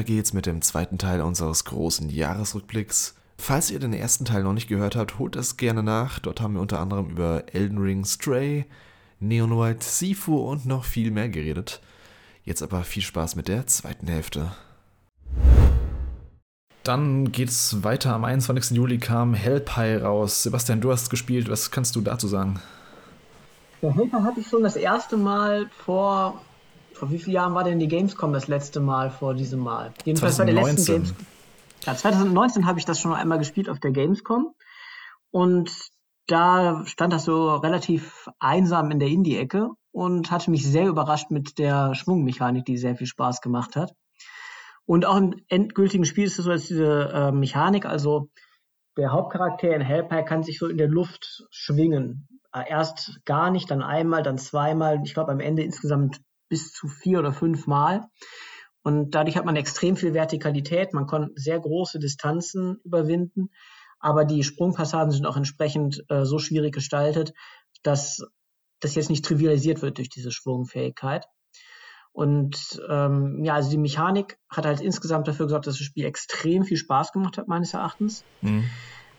weiter geht's mit dem zweiten Teil unseres großen Jahresrückblicks. Falls ihr den ersten Teil noch nicht gehört habt, holt es gerne nach. Dort haben wir unter anderem über Elden Ring Stray, Neon White Sifu und noch viel mehr geredet. Jetzt aber viel Spaß mit der zweiten Hälfte. Dann geht's weiter. Am 21. Juli kam Hellpie raus. Sebastian, du hast gespielt. Was kannst du dazu sagen? Ja, Hellpie hatte ich schon das erste Mal vor. Vor wie vielen Jahren war denn die Gamescom das letzte Mal vor diesem Mal? Jedenfalls 2019. bei der letzten Gamescom. Ja, 2019 habe ich das schon einmal gespielt auf der Gamescom. Und da stand das so relativ einsam in der Indie-Ecke und hatte mich sehr überrascht mit der Schwungmechanik, die sehr viel Spaß gemacht hat. Und auch im endgültigen Spiel ist es so, dass diese äh, Mechanik, also der Hauptcharakter in Hellpie kann sich so in der Luft schwingen. Äh, erst gar nicht, dann einmal, dann zweimal. Ich glaube am Ende insgesamt bis zu vier oder fünf Mal. Und dadurch hat man extrem viel Vertikalität. Man kann sehr große Distanzen überwinden. Aber die Sprungpassagen sind auch entsprechend äh, so schwierig gestaltet, dass das jetzt nicht trivialisiert wird durch diese Schwungfähigkeit. Und ähm, ja, also die Mechanik hat halt insgesamt dafür gesorgt, dass das Spiel extrem viel Spaß gemacht hat, meines Erachtens. Mhm.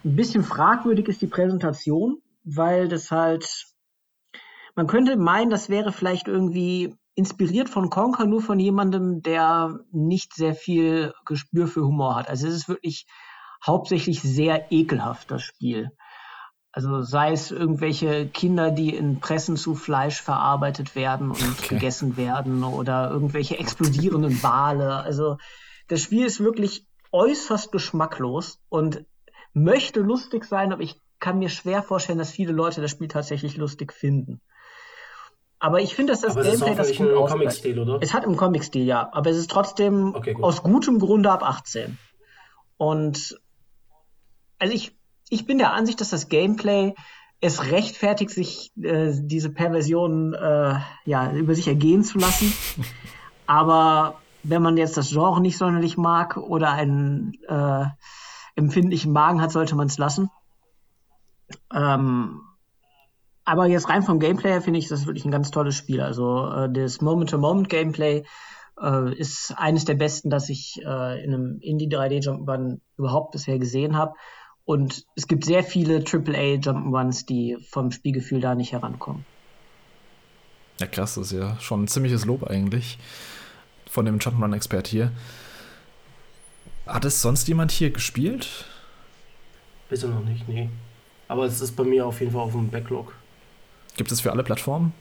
Ein bisschen fragwürdig ist die Präsentation, weil das halt, man könnte meinen, das wäre vielleicht irgendwie inspiriert von Conker, nur von jemandem, der nicht sehr viel Gespür für Humor hat. Also es ist wirklich hauptsächlich sehr ekelhaft, das Spiel. Also sei es irgendwelche Kinder, die in Pressen zu Fleisch verarbeitet werden und okay. gegessen werden oder irgendwelche explodierenden Wale. Also das Spiel ist wirklich äußerst geschmacklos und möchte lustig sein, aber ich kann mir schwer vorstellen, dass viele Leute das Spiel tatsächlich lustig finden. Aber ich finde, dass das aber Gameplay das gut im Comic-Stil, oder? Es hat im Comic-Stil, ja. Aber es ist trotzdem okay, aus gutem Grunde ab 18. Und also ich, ich bin der Ansicht, dass das Gameplay es rechtfertigt, sich äh, diese Perversion äh, ja, über sich ergehen zu lassen. Aber wenn man jetzt das Genre nicht sonderlich mag oder einen äh, empfindlichen Magen hat, sollte man es lassen. Ähm, aber jetzt rein vom Gameplay her finde ich das wirklich ein ganz tolles Spiel. Also äh, das Moment-to-Moment-Gameplay äh, ist eines der besten, das ich äh, in einem Indie 3D Jump'n'Run überhaupt bisher gesehen habe. Und es gibt sehr viele AAA Jump'n'Runs, die vom Spielgefühl da nicht herankommen. Ja, krass, das ist ja schon ein ziemliches Lob eigentlich von dem Jump'n'Run-Expert hier. Hat es sonst jemand hier gespielt? Bisher noch nicht, nee. Aber es ist bei mir auf jeden Fall auf dem Backlog. Gibt es für alle Plattformen?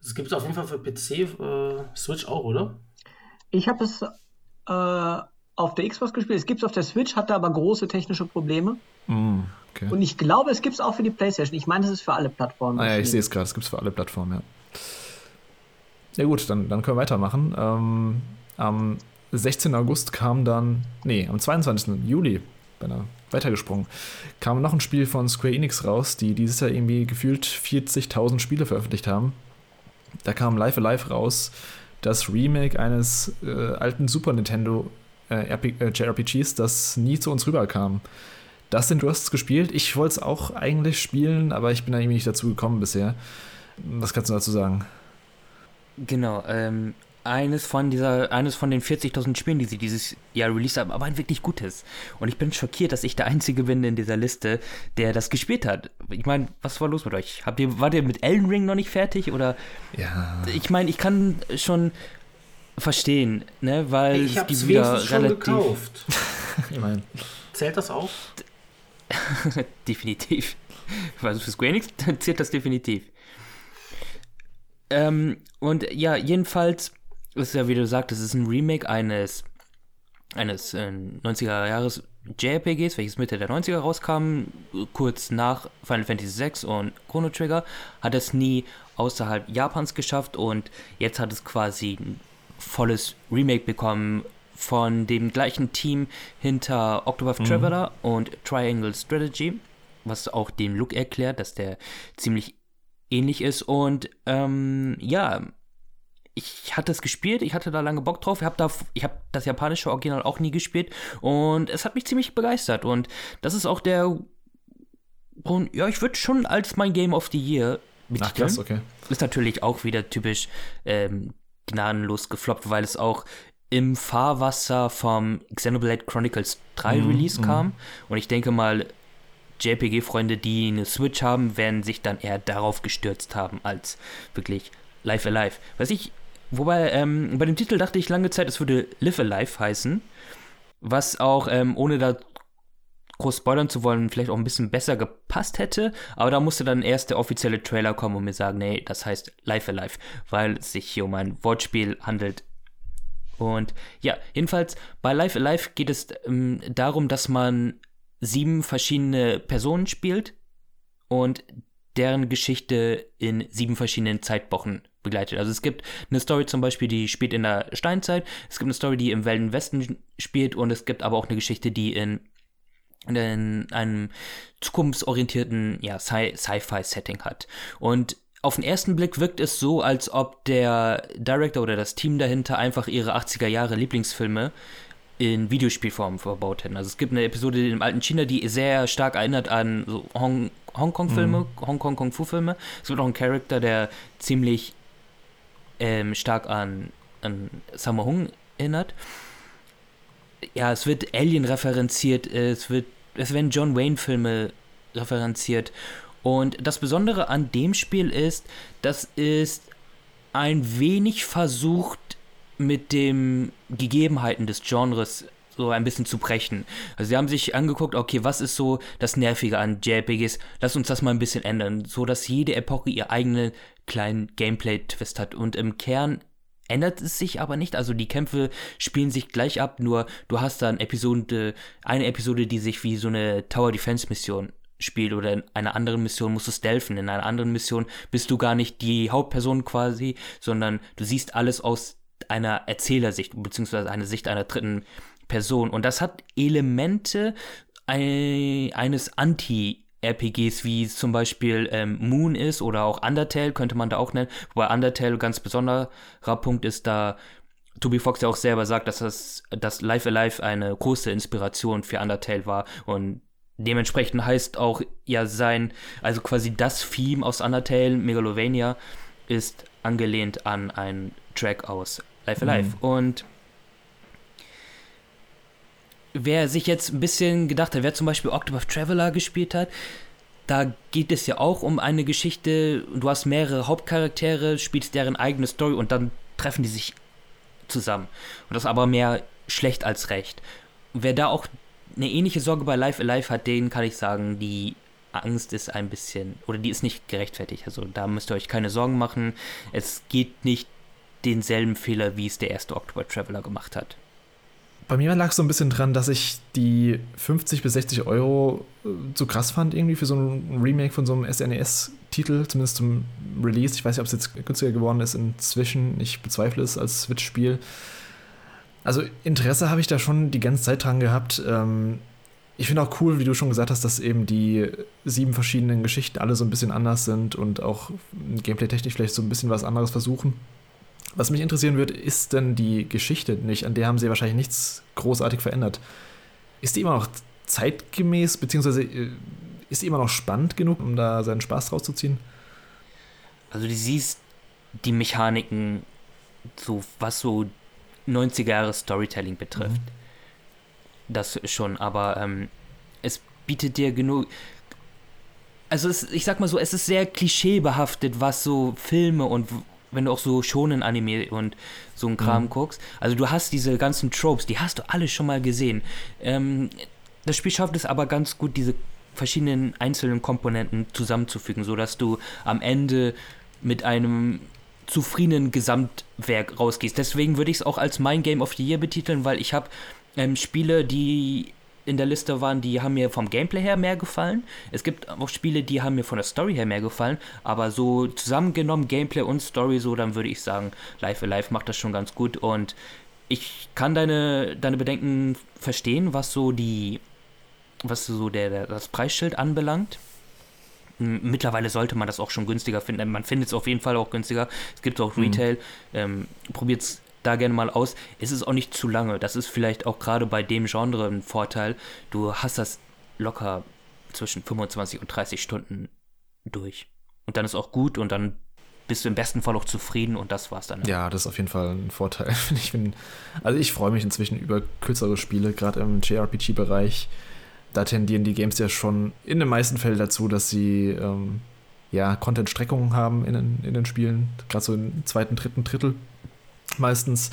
Es gibt es auf jeden Fall für PC, äh, Switch auch, oder? Ich habe es äh, auf der Xbox gespielt. Es gibt es auf der Switch, hatte aber große technische Probleme. Mm, okay. Und ich glaube, es gibt es auch für die PlayStation. Ich meine, es ist für alle Plattformen. Ah ja, ich sehe es gerade. Es gibt es für alle Plattformen, ja. Ja gut, dann, dann können wir weitermachen. Ähm, am 16. August kam dann, nee, am 22. Juli, beinahe weitergesprungen, kam noch ein Spiel von Square Enix raus, die dieses Jahr irgendwie gefühlt 40.000 Spiele veröffentlicht haben. Da kam Live Alive raus, das Remake eines äh, alten Super Nintendo äh, äh JRPGs, das nie zu uns rüberkam. Dustin, du hast es gespielt. Ich wollte es auch eigentlich spielen, aber ich bin da irgendwie nicht dazu gekommen bisher. Was kannst du dazu sagen? Genau, ähm, eines von dieser, eines von den 40.000 Spielen, die sie dieses Jahr released haben, aber ein wirklich gutes. Und ich bin schockiert, dass ich der Einzige bin in dieser Liste, der das gespielt hat. Ich meine, was war los mit euch? Habt ihr, wart ihr mit Elden Ring noch nicht fertig? Oder? Ja. Ich meine, ich kann schon verstehen, ne, weil ich es gibt wieder schon relativ. Gekauft. ich meine. Zählt das auch? definitiv. Also für Square Enix zählt das definitiv. Ähm, und ja, jedenfalls ist ja, wie du sagst, es ist ein Remake eines, eines äh, 90er Jahres JRPGs, welches Mitte der 90er rauskam, kurz nach Final Fantasy VI und Chrono Trigger, hat es nie außerhalb Japans geschafft und jetzt hat es quasi ein volles Remake bekommen von dem gleichen Team hinter Octopath mhm. Traveler und Triangle Strategy, was auch den Look erklärt, dass der ziemlich ähnlich ist und ähm, ja, ich hatte es gespielt, ich hatte da lange Bock drauf. Ich habe da, ich habe das japanische Original auch nie gespielt und es hat mich ziemlich begeistert. Und das ist auch der Grund, ja, ich würde schon als mein Game of the Year betiteln. Ach, krass, okay. Ist natürlich auch wieder typisch ähm, gnadenlos gefloppt, weil es auch im Fahrwasser vom Xenoblade Chronicles 3 Mhm, Release mhm. kam. Und ich denke mal, JRPG-Freunde, die eine Switch haben, werden sich dann eher darauf gestürzt haben, als wirklich Live Alive. Was ich, wobei, ähm, bei dem Titel dachte ich lange Zeit, es würde Live Alive heißen. Was auch, ähm, ohne da groß spoilern zu wollen, vielleicht auch ein bisschen besser gepasst hätte. Aber da musste dann erst der offizielle Trailer kommen und mir sagen, nee, das heißt Live Alive, weil es sich hier um ein Wortspiel handelt. Und ja, jedenfalls bei Live Alive geht es ähm, darum, dass man sieben verschiedene Personen spielt und deren Geschichte in sieben verschiedenen Zeitwochen begleitet. Also es gibt eine Story zum Beispiel, die spielt in der Steinzeit, es gibt eine Story, die im Wilden Westen spielt und es gibt aber auch eine Geschichte, die in, in einem zukunftsorientierten ja, Sci- Sci-Fi-Setting hat. Und auf den ersten Blick wirkt es so, als ob der Director oder das Team dahinter einfach ihre 80er Jahre Lieblingsfilme in Videospielform verbaut hätten. Also es gibt eine Episode im alten China, die sehr stark erinnert an so Hong Hongkong-Filme, Hongkong-Kung-Fu-Filme. Es gibt auch einen Charakter, der ziemlich ähm, stark an, an Sammo Hung erinnert. Ja, es wird Alien referenziert, es wird, es werden John Wayne-Filme referenziert. Und das Besondere an dem Spiel ist, dass es ein wenig versucht, mit den Gegebenheiten des Genres so ein bisschen zu brechen. Also sie haben sich angeguckt, okay, was ist so das Nervige an JRPGs? Lass uns das mal ein bisschen ändern, so dass jede Epoche ihr eigenen kleinen Gameplay-Twist hat. Und im Kern ändert es sich aber nicht. Also die Kämpfe spielen sich gleich ab, nur du hast dann Episode, eine Episode, die sich wie so eine Tower Defense Mission spielt oder in einer anderen Mission musst du stealthen, in einer anderen Mission bist du gar nicht die Hauptperson quasi, sondern du siehst alles aus einer Erzählersicht, beziehungsweise einer Sicht einer dritten Person. Und das hat Elemente ei- eines Anti-RPGs, wie es zum Beispiel ähm, Moon ist oder auch Undertale, könnte man da auch nennen. Wobei Undertale ganz besonderer Punkt ist, da Toby Fox ja auch selber sagt, dass das dass Life Alive eine große Inspiration für Undertale war und dementsprechend heißt auch ja sein, also quasi das Theme aus Undertale, Megalovania, ist angelehnt an einen Track aus Life Alive. Und wer sich jetzt ein bisschen gedacht hat, wer zum Beispiel Octopath Traveler gespielt hat, da geht es ja auch um eine Geschichte, du hast mehrere Hauptcharaktere, spielst deren eigene Story und dann treffen die sich zusammen. Und das aber mehr schlecht als recht. Wer da auch eine ähnliche Sorge bei Life Alive hat, den kann ich sagen, die Angst ist ein bisschen, oder die ist nicht gerechtfertigt. Also da müsst ihr euch keine Sorgen machen. Es geht nicht denselben Fehler, wie es der erste October Traveler gemacht hat. Bei mir lag es so ein bisschen dran, dass ich die 50 bis 60 Euro äh, zu krass fand, irgendwie für so ein Remake von so einem SNES-Titel, zumindest zum Release. Ich weiß nicht, ob es jetzt günstiger geworden ist inzwischen. Ich bezweifle es als Switch-Spiel. Also Interesse habe ich da schon die ganze Zeit dran gehabt. Ähm, ich finde auch cool, wie du schon gesagt hast, dass eben die sieben verschiedenen Geschichten alle so ein bisschen anders sind und auch gameplay-technisch vielleicht so ein bisschen was anderes versuchen. Was mich interessieren wird, ist denn die Geschichte nicht? An der haben sie wahrscheinlich nichts großartig verändert. Ist die immer noch zeitgemäß, beziehungsweise äh, ist die immer noch spannend genug, um da seinen Spaß draus zu ziehen? Also du siehst die Mechaniken, so was so 90er Jahre Storytelling betrifft. Das schon, aber ähm, es bietet dir genug. Also es, ich sag mal so, es ist sehr klischeebehaftet, was so Filme und wenn du auch so schonen Anime und so ein Kram Mhm. guckst. Also du hast diese ganzen Tropes, die hast du alle schon mal gesehen. Ähm, das Spiel schafft es aber ganz gut, diese verschiedenen einzelnen Komponenten zusammenzufügen, sodass du am Ende mit einem zufriedenen Gesamtwerk rausgehst. Deswegen würde ich es auch als mein Game of the Year betiteln, weil ich habe ähm, Spiele, die in der Liste waren, die haben mir vom Gameplay her mehr gefallen. Es gibt auch Spiele, die haben mir von der Story her mehr gefallen. Aber so zusammengenommen Gameplay und Story so, dann würde ich sagen, Life Alive macht das schon ganz gut. Und ich kann deine, deine Bedenken verstehen, was so die, was so der, der das Preisschild anbelangt. Mittlerweile sollte man das auch schon günstiger finden. Man findet es auf jeden Fall auch günstiger. Es gibt auch Mhm. Retail. Ähm, Probiert es da gerne mal aus. Es ist auch nicht zu lange. Das ist vielleicht auch gerade bei dem Genre ein Vorteil. Du hast das locker zwischen 25 und 30 Stunden durch. Und dann ist auch gut und dann bist du im besten Fall auch zufrieden und das war's dann. Ja, das ist auf jeden Fall ein Vorteil. Ich bin, also ich freue mich inzwischen über kürzere Spiele, gerade im JRPG-Bereich. Da tendieren die Games ja schon in den meisten Fällen dazu, dass sie ähm, ja, Content-Streckungen haben in in den Spielen, gerade so im zweiten, dritten Drittel meistens.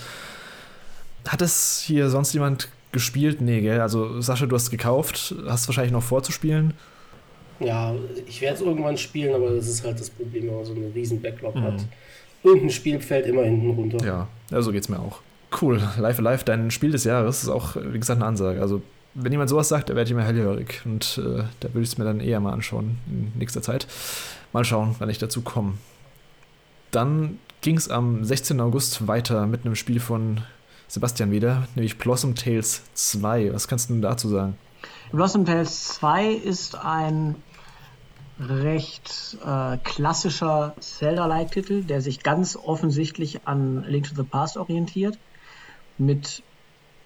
Hat es hier sonst jemand gespielt? Nee, gell? Also Sascha, du hast gekauft, hast wahrscheinlich noch vorzuspielen. Ja, ich werde es irgendwann spielen, aber das ist halt das Problem, wenn man so einen riesen Backlog mhm. hat. Irgendein Spiel fällt immer hinten runter. Ja, ja so geht's mir auch. Cool, Live Alive, dein Spiel des Jahres ist auch, wie gesagt, eine Ansage. Also, wenn jemand sowas sagt, da werde ich mir hellhörig und äh, da würde ich es mir dann eher mal anschauen in nächster Zeit. Mal schauen, wann ich dazu komme. Dann ging es am 16. August weiter mit einem Spiel von Sebastian wieder, nämlich Blossom Tales 2. Was kannst du dazu sagen? Blossom Tales 2 ist ein recht äh, klassischer Zelda-like-Titel, der sich ganz offensichtlich an Link to the Past orientiert. Mit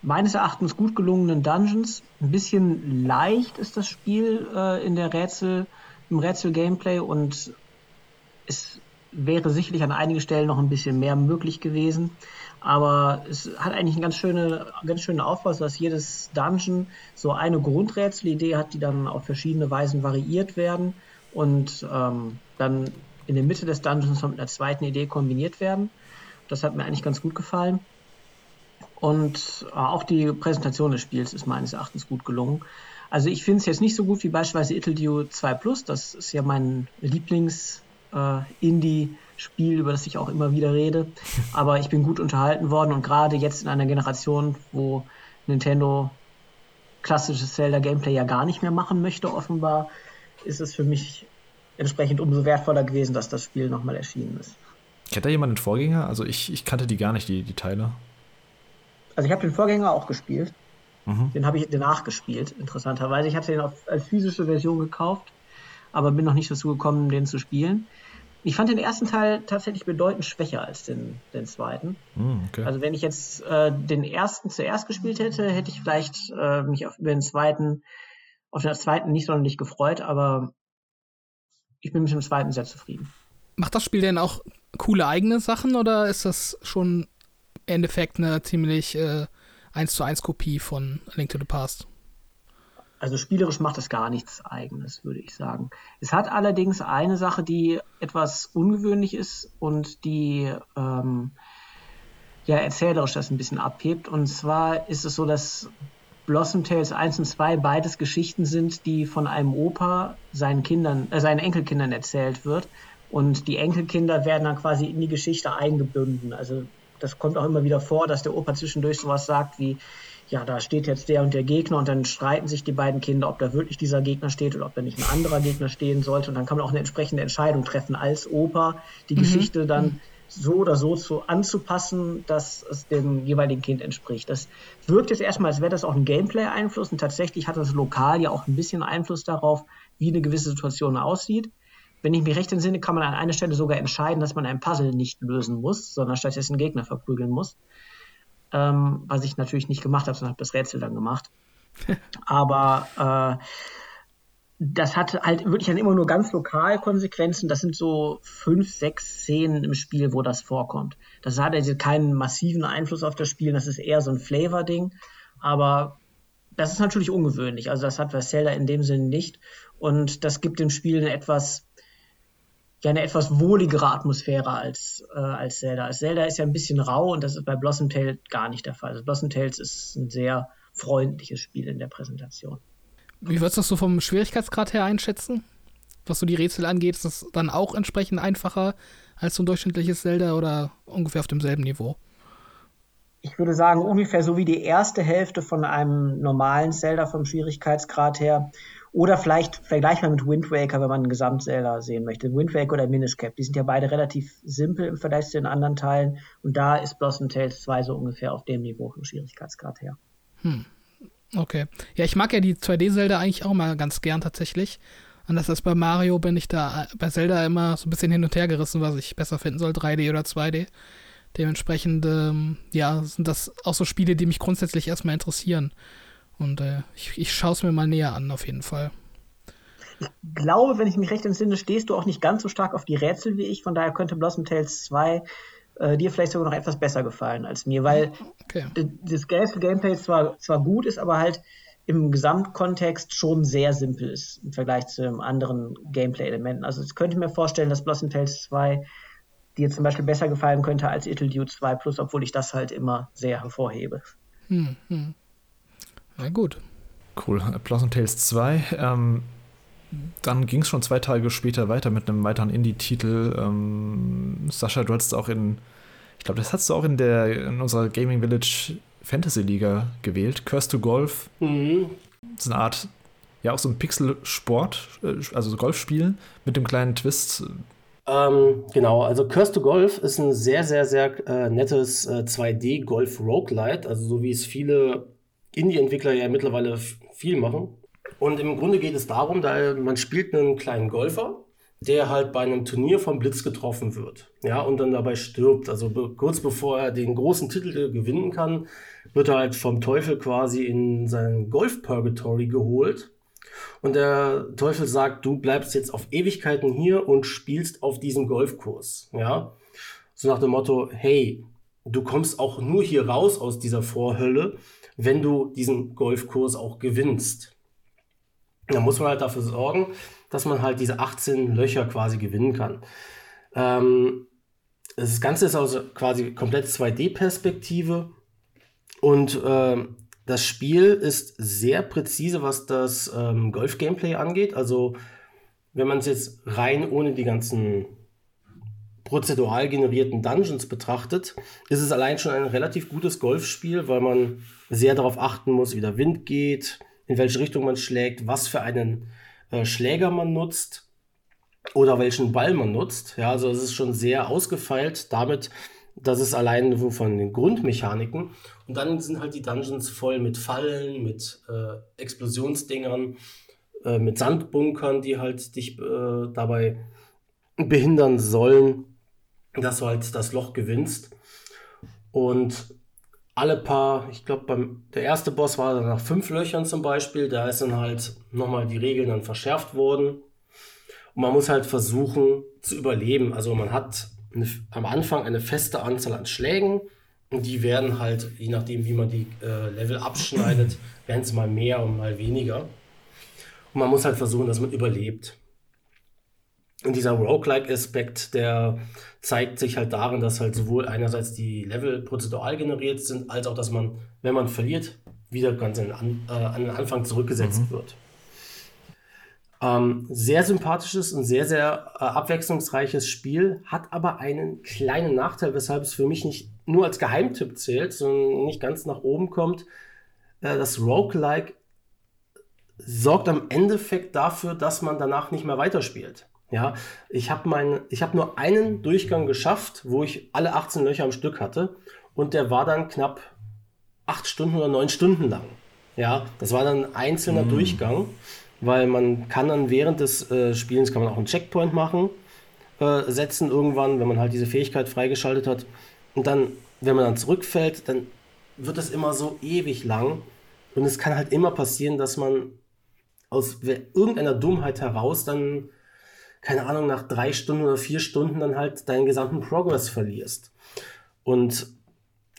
meines Erachtens gut gelungenen Dungeons. Ein bisschen leicht ist das Spiel äh, in der Rätsel, im Rätsel-Gameplay und es wäre sicherlich an einigen Stellen noch ein bisschen mehr möglich gewesen. Aber es hat eigentlich einen ganz, schöne, ganz schönen Aufbau, dass jedes Dungeon so eine Grundrätselidee hat, die dann auf verschiedene Weisen variiert werden und ähm, dann in der Mitte des Dungeons mit einer zweiten Idee kombiniert werden. Das hat mir eigentlich ganz gut gefallen. Und äh, auch die Präsentation des Spiels ist meines Erachtens gut gelungen. Also ich finde es jetzt nicht so gut wie beispielsweise Italdio 2 Plus. Das ist ja mein Lieblings-Indie-Spiel, äh, über das ich auch immer wieder rede. Aber ich bin gut unterhalten worden und gerade jetzt in einer Generation, wo Nintendo klassisches Zelda-Gameplay ja gar nicht mehr machen möchte, offenbar, ist es für mich entsprechend umso wertvoller gewesen, dass das Spiel nochmal erschienen ist. Kennt da jemand den Vorgänger? Also ich, ich kannte die gar nicht, die, die Teile. Also ich habe den Vorgänger auch gespielt. Mhm. Den habe ich nachgespielt, interessanterweise. Ich hatte den auf, als physische Version gekauft, aber bin noch nicht dazu gekommen, den zu spielen. Ich fand den ersten Teil tatsächlich bedeutend schwächer als den, den zweiten. Mhm, okay. Also wenn ich jetzt äh, den ersten zuerst gespielt hätte, hätte ich vielleicht äh, mich auf, über den zweiten, auf den zweiten nicht sonderlich gefreut, aber ich bin mit dem zweiten sehr zufrieden. Macht das Spiel denn auch coole eigene Sachen oder ist das schon im Endeffekt eine ziemlich äh, 1 zu 1 Kopie von A Link to the Past. Also spielerisch macht es gar nichts eigenes, würde ich sagen. Es hat allerdings eine Sache, die etwas ungewöhnlich ist und die ähm, ja erzählerisch das ein bisschen abhebt. Und zwar ist es so, dass Blossom Tales 1 und 2 beides Geschichten sind, die von einem Opa seinen Kindern, äh, seinen Enkelkindern erzählt wird. Und die Enkelkinder werden dann quasi in die Geschichte eingebunden. Also das kommt auch immer wieder vor, dass der Opa zwischendurch sowas sagt wie, ja, da steht jetzt der und der Gegner und dann streiten sich die beiden Kinder, ob da wirklich dieser Gegner steht oder ob da nicht ein anderer Gegner stehen sollte. Und dann kann man auch eine entsprechende Entscheidung treffen als Opa, die mhm. Geschichte dann mhm. so oder so zu, anzupassen, dass es dem jeweiligen Kind entspricht. Das wirkt jetzt erstmal, als wäre das auch ein Gameplay-Einfluss und tatsächlich hat das lokal ja auch ein bisschen Einfluss darauf, wie eine gewisse Situation aussieht wenn ich mich recht entsinne, kann man an einer Stelle sogar entscheiden, dass man ein Puzzle nicht lösen muss, sondern stattdessen Gegner verprügeln muss. Ähm, was ich natürlich nicht gemacht habe, sondern habe das Rätsel dann gemacht. Aber äh, das hat halt wirklich dann immer nur ganz lokal Konsequenzen. Das sind so fünf, sechs Szenen im Spiel, wo das vorkommt. Das hat also keinen massiven Einfluss auf das Spiel. Das ist eher so ein Flavor-Ding. Aber das ist natürlich ungewöhnlich. Also das hat Zelda in dem Sinne nicht. Und das gibt dem Spiel eine etwas ja eine etwas wohligere Atmosphäre als, äh, als Zelda. Zelda ist ja ein bisschen rau und das ist bei Blossom Tales gar nicht der Fall. Also Blossom Tales ist ein sehr freundliches Spiel in der Präsentation. Wie würdest du das so vom Schwierigkeitsgrad her einschätzen? Was so die Rätsel angeht, ist das dann auch entsprechend einfacher als so ein durchschnittliches Zelda oder ungefähr auf demselben Niveau? Ich würde sagen, ungefähr so wie die erste Hälfte von einem normalen Zelda vom Schwierigkeitsgrad her. Oder vielleicht vergleichbar mit Wind Waker, wenn man einen Gesamtzelda sehen möchte. Wind Waker oder Minish Cap, die sind ja beide relativ simpel im Vergleich zu den anderen Teilen. Und da ist Blossom Tales 2 so ungefähr auf dem Niveau vom Schwierigkeitsgrad her. Hm. Okay. Ja, ich mag ja die 2D-Zelda eigentlich auch mal ganz gern tatsächlich. Anders als bei Mario bin ich da bei Zelda immer so ein bisschen hin und her gerissen, was ich besser finden soll, 3D oder 2D. Dementsprechend, ähm, ja, sind das auch so Spiele, die mich grundsätzlich erstmal interessieren. Und äh, ich, ich schaue es mir mal näher an, auf jeden Fall. Ich glaube, wenn ich mich recht entsinne, stehst du auch nicht ganz so stark auf die Rätsel wie ich. Von daher könnte Blossom Tales 2 äh, dir vielleicht sogar noch etwas besser gefallen als mir, weil Okay. das Gameplay zwar, zwar gut ist, aber halt im Gesamtkontext schon sehr simpel ist im Vergleich zu anderen Gameplay-Elementen. Also ich könnte mir vorstellen, dass Blossom Tales 2 dir zum Beispiel besser gefallen könnte als Little Dude 2 Plus, obwohl ich das halt immer sehr hervorhebe. Na gut. Cool. Blossom Tales 2. Ähm, dann ging es schon zwei Tage später weiter mit einem weiteren Indie-Titel. Ähm, Sascha, du hattest auch in, ich glaube, das hast du auch in der in unserer Gaming Village Fantasy Liga gewählt. Curse to Golf. Mhm. Das ist eine Art, ja, auch so ein Pixel-Sport, äh, also so Golfspiel mit dem kleinen Twist. Ähm, genau, also Curse to Golf ist ein sehr, sehr, sehr äh, nettes äh, 2D-Golf-Roguelite, also so wie es viele Indie-Entwickler ja mittlerweile viel machen. Und im Grunde geht es darum, da man spielt einen kleinen Golfer, der halt bei einem Turnier vom Blitz getroffen wird, ja, und dann dabei stirbt. Also be kurz bevor er den großen Titel gewinnen kann, wird er halt vom Teufel quasi in sein Golf-Purgatory geholt. Und der Teufel sagt, du bleibst jetzt auf Ewigkeiten hier und spielst auf diesem Golfkurs. Ja. So nach dem Motto, hey, du kommst auch nur hier raus aus dieser Vorhölle, wenn du diesen Golfkurs auch gewinnst. Da muss man halt dafür sorgen, dass man halt diese 18 Löcher quasi gewinnen kann. Ähm, das Ganze ist also quasi komplett 2D-Perspektive und ähm, das Spiel ist sehr präzise, was das ähm, Golf-Gameplay angeht. Also, wenn man es jetzt rein ohne die ganzen prozedural generierten Dungeons betrachtet, ist es allein schon ein relativ gutes Golfspiel, weil man sehr darauf achten muss, wie der Wind geht, in welche Richtung man schlägt, was für einen äh, Schläger man nutzt oder welchen Ball man nutzt. Ja, also es ist schon sehr ausgefeilt damit, dass es allein nur von den Grundmechaniken und dann sind halt die Dungeons voll mit Fallen, mit äh, Explosionsdingern, äh, mit Sandbunkern, die halt dich äh, dabei behindern sollen, dass du halt das Loch gewinnst. Und alle paar, ich glaube, beim der erste Boss war dann nach fünf Löchern zum Beispiel, da ist dann halt nochmal die Regeln dann verschärft worden. Und man muss halt versuchen zu überleben. Also man hat eine, am Anfang eine feste Anzahl an Schlägen und die werden halt, je nachdem wie man die äh, Level abschneidet, werden es mal mehr und mal weniger. Und man muss halt versuchen, dass man überlebt. Und dieser Roguelike-Aspekt, der zeigt sich halt darin, dass halt sowohl einerseits die Level prozedural generiert sind, als auch, dass man, wenn man verliert, wieder ganz an, äh, an den Anfang zurückgesetzt wird. Ähm, sehr sympathisches und sehr, sehr äh, abwechslungsreiches Spiel, hat aber einen kleinen Nachteil, weshalb es für mich nicht nur als Geheimtipp zählt, sondern nicht ganz nach oben kommt. Äh, das Roguelike sorgt am Endeffekt dafür, dass man danach nicht mehr weiterspielt. Ja, ich habe mein, ich habe nur einen Durchgang geschafft, wo ich alle 18 Löcher am Stück hatte. Und der war dann knapp acht Stunden oder neun Stunden lang. Ja, das war dann ein einzelner Durchgang, weil man kann dann während des äh, Spielens kann man auch einen Checkpoint machen, äh, setzen irgendwann, wenn man halt diese Fähigkeit freigeschaltet hat. Und dann, wenn man dann zurückfällt, dann wird das immer so ewig lang. Und es kann halt immer passieren, dass man aus irgendeiner Dummheit heraus dann keine Ahnung, nach drei Stunden oder vier Stunden dann halt deinen gesamten Progress verlierst. Und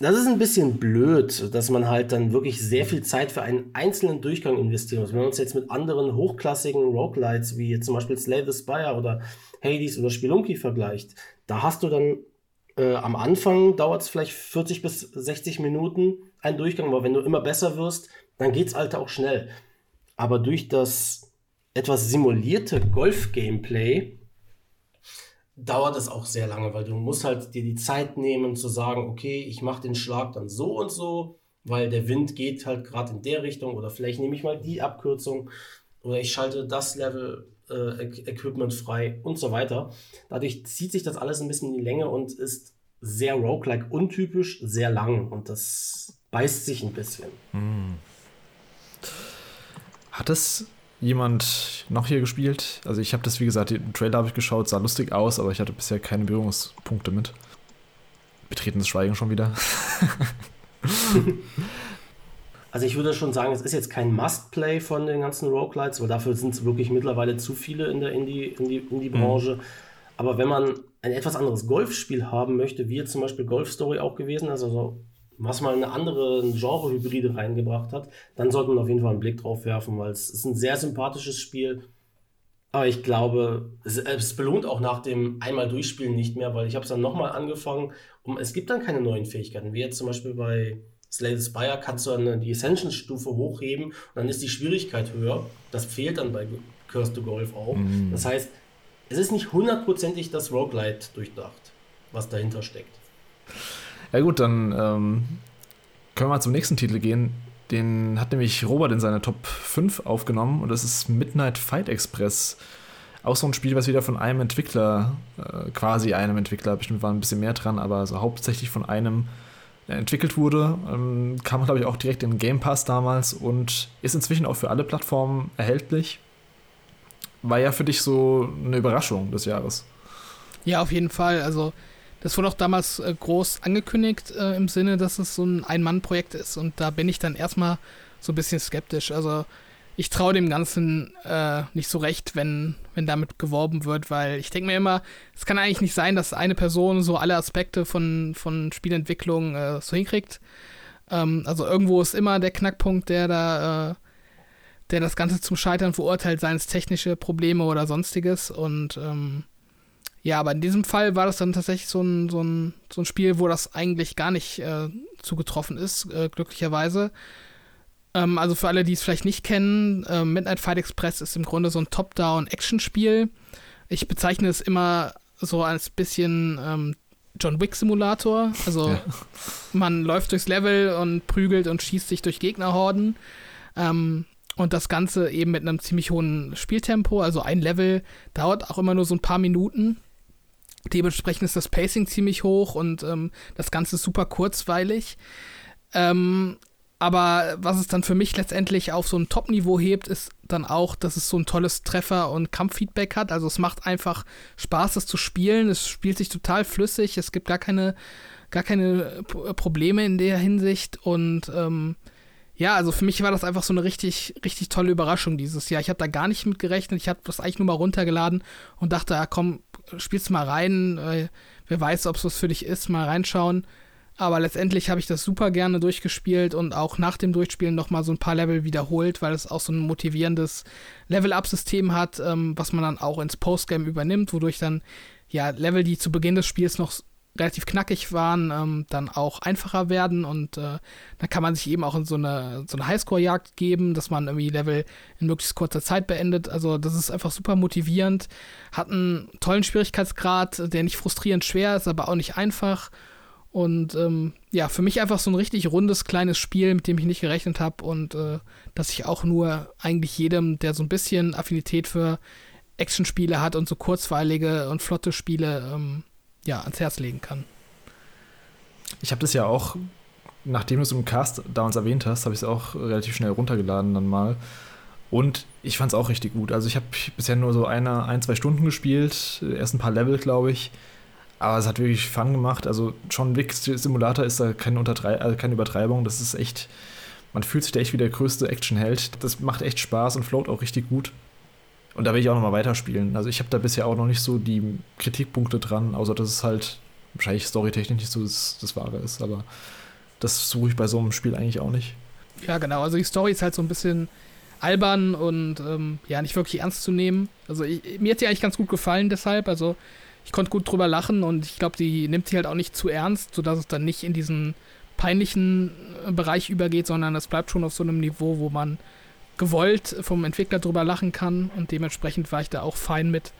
das ist ein bisschen blöd, dass man halt dann wirklich sehr viel Zeit für einen einzelnen Durchgang investieren muss. Wenn man uns jetzt mit anderen hochklassigen Roguelites wie zum Beispiel Slay the Spire oder Hades oder Spelunky vergleicht, da hast du dann äh, am Anfang dauert es vielleicht 40 bis 60 Minuten ein Durchgang, aber wenn du immer besser wirst, dann geht's halt auch schnell. Aber durch das etwas simulierte Golf-Gameplay dauert es auch sehr lange, weil du musst halt dir die Zeit nehmen zu sagen, okay, ich mache den Schlag dann so und so, weil der Wind geht halt gerade in der Richtung oder vielleicht nehme ich mal die Abkürzung oder ich schalte das Level äh, Equipment frei und so weiter. Dadurch zieht sich das alles ein bisschen in die Länge und ist sehr roguelike untypisch, sehr lang und das beißt sich ein bisschen. Hat es jemand noch hier gespielt? Also ich habe das, wie gesagt, den Trailer habe ich geschaut, sah lustig aus, aber ich hatte bisher keine Berührungspunkte mit. Betretenes Schweigen schon wieder. Also ich würde schon sagen, es ist jetzt kein Must-Play von den ganzen Roguelites, weil dafür sind es wirklich mittlerweile zu viele in der Indie-Branche. Mhm. Aber wenn man ein etwas anderes Golfspiel haben möchte, wie jetzt zum Beispiel Golf Story auch gewesen ist, also was mal eine andere Genre-Hybride reingebracht hat, dann sollte man auf jeden Fall einen Blick drauf werfen, weil es ist ein sehr sympathisches Spiel. Aber ich glaube, es, es belohnt auch nach dem einmal durchspielen nicht mehr, weil ich habe es dann nochmal angefangen und es gibt dann keine neuen Fähigkeiten, wie jetzt zum Beispiel bei Slay Spire kannst du dann die Ascension-Stufe hochheben und dann ist die Schwierigkeit höher. Das fehlt dann bei Curse to Golf auch. Mhm. Das heißt, es ist nicht hundertprozentig das Roguelite durchdacht, was dahinter steckt. Ja gut, dann ähm, können wir mal zum nächsten Titel gehen. Den hat nämlich Robert in seine Top 5 aufgenommen und das ist Midnight Fight Express. Auch so ein Spiel, was wieder von einem Entwickler, äh, quasi einem Entwickler, bestimmt war ein bisschen mehr dran, aber so hauptsächlich von einem äh, entwickelt wurde. Ähm, kam, glaube ich, auch direkt in Game Pass damals und ist inzwischen auch für alle Plattformen erhältlich. War ja für dich so eine Überraschung des Jahres. Ja, auf jeden Fall. Also das wurde auch damals äh, groß angekündigt äh, im Sinne, dass es so ein Ein-Mann-Projekt ist. Und da bin ich dann erstmal so ein bisschen skeptisch. Also ich traue dem Ganzen äh, nicht so recht, wenn, wenn damit geworben wird, weil ich denke mir immer, es kann eigentlich nicht sein, dass eine Person so alle Aspekte von, von Spielentwicklung äh, so hinkriegt. Ähm, also irgendwo ist immer der Knackpunkt, der da, äh, der das Ganze zum Scheitern verurteilt, seien es technische Probleme oder sonstiges. Und ähm, ja, aber in diesem Fall war das dann tatsächlich so ein, so ein, so ein Spiel, wo das eigentlich gar nicht äh, zugetroffen ist, äh, glücklicherweise. Ähm, also für alle, die es vielleicht nicht kennen, äh, Midnight Fight Express ist im Grunde so ein Top-Down-Action-Spiel. Ich bezeichne es immer so als bisschen ähm, John Wick-Simulator. Also ja. man läuft durchs Level und prügelt und schießt sich durch Gegnerhorden. Ähm, und das Ganze eben mit einem ziemlich hohen Spieltempo. Also ein Level dauert auch immer nur so ein paar Minuten. Dementsprechend ist das Pacing ziemlich hoch und ähm, das Ganze super kurzweilig. Ähm, aber was es dann für mich letztendlich auf so ein Top-Niveau hebt, ist dann auch, dass es so ein tolles Treffer- und Kampffeedback hat. Also es macht einfach Spaß, das zu spielen. Es spielt sich total flüssig. Es gibt gar keine, gar keine Probleme in der Hinsicht. Und ähm, ja, also für mich war das einfach so eine richtig, richtig tolle Überraschung dieses Jahr. Ich habe da gar nicht mit gerechnet. Ich habe das eigentlich nur mal runtergeladen und dachte, ja, komm, spiel's mal rein. Äh, wer weiß, ob es was für dich ist, mal reinschauen. Aber letztendlich habe ich das super gerne durchgespielt und auch nach dem Durchspielen nochmal so ein paar Level wiederholt, weil es auch so ein motivierendes Level-Up-System hat, ähm, was man dann auch ins Postgame übernimmt, wodurch dann ja Level, die zu Beginn des Spiels noch relativ knackig waren, ähm, dann auch einfacher werden und äh, dann kann man sich eben auch in so eine, so eine Highscore-Jagd geben, dass man irgendwie Level in möglichst kurzer Zeit beendet. Also das ist einfach super motivierend, hat einen tollen Schwierigkeitsgrad, der nicht frustrierend schwer ist, aber auch nicht einfach und ähm, ja, für mich einfach so ein richtig rundes kleines Spiel, mit dem ich nicht gerechnet habe und äh, dass ich auch nur eigentlich jedem, der so ein bisschen Affinität für Actionspiele hat und so kurzweilige und flotte Spiele, ähm, ja, ans Herz legen kann. Ich habe das ja auch, nachdem du es im Cast damals erwähnt hast, habe ich es auch relativ schnell runtergeladen dann mal. Und ich fand es auch richtig gut. Also ich habe bisher nur so eine, ein, zwei Stunden gespielt, erst ein paar Level, glaube ich. Aber es hat wirklich Fun gemacht. Also John Wick Simulator ist da keine, Untertrei also keine Übertreibung. Das ist echt, man fühlt sich da echt wie der größte Actionheld. Das macht echt Spaß und float auch richtig gut. Und da will ich auch nochmal weiterspielen. Also ich habe da bisher auch noch nicht so die Kritikpunkte dran, außer dass es halt wahrscheinlich storytechnisch nicht so das, das Wahre ist. Aber das suche ich bei so einem Spiel eigentlich auch nicht. Ja, genau. Also die Story ist halt so ein bisschen albern und ähm, ja, nicht wirklich ernst zu nehmen. Also ich, mir hat sie eigentlich ganz gut gefallen deshalb. Also ich konnte gut drüber lachen und ich glaube, die nimmt sie halt auch nicht zu ernst, sodass es dann nicht in diesen peinlichen äh, Bereich übergeht, sondern es bleibt schon auf so einem Niveau, wo man gewollt vom Entwickler drüber lachen kann und dementsprechend war ich da auch fein mit.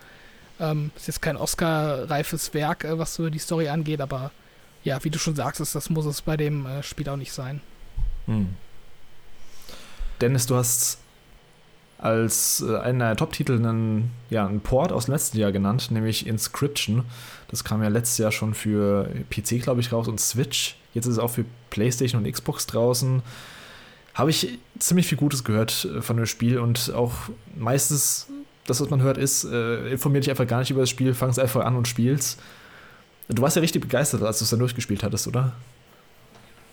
Ähm, ist jetzt kein Oscar-reifes Werk, äh, was so die Story angeht, aber ja, wie du schon sagst, das muss es bei dem äh, Spiel auch nicht sein. Hm. Dennis, du hast als äh, einen der Top-Titel einen, ja, einen Port aus dem letzten Jahr genannt, nämlich Inscription. Das kam ja letztes Jahr schon für PC, glaube ich, raus und Switch. Jetzt ist es auch für PlayStation und Xbox draußen. Habe ich ziemlich viel Gutes gehört äh, von dem Spiel und auch meistens, das, was man hört, ist, äh, informier dich einfach gar nicht über das Spiel, fang es einfach an und spielst. Du warst ja richtig begeistert, als du es dann durchgespielt hattest, oder?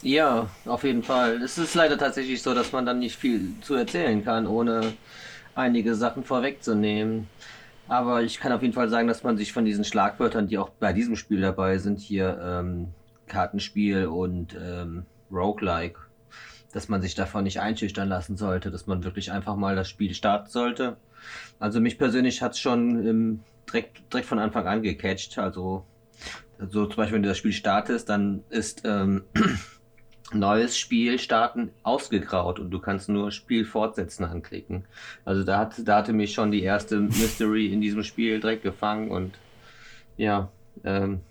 Ja, auf jeden Fall. Es ist leider tatsächlich so, dass man dann nicht viel zu erzählen kann, ohne einige Sachen vorwegzunehmen. Aber ich kann auf jeden Fall sagen, dass man sich von diesen Schlagwörtern, die auch bei diesem Spiel dabei sind, hier ähm, Kartenspiel und ähm, Roguelike, dass man sich davon nicht einschüchtern lassen sollte, dass man wirklich einfach mal das Spiel starten sollte. Also mich persönlich hat es schon ähm, direkt, direkt von Anfang an gecatcht. Also, also zum Beispiel, wenn du das Spiel startest, dann ist ähm, neues Spiel starten ausgegraut und du kannst nur Spiel fortsetzen anklicken. Also da, hat, da hatte mich schon die erste Mystery in diesem Spiel direkt gefangen und ja, ähm,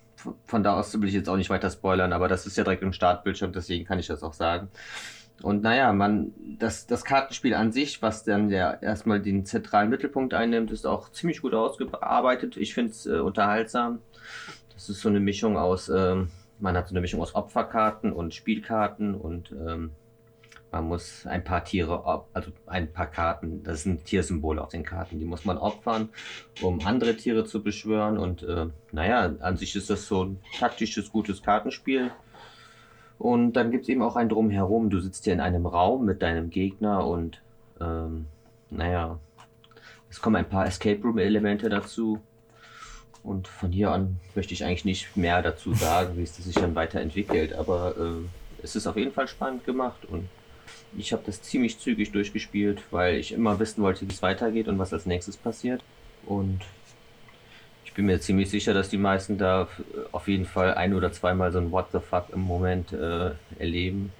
von da aus will ich jetzt auch nicht weiter spoilern, aber das ist ja direkt im Startbildschirm, deswegen kann ich das auch sagen. Und naja, man, das, das Kartenspiel an sich, was dann ja erstmal den zentralen Mittelpunkt einnimmt, ist auch ziemlich gut ausgearbeitet. Ich finde es äh, unterhaltsam. Das ist so eine Mischung aus, ähm, man hat so eine Mischung aus Opferkarten und Spielkarten und ähm, man muss ein paar Tiere, also ein paar Karten, das sind Tiersymbole auf den Karten, die muss man opfern, um andere Tiere zu beschwören. Und äh, naja, an sich ist das so ein taktisches, gutes Kartenspiel. Und dann gibt es eben auch ein Drumherum. Du sitzt hier in einem Raum mit deinem Gegner und ähm, naja, es kommen ein paar Escape Room-Elemente dazu. Und von hier an möchte ich eigentlich nicht mehr dazu sagen, wie es sich dann weiterentwickelt. Aber äh, es ist auf jeden Fall spannend gemacht und ich habe das ziemlich zügig durchgespielt, weil ich immer wissen wollte, wie es weitergeht und was als nächstes passiert. Und bin mir ziemlich sicher, dass die meisten da auf jeden Fall ein oder zweimal so ein What the fuck im Moment äh, erleben.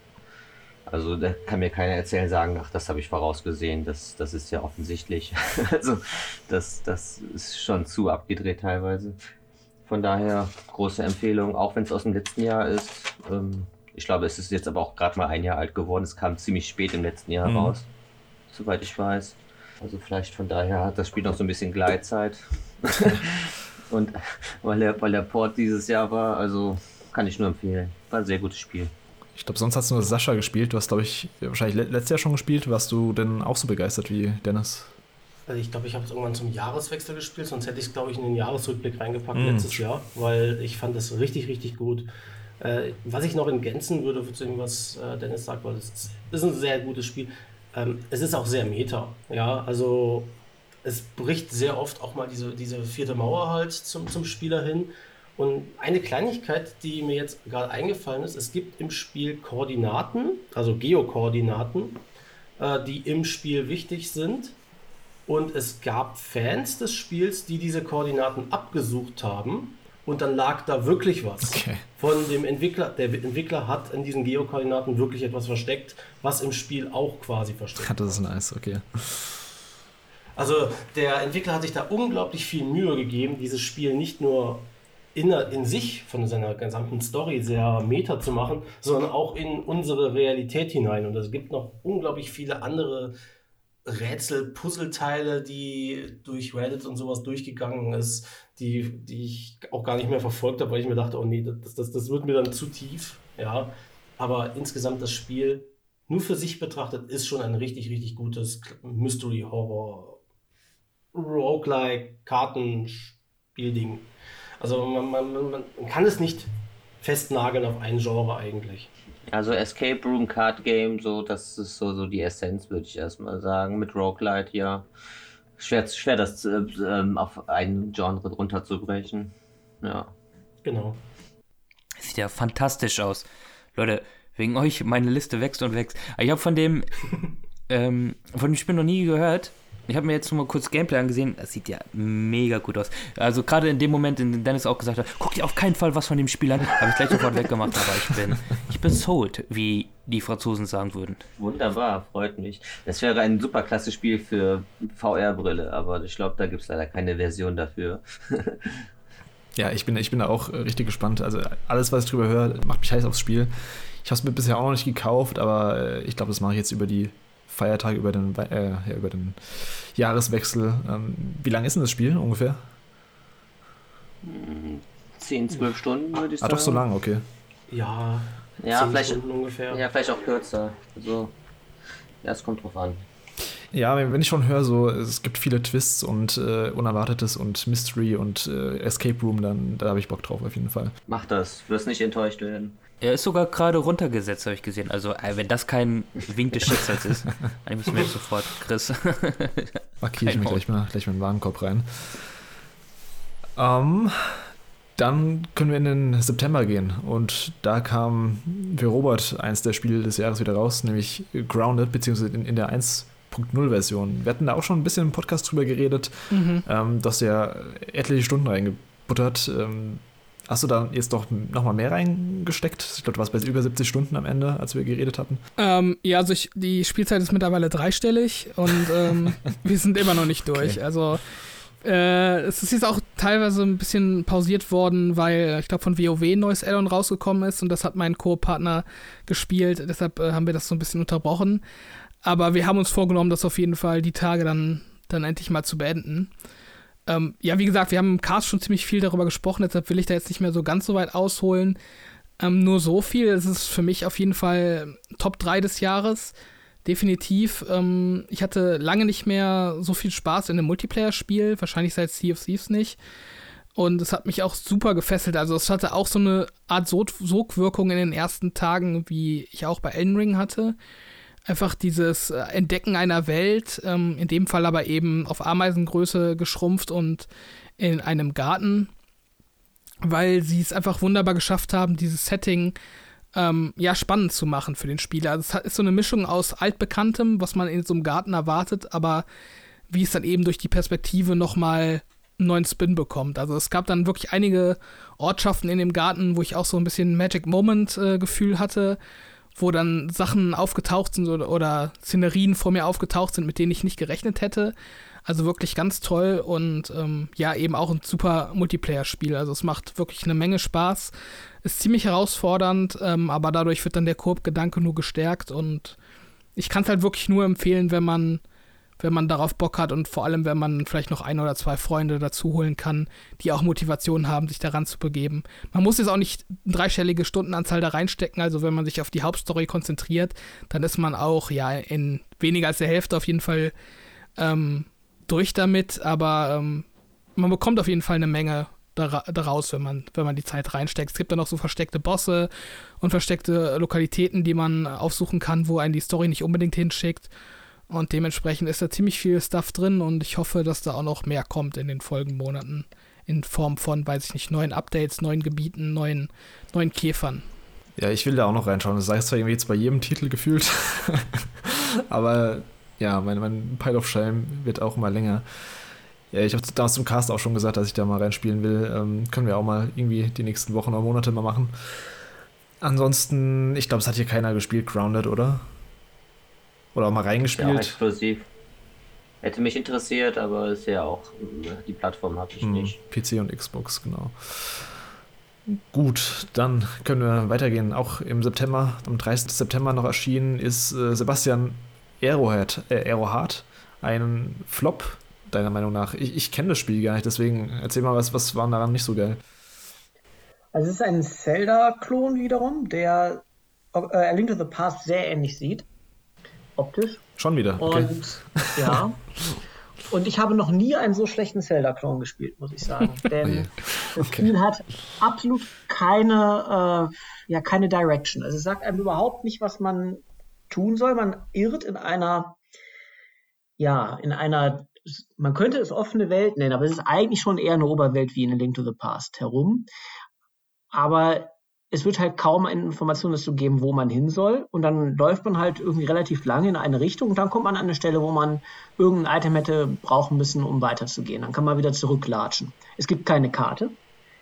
Also da kann mir keiner erzählen, sagen, ach, das habe ich vorausgesehen, das, das ist ja offensichtlich. also das, das ist schon zu abgedreht teilweise. Von daher große Empfehlung, auch wenn es aus dem letzten Jahr ist. Ähm, ich glaube, es ist jetzt aber auch gerade mal ein Jahr alt geworden. Es kam ziemlich spät im letzten Jahr mhm. raus, soweit ich weiß. Also vielleicht von daher hat das Spiel noch so ein bisschen Gleitzeit. Und weil der, weil der Port dieses Jahr war, also kann ich nur empfehlen. War ein sehr gutes Spiel. Ich glaube, sonst hast du nur Sascha gespielt. Du hast, glaube ich, wahrscheinlich letztes Jahr schon gespielt. Warst du denn auch so begeistert wie Dennis? Also ich glaube, ich habe es irgendwann zum Jahreswechsel gespielt, sonst hätte ich es, glaube ich, in den Jahresrückblick reingepackt mm. letztes Jahr, weil ich fand es richtig, richtig gut. Äh, was ich noch ergänzen würde zu dem, was äh, Dennis sagt, weil es ist ein sehr gutes Spiel. Ähm, es ist auch sehr meta. Ja, also es bricht sehr oft auch mal diese, diese vierte Mauer halt zum, zum Spieler hin. Und eine Kleinigkeit, die mir jetzt gerade eingefallen ist, es gibt im Spiel Koordinaten, also Geokoordinaten, äh, die im Spiel wichtig sind. Und es gab Fans des Spiels, die diese Koordinaten abgesucht haben und dann lag da wirklich was okay. von dem Entwickler. Der Entwickler hat in diesen Geokoordinaten wirklich etwas versteckt, was im Spiel auch quasi versteckt. Das ist nice, okay. Also der Entwickler hat sich da unglaublich viel Mühe gegeben, dieses Spiel nicht nur in, in sich von seiner gesamten Story sehr meta zu machen, sondern auch in unsere Realität hinein. Und es gibt noch unglaublich viele andere Rätsel, Puzzleteile, die durch Reddit und sowas durchgegangen ist, die, die ich auch gar nicht mehr verfolgt habe, weil ich mir dachte, oh nee, das, das, das wird mir dann zu tief. Ja, aber insgesamt das Spiel nur für sich betrachtet ist schon ein richtig, richtig gutes Mystery Roguelike Kartenspielding. Also man, man, man kann es nicht festnageln auf ein Genre eigentlich. Also Escape Room Card Game, so das ist so, so die Essenz, würde ich erstmal sagen. Mit Roguelite, ja. Schwer, schwer das äh, ähm, auf ein Genre runterzubrechen. Ja. Genau. Sieht ja fantastisch aus. Leute, wegen euch, meine Liste wächst und wächst. Ich habe von dem, ähm, von dem Spiel noch nie gehört. Ich habe mir jetzt noch mal kurz Gameplay angesehen. Das sieht ja mega gut aus. Also gerade in dem Moment, in dem Dennis auch gesagt hat, guck dir auf keinen Fall was von dem Spiel an, habe ich gleich sofort weggemacht. Aber ich bin, ich bin sold, wie die Franzosen sagen würden. Wunderbar, freut mich. Das wäre ein super klasse Spiel für VR-Brille, aber ich glaube, da gibt es leider keine Version dafür. ja, ich bin, ich bin da auch richtig gespannt. Also alles, was ich drüber höre, macht mich heiß aufs Spiel. Ich habe es mir bisher auch noch nicht gekauft, aber äh, ich glaube, das mache ich jetzt über die Feiertag, über den, äh, ja, über den Jahreswechsel. Ähm, wie lang ist denn das Spiel ungefähr? 10, 12 Stunden würde ich sagen. Ah, doch so lang, okay. Ja, ja vielleicht, ungefähr. Ja, vielleicht auch kürzer. Also, ja, es kommt drauf an. Ja, wenn ich schon höre, so es gibt viele Twists und äh, Unerwartetes und Mystery und äh, Escape Room, dann da habe ich Bock drauf auf jeden Fall. Mach das, wirst nicht enttäuscht werden. Er ist sogar gerade runtergesetzt, habe ich gesehen. Also, äh, wenn das kein Wink des Schicksals ist, dann müssen wir jetzt sofort, Chris. Markiere ich mir gleich mal, gleich mal in den Warenkorb rein. Ähm, dann können wir in den September gehen und da kam für Robert eins der Spiele des Jahres wieder raus, nämlich Grounded, beziehungsweise in, in der 1.0-Version. Wir hatten da auch schon ein bisschen im Podcast drüber geredet, mhm. ähm, dass er etliche Stunden reingebuttert. Ähm, Hast du da jetzt doch nochmal mehr reingesteckt? Ich glaube, du warst bei über 70 Stunden am Ende, als wir geredet hatten. Ähm, ja, also ich, die Spielzeit ist mittlerweile dreistellig und ähm, wir sind immer noch nicht durch. Okay. Also äh, es ist jetzt auch teilweise ein bisschen pausiert worden, weil ich glaube von WoW ein neues Addon rausgekommen ist und das hat mein Co-Partner gespielt. Deshalb äh, haben wir das so ein bisschen unterbrochen. Aber wir haben uns vorgenommen, das auf jeden Fall die Tage dann, dann endlich mal zu beenden. Ähm, ja, wie gesagt, wir haben im Cast schon ziemlich viel darüber gesprochen, deshalb will ich da jetzt nicht mehr so ganz so weit ausholen. Ähm, nur so viel, es ist für mich auf jeden Fall Top 3 des Jahres. Definitiv. Ähm, ich hatte lange nicht mehr so viel Spaß in einem Multiplayer-Spiel, wahrscheinlich seit Sea of Thieves nicht. Und es hat mich auch super gefesselt. Also es hatte auch so eine Art Sogwirkung in den ersten Tagen, wie ich auch bei Elden Ring hatte einfach dieses äh, Entdecken einer Welt, ähm, in dem Fall aber eben auf Ameisengröße geschrumpft und in einem Garten, weil sie es einfach wunderbar geschafft haben, dieses Setting ähm, ja spannend zu machen für den Spieler. Also es ist so eine Mischung aus altbekanntem, was man in so einem Garten erwartet, aber wie es dann eben durch die Perspektive nochmal einen neuen Spin bekommt. Also es gab dann wirklich einige Ortschaften in dem Garten, wo ich auch so ein bisschen Magic Moment äh, Gefühl hatte wo dann Sachen aufgetaucht sind oder, oder Szenerien vor mir aufgetaucht sind, mit denen ich nicht gerechnet hätte. Also wirklich ganz toll und ähm, ja, eben auch ein super Multiplayer-Spiel. Also es macht wirklich eine Menge Spaß. Ist ziemlich herausfordernd, ähm, aber dadurch wird dann der Koop-Gedanke nur gestärkt und ich kann es halt wirklich nur empfehlen, wenn man wenn man darauf Bock hat und vor allem, wenn man vielleicht noch ein oder zwei Freunde dazu holen kann, die auch Motivation haben, sich daran zu begeben. Man muss jetzt auch nicht eine dreistellige Stundenanzahl da reinstecken, also wenn man sich auf die Hauptstory konzentriert, dann ist man auch ja in weniger als der Hälfte auf jeden Fall ähm, durch damit, aber ähm, man bekommt auf jeden Fall eine Menge daraus, wenn man, wenn man die Zeit reinsteckt. Es gibt dann auch so versteckte Bosse und versteckte Lokalitäten, die man aufsuchen kann, wo einen die Story nicht unbedingt hinschickt. Und dementsprechend ist da ziemlich viel Stuff drin und ich hoffe, dass da auch noch mehr kommt in den Folgenmonaten. In Form von, weiß ich nicht, neuen Updates, neuen Gebieten, neuen, neuen Käfern. Ja, ich will da auch noch reinschauen. Das heißt zwar irgendwie jetzt bei jedem Titel gefühlt, aber ja, mein, mein Pile of Shame wird auch mal länger. Ja, ich habe damals zum Cast auch schon gesagt, dass ich da mal reinspielen will. Ähm, können wir auch mal irgendwie die nächsten Wochen oder Monate mal machen. Ansonsten, ich glaube, es hat hier keiner gespielt, Grounded, oder? Oder auch mal reingespielt? Ja, exklusiv. Hätte mich interessiert, aber ist ja auch, die Plattform habe ich hm, nicht. PC und Xbox, genau. Gut, dann können wir weitergehen. Auch im September, am 30. September noch erschienen ist äh, Sebastian Aerohead, äh, Aerohard, ein Flop, deiner Meinung nach. Ich, ich kenne das Spiel gar nicht, deswegen erzähl mal, was, was war daran nicht so geil? Also es ist ein Zelda-Klon wiederum, der äh, A Link to the Past sehr ähnlich sieht optisch. Schon wieder. Okay. Und ja. Und ich habe noch nie einen so schlechten Zelda-Klon gespielt, muss ich sagen. Denn oh das Spiel hat absolut keine, äh, ja, keine Direction. Also es sagt einem überhaupt nicht, was man tun soll. Man irrt in einer, ja, in einer, man könnte es offene Welt nennen, aber es ist eigentlich schon eher eine Oberwelt wie in A Link to the Past herum. Aber es wird halt kaum eine Information dazu geben, wo man hin soll. Und dann läuft man halt irgendwie relativ lange in eine Richtung und dann kommt man an eine Stelle, wo man irgendein Item hätte brauchen müssen, um weiterzugehen. Dann kann man wieder zurücklatschen. Es gibt keine Karte.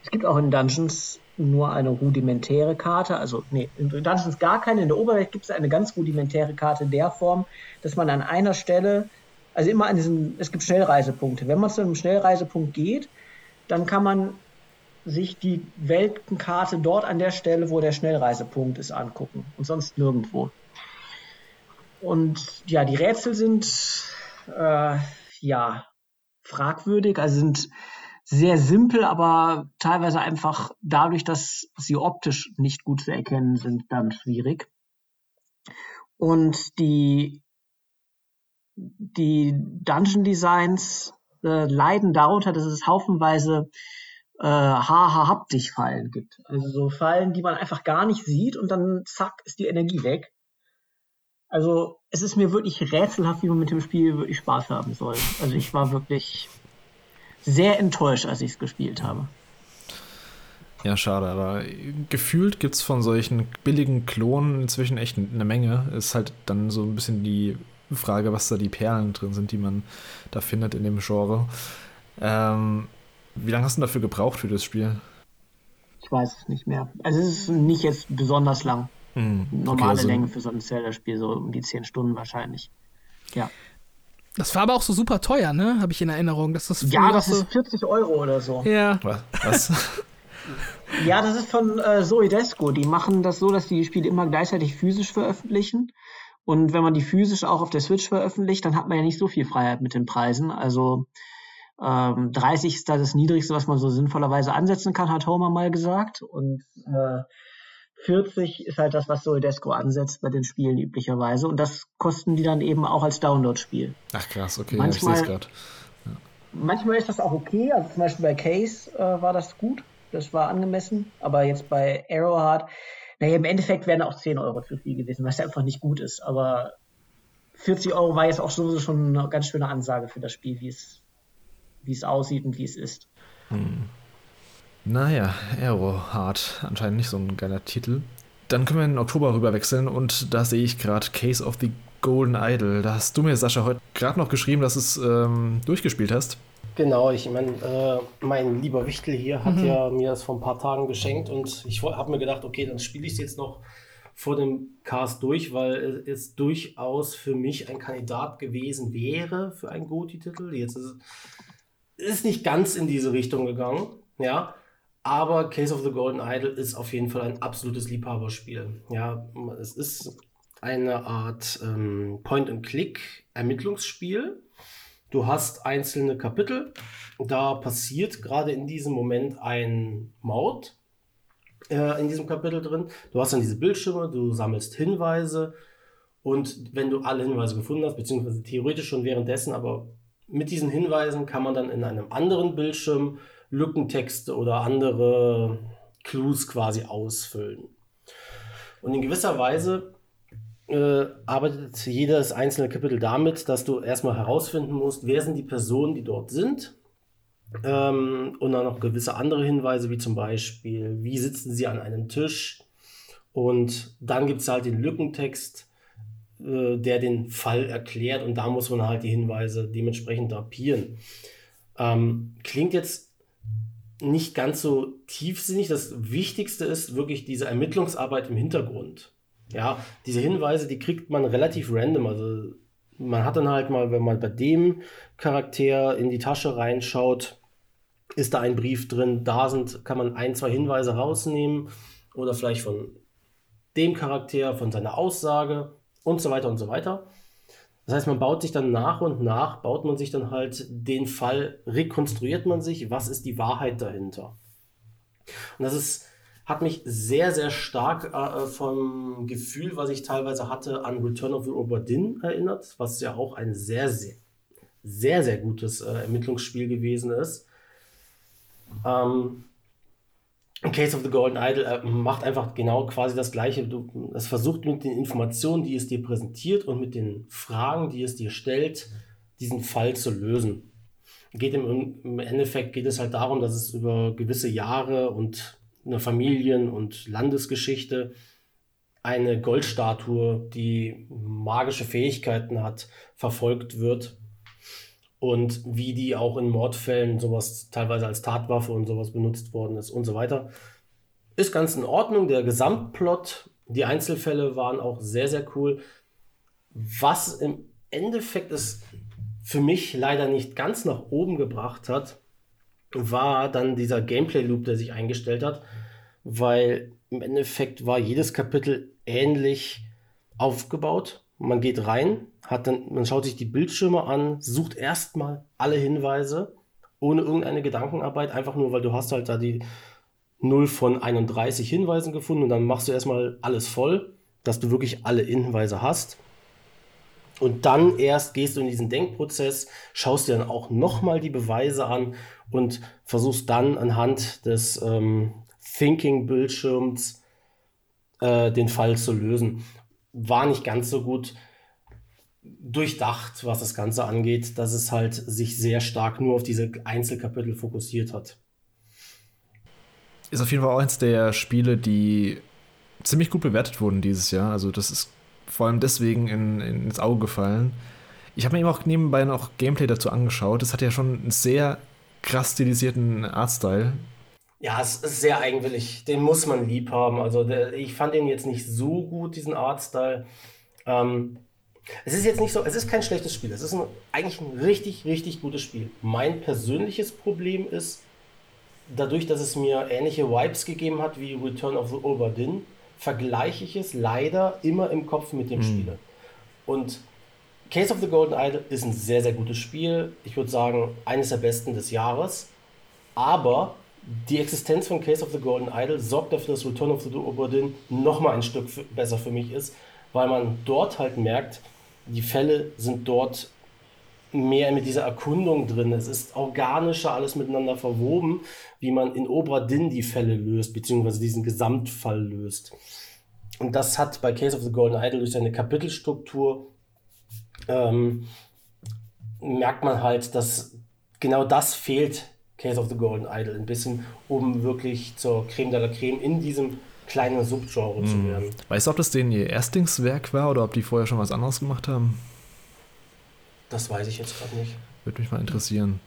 Es gibt auch in Dungeons nur eine rudimentäre Karte. Also, nee, in Dungeons gar keine. In der Oberwelt gibt es eine ganz rudimentäre Karte der Form, dass man an einer Stelle, also immer an diesen, es gibt Schnellreisepunkte. Wenn man zu einem Schnellreisepunkt geht, dann kann man sich die Weltenkarte dort an der Stelle, wo der Schnellreisepunkt ist, angucken und sonst nirgendwo. Und ja, die Rätsel sind äh, ja fragwürdig, also sind sehr simpel, aber teilweise einfach dadurch, dass sie optisch nicht gut zu erkennen sind, dann schwierig. Und die die Dungeon Designs äh, leiden darunter, dass es haufenweise äh, haha hab dich Fallen gibt. Also so Fallen, die man einfach gar nicht sieht und dann zack ist die Energie weg. Also es ist mir wirklich rätselhaft, wie man mit dem Spiel wirklich Spaß haben soll. Also ich war wirklich sehr enttäuscht, als ich es gespielt habe. Ja, schade, aber gefühlt gibt es von solchen billigen Klonen inzwischen echt eine Menge. Ist halt dann so ein bisschen die Frage, was da die Perlen drin sind, die man da findet in dem Genre. Ähm, wie lange hast du dafür gebraucht für das Spiel? Ich weiß es nicht mehr. Also es ist nicht jetzt besonders lang. Hm, Normale okay, also Länge für so ein Zelda-Spiel, so um die 10 Stunden wahrscheinlich. Ja. Das war aber auch so super teuer, ne? Habe ich in Erinnerung. Dass das ja, das ist 40 Euro oder so. Ja. Was? ja, das ist von äh, Zoidesco. Die machen das so, dass die, die Spiele immer gleichzeitig physisch veröffentlichen. Und wenn man die physisch auch auf der Switch veröffentlicht, dann hat man ja nicht so viel Freiheit mit den Preisen. Also ähm, 30 ist da das Niedrigste, was man so sinnvollerweise ansetzen kann, hat Homer mal gesagt. Und äh, 40 ist halt das, was Soldesco ansetzt bei den Spielen üblicherweise. Und das kosten die dann eben auch als Download-Spiel. Ach krass, okay, manchmal, ja, ich sehe es ja. Manchmal ist das auch okay. Also zum Beispiel bei Case äh, war das gut. Das war angemessen. Aber jetzt bei Arrowheart, naja, im Endeffekt wären auch 10 Euro zu viel gewesen, was einfach nicht gut ist. Aber 40 Euro war jetzt auch sowieso schon eine ganz schöne Ansage für das Spiel, wie es, wie es aussieht und wie es ist. Hm. Naja, Aerohard, anscheinend nicht so ein geiler Titel. Dann können wir in den Oktober rüber wechseln und da sehe ich gerade Case of the Golden Idol. Da hast du mir, Sascha, heute gerade noch geschrieben, dass du es ähm, durchgespielt hast. Genau, ich meine, äh, mein lieber Wichtel hier hat mhm. ja mir das vor ein paar Tagen geschenkt und ich habe mir gedacht, okay, dann spiele ich es jetzt noch vor dem Cast durch, weil es durchaus für mich ein Kandidat gewesen wäre für einen Goti-Titel. Jetzt ist es ist nicht ganz in diese Richtung gegangen, ja. Aber Case of the Golden Idol ist auf jeden Fall ein absolutes Liebhaberspiel. Ja, es ist eine Art ähm, Point-and-Click-Ermittlungsspiel. Du hast einzelne Kapitel. Da passiert gerade in diesem Moment ein Mord äh, in diesem Kapitel drin. Du hast dann diese Bildschirme, du sammelst Hinweise. Und wenn du alle Hinweise gefunden hast, beziehungsweise theoretisch schon währenddessen, aber mit diesen Hinweisen kann man dann in einem anderen Bildschirm Lückentexte oder andere Clues quasi ausfüllen. Und in gewisser Weise äh, arbeitet jedes einzelne Kapitel damit, dass du erstmal herausfinden musst, wer sind die Personen, die dort sind. Ähm, und dann noch gewisse andere Hinweise, wie zum Beispiel, wie sitzen sie an einem Tisch. Und dann gibt es halt den Lückentext, äh, der den Fall erklärt. Und da muss man halt die Hinweise dementsprechend drapieren. Ähm, klingt jetzt nicht ganz so tiefsinnig. Das Wichtigste ist wirklich diese Ermittlungsarbeit im Hintergrund. Ja, diese Hinweise, die kriegt man relativ random. Also man hat dann halt mal, wenn man bei dem Charakter in die Tasche reinschaut, ist da ein Brief drin. Da sind, kann man ein, zwei Hinweise rausnehmen oder vielleicht von dem Charakter, von seiner Aussage und so weiter und so weiter. Das heißt, man baut sich dann nach und nach, baut man sich dann halt den Fall, rekonstruiert man sich, was ist die Wahrheit dahinter. Und das ist, hat mich sehr, sehr stark äh, vom Gefühl, was ich teilweise hatte, an Return of the Obra Dinn erinnert, was ja auch ein sehr, sehr, sehr, sehr gutes äh, Ermittlungsspiel gewesen ist. Ähm, Case of the Golden Idol äh, macht einfach genau quasi das Gleiche. Du, es versucht mit den Informationen, die es dir präsentiert und mit den Fragen, die es dir stellt, diesen Fall zu lösen. Geht im, im Endeffekt geht es halt darum, dass es über gewisse Jahre und eine Familien- und Landesgeschichte eine Goldstatue, die magische Fähigkeiten hat, verfolgt wird und wie die auch in Mordfällen sowas teilweise als Tatwaffe und sowas benutzt worden ist und so weiter. Ist ganz in Ordnung. Der Gesamtplot, die Einzelfälle waren auch sehr, sehr cool. Was im Endeffekt es für mich leider nicht ganz nach oben gebracht hat, war dann dieser Gameplay-Loop, der sich eingestellt hat, weil im Endeffekt war jedes Kapitel ähnlich aufgebaut. Man geht rein, hat dann, man schaut sich die Bildschirme an, sucht erstmal alle Hinweise, ohne irgendeine Gedankenarbeit, einfach nur, weil du hast halt da die 0 von 31 Hinweisen gefunden und dann machst du erstmal alles voll, dass du wirklich alle Hinweise hast. Und dann erst gehst du in diesen Denkprozess, schaust dir dann auch nochmal die Beweise an und versuchst dann anhand des ähm, Thinking-Bildschirms äh, den Fall zu lösen. War nicht ganz so gut durchdacht, was das Ganze angeht, dass es halt sich sehr stark nur auf diese Einzelkapitel fokussiert hat. Ist auf jeden Fall auch eins der Spiele, die ziemlich gut bewertet wurden dieses Jahr. Also das ist vor allem deswegen in, in, ins Auge gefallen. Ich habe mir eben auch nebenbei noch Gameplay dazu angeschaut. Das hat ja schon einen sehr krass stilisierten Artstyle. Ja, es ist sehr eigenwillig. Den muss man lieb haben. Also der, ich fand den jetzt nicht so gut, diesen Artstyle. Ähm, es ist jetzt nicht so, es ist kein schlechtes Spiel. Es ist ein, eigentlich ein richtig, richtig gutes Spiel. Mein persönliches Problem ist, dadurch, dass es mir ähnliche Vibes gegeben hat wie Return of the Obra Dinn, vergleiche ich es leider immer im Kopf mit dem mhm. Spieler. Und Case of the Golden Idol ist ein sehr, sehr gutes Spiel. Ich würde sagen, eines der besten des Jahres. Aber die Existenz von Case of the Golden Idol sorgt dafür, dass Return of the Obra Dinn nochmal ein Stück besser für mich ist, weil man dort halt merkt, die Fälle sind dort mehr mit dieser Erkundung drin. Es ist organischer alles miteinander verwoben, wie man in Obra Dinn die Fälle löst, beziehungsweise diesen Gesamtfall löst. Und das hat bei Case of the Golden Idol durch seine Kapitelstruktur ähm, merkt man halt, dass genau das fehlt Case of the Golden Idol ein bisschen, um wirklich zur Creme de la Creme in diesem kleinen Subgenre hm. zu werden. Weißt du, ob das denen ihr Erstlingswerk war oder ob die vorher schon was anderes gemacht haben? Das weiß ich jetzt gerade nicht. Würde mich mal interessieren.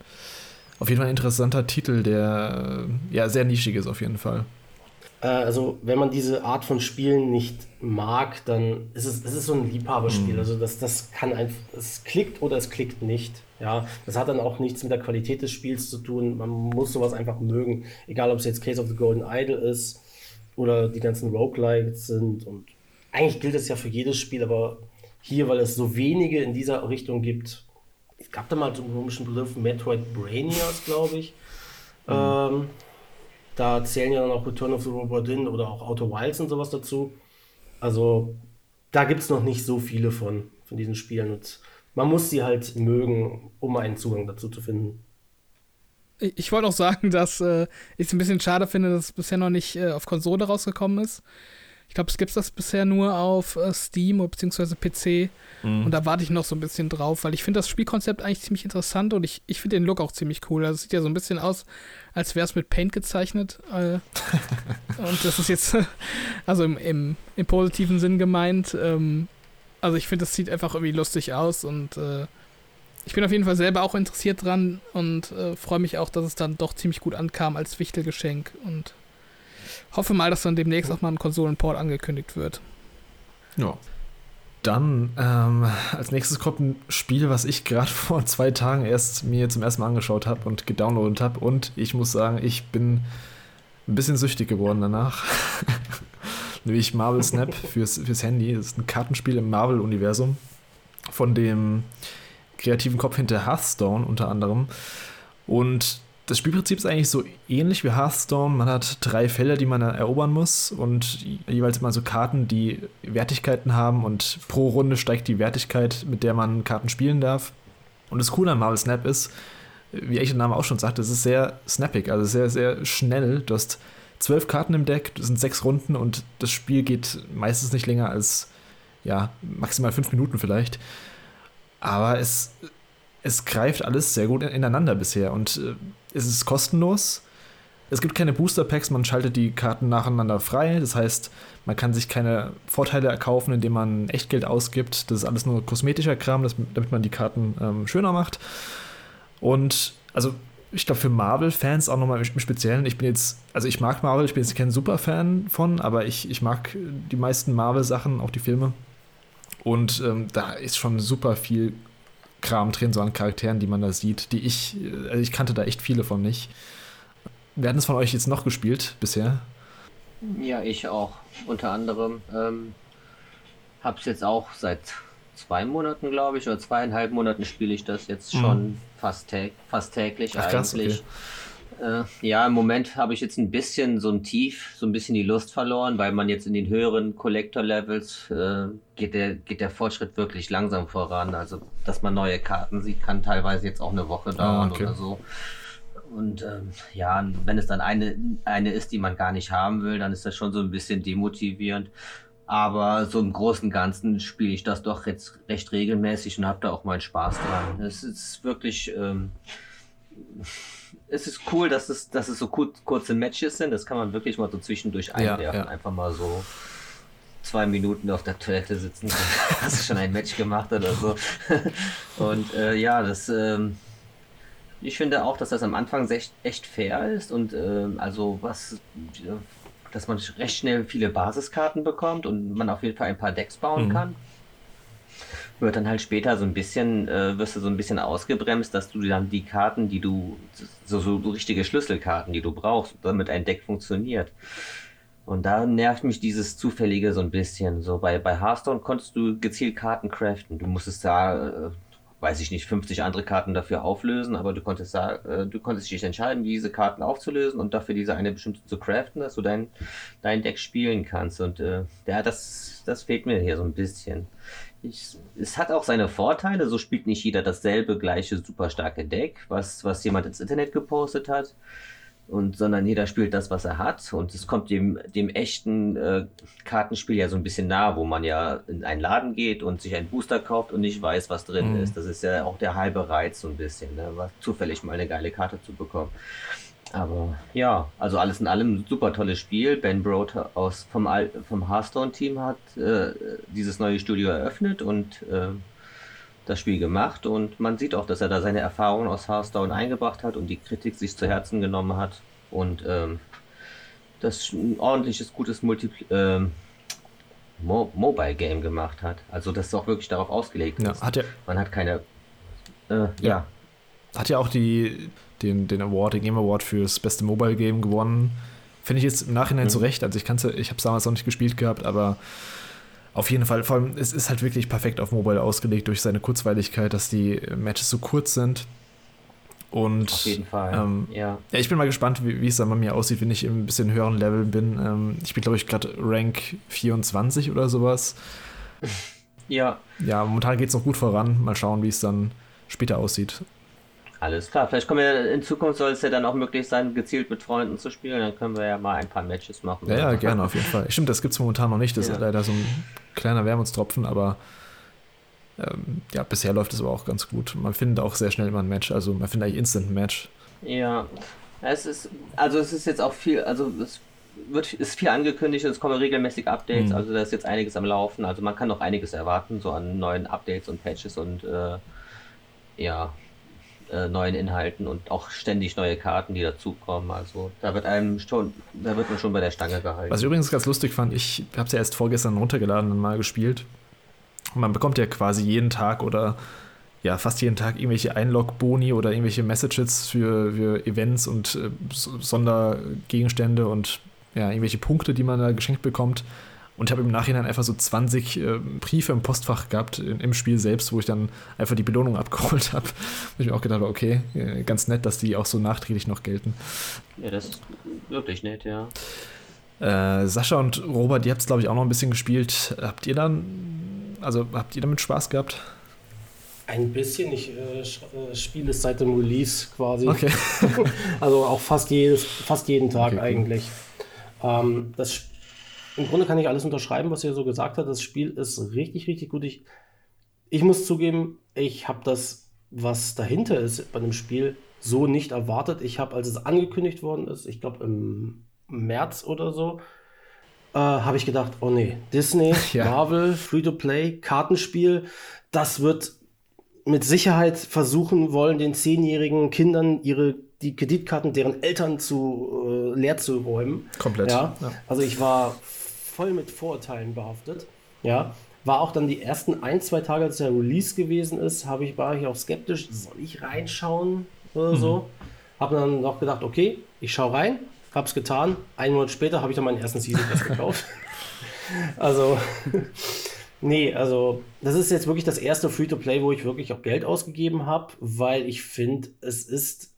Auf jeden Fall ein interessanter Titel, der ja sehr nischig ist, auf jeden Fall. Äh, also, wenn man diese Art von Spielen nicht mag, dann ist es, es ist so ein Liebhaberspiel. Mhm. Also, das, das kann einfach, es klickt oder es klickt nicht. Ja, das hat dann auch nichts mit der Qualität des Spiels zu tun. Man muss sowas einfach mögen. Egal, ob es jetzt Case of the Golden Idol ist oder die ganzen Roguelites sind. Und eigentlich gilt das ja für jedes Spiel, aber hier, weil es so wenige in dieser Richtung gibt. Es gab da mal so einen komischen Begriff, Metroid Brainias, glaube ich. Mhm. Ähm, da zählen ja dann auch Return of the Robot In oder auch Outer Wilds und sowas dazu. Also da gibt es noch nicht so viele von, von diesen Spielen. Und man muss sie halt mögen, um einen Zugang dazu zu finden. Ich wollte auch sagen, dass äh, ich es ein bisschen schade finde, dass es bisher noch nicht äh, auf Konsole rausgekommen ist. Ich glaube, es gibt das bisher nur auf äh, Steam bzw. PC. Mhm. Und da warte ich noch so ein bisschen drauf, weil ich finde das Spielkonzept eigentlich ziemlich interessant und ich, ich finde den Look auch ziemlich cool. Also es sieht ja so ein bisschen aus, als wäre es mit Paint gezeichnet. Äh, und das ist jetzt, also im, im, im positiven Sinn gemeint. Ähm, also ich finde, das sieht einfach irgendwie lustig aus und äh, ich bin auf jeden Fall selber auch interessiert dran und äh, freue mich auch, dass es dann doch ziemlich gut ankam als Wichtelgeschenk und hoffe mal, dass dann demnächst auch mal ein Konsolenport angekündigt wird. Ja. Dann ähm, als nächstes kommt ein Spiel, was ich gerade vor zwei Tagen erst mir zum ersten Mal angeschaut habe und gedownloadet habe. Und ich muss sagen, ich bin ein bisschen süchtig geworden danach. Nämlich Marvel Snap fürs, fürs Handy. Das ist ein Kartenspiel im Marvel-Universum von dem kreativen Kopf hinter Hearthstone unter anderem. Und das Spielprinzip ist eigentlich so ähnlich wie Hearthstone. Man hat drei Felder, die man erobern muss und jeweils immer so Karten, die Wertigkeiten haben und pro Runde steigt die Wertigkeit, mit der man Karten spielen darf. Und das Coole an Marvel Snap ist, wie ich der Name auch schon sagte, es ist sehr snappig, also sehr, sehr schnell. Du hast zwölf Karten im Deck, das sind sechs Runden und das Spiel geht meistens nicht länger als ja, maximal fünf Minuten vielleicht. Aber es, es greift alles sehr gut ineinander bisher und äh, es ist kostenlos. Es gibt keine Booster Packs, man schaltet die Karten nacheinander frei. Das heißt, man kann sich keine Vorteile erkaufen, indem man Echtgeld ausgibt. Das ist alles nur kosmetischer Kram, das, damit man die Karten ähm, schöner macht. Und also ich glaube für Marvel-Fans auch nochmal im Speziellen. Ich bin jetzt, also ich mag Marvel, ich bin jetzt kein Superfan von, aber ich, ich mag die meisten Marvel-Sachen, auch die Filme. Und ähm, da ist schon super viel Kram drin, so an Charakteren, die man da sieht, die ich, also ich kannte da echt viele von nicht. Wer hat es von euch jetzt noch gespielt bisher? Ja, ich auch. Unter anderem. Ähm, hab's jetzt auch seit zwei Monaten, glaube ich, oder zweieinhalb Monaten spiele ich das jetzt mhm. schon fast, tä fast täglich Ach, eigentlich. Äh, ja, im Moment habe ich jetzt ein bisschen so ein Tief, so ein bisschen die Lust verloren, weil man jetzt in den höheren Collector-Levels äh, geht, der, geht der Fortschritt wirklich langsam voran. Also, dass man neue Karten sieht, kann teilweise jetzt auch eine Woche dauern ah, okay. oder so. Und ähm, ja, wenn es dann eine, eine ist, die man gar nicht haben will, dann ist das schon so ein bisschen demotivierend. Aber so im Großen und Ganzen spiele ich das doch jetzt recht regelmäßig und habe da auch meinen Spaß dran. Es ist wirklich. Ähm, es ist cool, dass es, dass es so kurz, kurze Matches sind. Das kann man wirklich mal so zwischendurch einwerfen. Ja, ja. Einfach mal so zwei Minuten auf der Toilette sitzen. Hast du schon ein Match gemacht oder so? Und äh, ja, das. Ähm, ich finde auch, dass das am Anfang echt, echt fair ist und äh, also was, dass man recht schnell viele Basiskarten bekommt und man auf jeden Fall ein paar Decks bauen mhm. kann wird dann halt später so ein bisschen, äh, wirst du so ein bisschen ausgebremst, dass du dann die Karten, die du, so, so richtige Schlüsselkarten, die du brauchst, damit ein Deck funktioniert. Und da nervt mich dieses Zufällige so ein bisschen. So bei, bei Hearthstone konntest du gezielt Karten craften. Du musstest da, äh, weiß ich nicht, 50 andere Karten dafür auflösen, aber du konntest da, äh, du konntest dich entscheiden, diese Karten aufzulösen und dafür diese eine bestimmte zu craften, dass du dein, dein Deck spielen kannst. Und äh, ja, das, das fehlt mir hier so ein bisschen. Ich, es hat auch seine Vorteile, so spielt nicht jeder dasselbe gleiche super starke Deck, was, was jemand ins Internet gepostet hat. Und, sondern jeder spielt das, was er hat. Und es kommt dem, dem echten äh, Kartenspiel ja so ein bisschen nah, wo man ja in einen Laden geht und sich einen Booster kauft und nicht weiß, was drin mhm. ist. Das ist ja auch der halbe Reiz so ein bisschen, ne? zufällig mal eine geile Karte zu bekommen. Aber ja, also alles in allem super tolles Spiel. Ben Broad aus, vom, vom Hearthstone-Team hat äh, dieses neue Studio eröffnet und äh, das Spiel gemacht. Und man sieht auch, dass er da seine Erfahrungen aus Hearthstone eingebracht hat und die Kritik sich zu Herzen genommen hat. Und ähm, das ein ordentliches, gutes Multi ähm, Mo Mobile Game gemacht hat. Also das ist auch wirklich darauf ausgelegt ja, Hat er man hat keine. Äh, ja. ja. Hat ja auch die den, den Award, den Game Award fürs beste Mobile Game gewonnen. Finde ich jetzt im Nachhinein mhm. zu Recht. Also ich kannte, ich habe es damals noch nicht gespielt gehabt, aber auf jeden Fall, vor allem, es ist halt wirklich perfekt auf Mobile ausgelegt durch seine Kurzweiligkeit, dass die Matches so kurz sind. Und auf jeden Fall. Ähm, ja. ja. Ich bin mal gespannt, wie, wie es dann bei mir aussieht, wenn ich im bisschen höheren Level bin. Ähm, ich bin, glaube ich, gerade Rank 24 oder sowas. Ja. Ja, momentan geht es noch gut voran. Mal schauen, wie es dann später aussieht. Alles klar, vielleicht kommen wir in Zukunft soll es ja dann auch möglich sein, gezielt mit Freunden zu spielen. Dann können wir ja mal ein paar Matches machen. Ja, ja gerne, auf jeden Fall. Stimmt, das gibt es momentan noch nicht. Das ja. ist leider so ein kleiner Wermutstropfen, aber ähm, ja, bisher läuft es aber auch ganz gut. Man findet auch sehr schnell immer ein Match. Also man findet eigentlich instant ein Match. Ja, es ist, also es ist jetzt auch viel, also es wird, ist viel angekündigt und es kommen regelmäßig Updates. Mhm. Also da ist jetzt einiges am Laufen. Also man kann noch einiges erwarten, so an neuen Updates und Patches und äh, ja, äh, neuen Inhalten und auch ständig neue Karten, die dazukommen. Also da wird einem schon, da wird man schon bei der Stange gehalten. Was ich übrigens ganz lustig fand, ich habe es ja erst vorgestern runtergeladen und mal gespielt. Und man bekommt ja quasi jeden Tag oder ja, fast jeden Tag irgendwelche Einlog-Boni oder irgendwelche Messages für, für Events und äh, Sondergegenstände und ja, irgendwelche Punkte, die man da geschenkt bekommt. Und habe im Nachhinein einfach so 20 äh, Briefe im Postfach gehabt in, im Spiel selbst, wo ich dann einfach die Belohnung abgeholt habe. Wo ich mir auch gedacht habe, okay, äh, ganz nett, dass die auch so nachträglich noch gelten. Ja, das ist wirklich nett, ja. Äh, Sascha und Robert, ihr habt es, glaube ich, auch noch ein bisschen gespielt. Habt ihr dann, also habt ihr damit Spaß gehabt? Ein bisschen. Ich äh, äh spiele es seit dem Release quasi. Okay. also auch fast, jedes, fast jeden Tag okay, eigentlich. Ähm, das Spiel im Grunde kann ich alles unterschreiben, was ihr so gesagt habt. Das Spiel ist richtig, richtig gut. Ich, ich muss zugeben, ich habe das, was dahinter ist bei dem Spiel, so nicht erwartet. Ich habe, als es angekündigt worden ist, ich glaube im März oder so, äh, habe ich gedacht, oh nee, Disney, ja. Marvel, Free-to-Play, Kartenspiel, das wird mit Sicherheit versuchen wollen, den zehnjährigen Kindern ihre die Kreditkarten deren Eltern zu äh, leer zu räumen. Komplett. Ja? ja. Also ich war voll mit Vorurteilen behaftet. Ja, war auch dann die ersten ein, zwei Tage, als der Release gewesen ist, habe ich, war ich auch skeptisch, soll ich reinschauen oder mhm. so. Habe dann noch gedacht, okay, ich schaue rein, habe es getan. Einen Monat später habe ich dann meinen ersten Season Pass gekauft. also, nee, also das ist jetzt wirklich das erste Free-to-Play, wo ich wirklich auch Geld ausgegeben habe, weil ich finde, es ist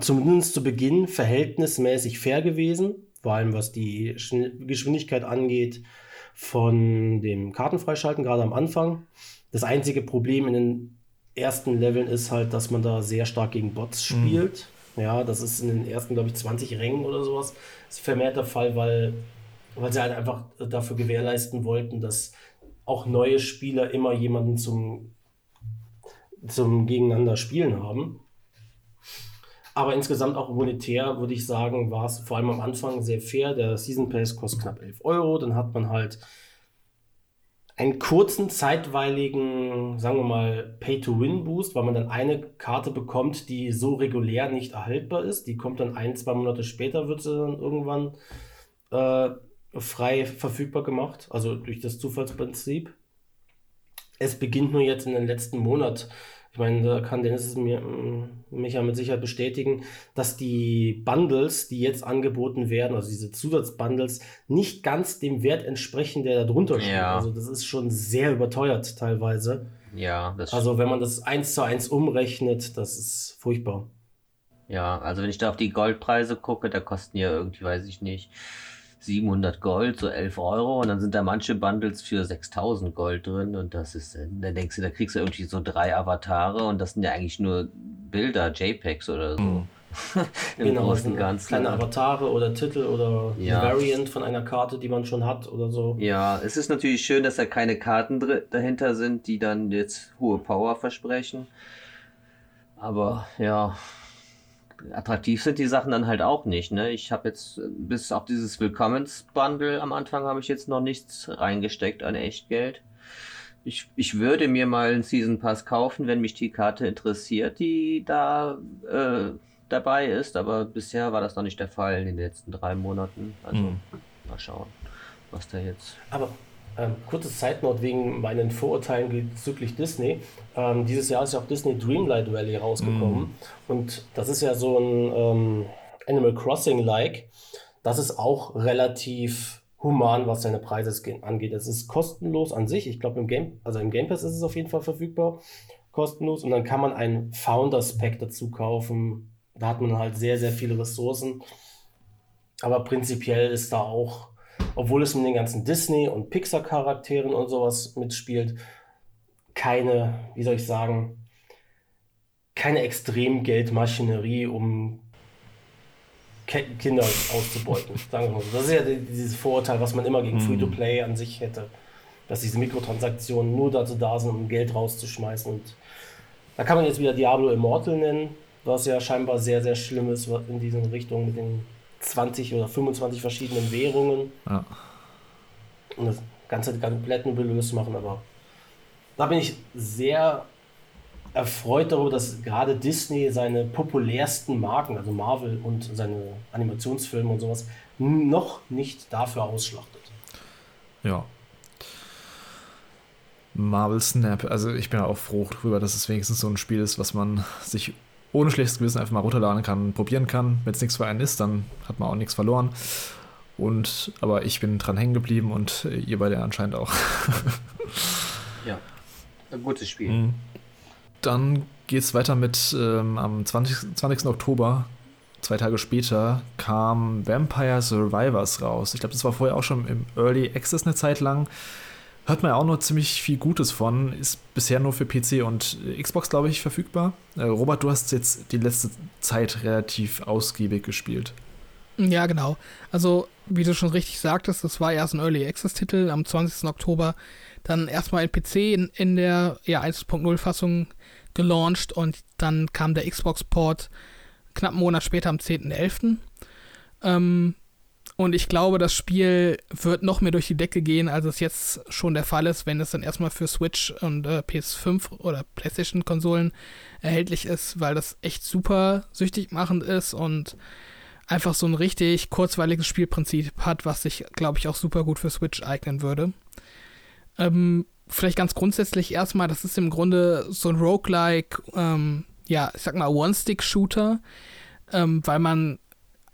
zumindest zu Beginn verhältnismäßig fair gewesen, vor allem was die Geschwindigkeit angeht von dem Kartenfreischalten, gerade am Anfang. Das einzige Problem in den ersten Leveln ist halt, dass man da sehr stark gegen Bots mhm. spielt. Mhm. Ja, das ist in den ersten, glaube ich, 20 Rängen oder sowas. Das ist vermehrt der Fall, weil, weil sie halt einfach dafür gewährleisten wollten, dass auch neue Spieler immer jemanden zum, zum Gegeneinander spielen haben. Aber insgesamt auch monetär würde ich sagen, war es vor allem am Anfang sehr fair. Der Season Pass kostet knapp 11 Euro. Dann hat man halt einen kurzen, zeitweiligen, sagen wir mal, Pay-to-Win-Boost, weil man dann eine Karte bekommt, die so regulär nicht erhaltbar ist. Die kommt dann ein, zwei Monate später, wird sie dann irgendwann äh, frei verfügbar gemacht, also durch das Zufallsprinzip. Es beginnt nur jetzt in den letzten Monat ich meine, da kann Dennis mir, mm, mich ja mit Sicherheit bestätigen, dass die Bundles, die jetzt angeboten werden, also diese Zusatzbundles, nicht ganz dem Wert entsprechen, der da drunter steht. Ja. Also das ist schon sehr überteuert teilweise. Ja, das Also wenn man das eins zu eins umrechnet, das ist furchtbar. Ja, also wenn ich da auf die Goldpreise gucke, da kosten ja irgendwie, weiß ich nicht, 700 Gold, so 11 Euro und dann sind da manche Bundles für 6000 Gold drin und das ist, dann denkst du, da kriegst du irgendwie so drei Avatare und das sind ja eigentlich nur Bilder, JPEGs oder so. Mhm. Im genau, Großen Ganzen. Kleine Avatare oder Titel oder ja. Variant von einer Karte, die man schon hat oder so. Ja, es ist natürlich schön, dass da keine Karten dahinter sind, die dann jetzt hohe Power versprechen. Aber ja, attraktiv sind die Sachen dann halt auch nicht. Ne? Ich habe jetzt bis auf dieses Willkommensbundle am Anfang habe ich jetzt noch nichts reingesteckt an Echtgeld. Ich, ich würde mir mal einen Season Pass kaufen, wenn mich die Karte interessiert, die da äh, dabei ist, aber bisher war das noch nicht der Fall in den letzten drei Monaten. Also mhm. mal schauen, was da jetzt. Aber ähm, kurze Zeitnote wegen meinen Vorurteilen bezüglich Disney. Ähm, dieses Jahr ist ja auch Disney Dreamlight Valley rausgekommen. Mm. Und das ist ja so ein ähm, Animal Crossing-like. Das ist auch relativ human, was seine Preise angeht. Es ist kostenlos an sich. Ich glaube, im Game, also im Game Pass ist es auf jeden Fall verfügbar. Kostenlos. Und dann kann man ein Founders Pack dazu kaufen. Da hat man halt sehr, sehr viele Ressourcen. Aber prinzipiell ist da auch obwohl es mit den ganzen Disney- und Pixar-Charakteren und sowas mitspielt, keine, wie soll ich sagen, keine Extremgeldmaschinerie, um Ke Kinder auszubeuten. sagen wir mal so. Das ist ja dieses Vorurteil, was man immer gegen mhm. Free-to-Play an sich hätte. Dass diese Mikrotransaktionen nur dazu da sind, um Geld rauszuschmeißen. Und da kann man jetzt wieder Diablo Immortal nennen, was ja scheinbar sehr, sehr schlimm ist in diesen Richtungen mit den 20 oder 25 verschiedenen Währungen. Ja. Und das Ganze komplett nebulös machen, aber da bin ich sehr erfreut darüber, dass gerade Disney seine populärsten Marken, also Marvel und seine Animationsfilme und sowas, noch nicht dafür ausschlachtet. Ja. Marvel Snap, also ich bin auch froh darüber, dass es wenigstens so ein Spiel ist, was man sich ohne schlechtes Gewissen einfach mal runterladen kann, probieren kann. Wenn es nichts für einen ist, dann hat man auch nichts verloren. Und aber ich bin dran hängen geblieben und ihr beide anscheinend auch. ja, ein gutes Spiel. Mhm. Dann geht es weiter mit ähm, am 20, 20. Oktober, zwei Tage später, kam Vampire Survivors raus. Ich glaube, das war vorher auch schon im Early Access eine Zeit lang. Hört man ja auch nur ziemlich viel Gutes von. Ist bisher nur für PC und Xbox, glaube ich, verfügbar. Äh, Robert, du hast jetzt die letzte Zeit relativ ausgiebig gespielt. Ja, genau. Also, wie du schon richtig sagtest, das war erst ein Early Access-Titel am 20. Oktober. Dann erstmal ein PC in, in der ja, 1.0-Fassung gelauncht und dann kam der Xbox-Port knapp einen Monat später am 10.11. Ähm, und ich glaube, das Spiel wird noch mehr durch die Decke gehen, als es jetzt schon der Fall ist, wenn es dann erstmal für Switch und äh, PS5 oder PlayStation-Konsolen erhältlich ist, weil das echt super süchtig machend ist und einfach so ein richtig kurzweiliges Spielprinzip hat, was sich, glaube ich, auch super gut für Switch eignen würde. Ähm, vielleicht ganz grundsätzlich erstmal, das ist im Grunde so ein Roguelike, ähm, ja, ich sag mal, One-Stick-Shooter, ähm, weil man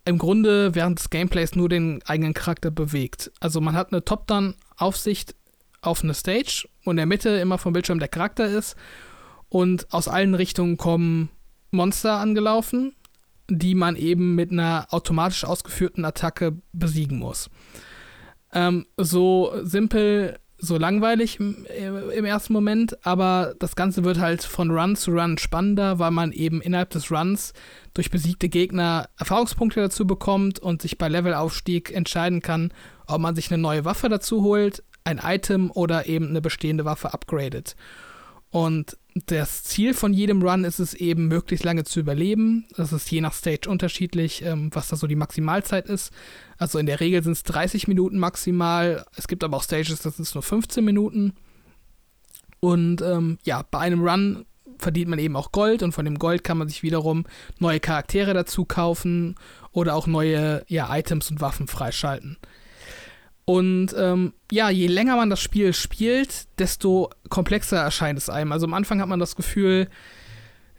im Grunde während des Gameplays nur den eigenen Charakter bewegt. Also man hat eine Top-Down-Aufsicht auf eine Stage und in der Mitte immer vom Bildschirm der Charakter ist und aus allen Richtungen kommen Monster angelaufen die man eben mit einer automatisch ausgeführten Attacke besiegen muss. Ähm, so simpel, so langweilig im, ersten Moment, aber das Ganze wird halt von Run zu Run spannender, weil man eben innerhalb des Runs durch besiegte Gegner Erfahrungspunkte dazu bekommt und sich bei Levelaufstieg entscheiden kann, ob man sich eine neue Waffe dazu holt, ein Item oder eben eine bestehende Waffe upgradet. Und das Ziel von jedem Run ist es eben, möglichst lange zu überleben. Das ist je nach Stage unterschiedlich, ähm, was da so die Maximalzeit ist. Also in der Regel sind es 30 Minuten maximal. Es gibt aber auch Stages, das ist nur 15 Minuten. Und ähm, ja, bei einem Run verdient man eben auch Gold und von dem Gold kann man sich wiederum neue Charaktere dazu kaufen oder auch neue ja, Items und Waffen freischalten. Und ähm, ja, je länger man das Spiel spielt, desto komplexer erscheint es einem. Also am Anfang hat man das Gefühl,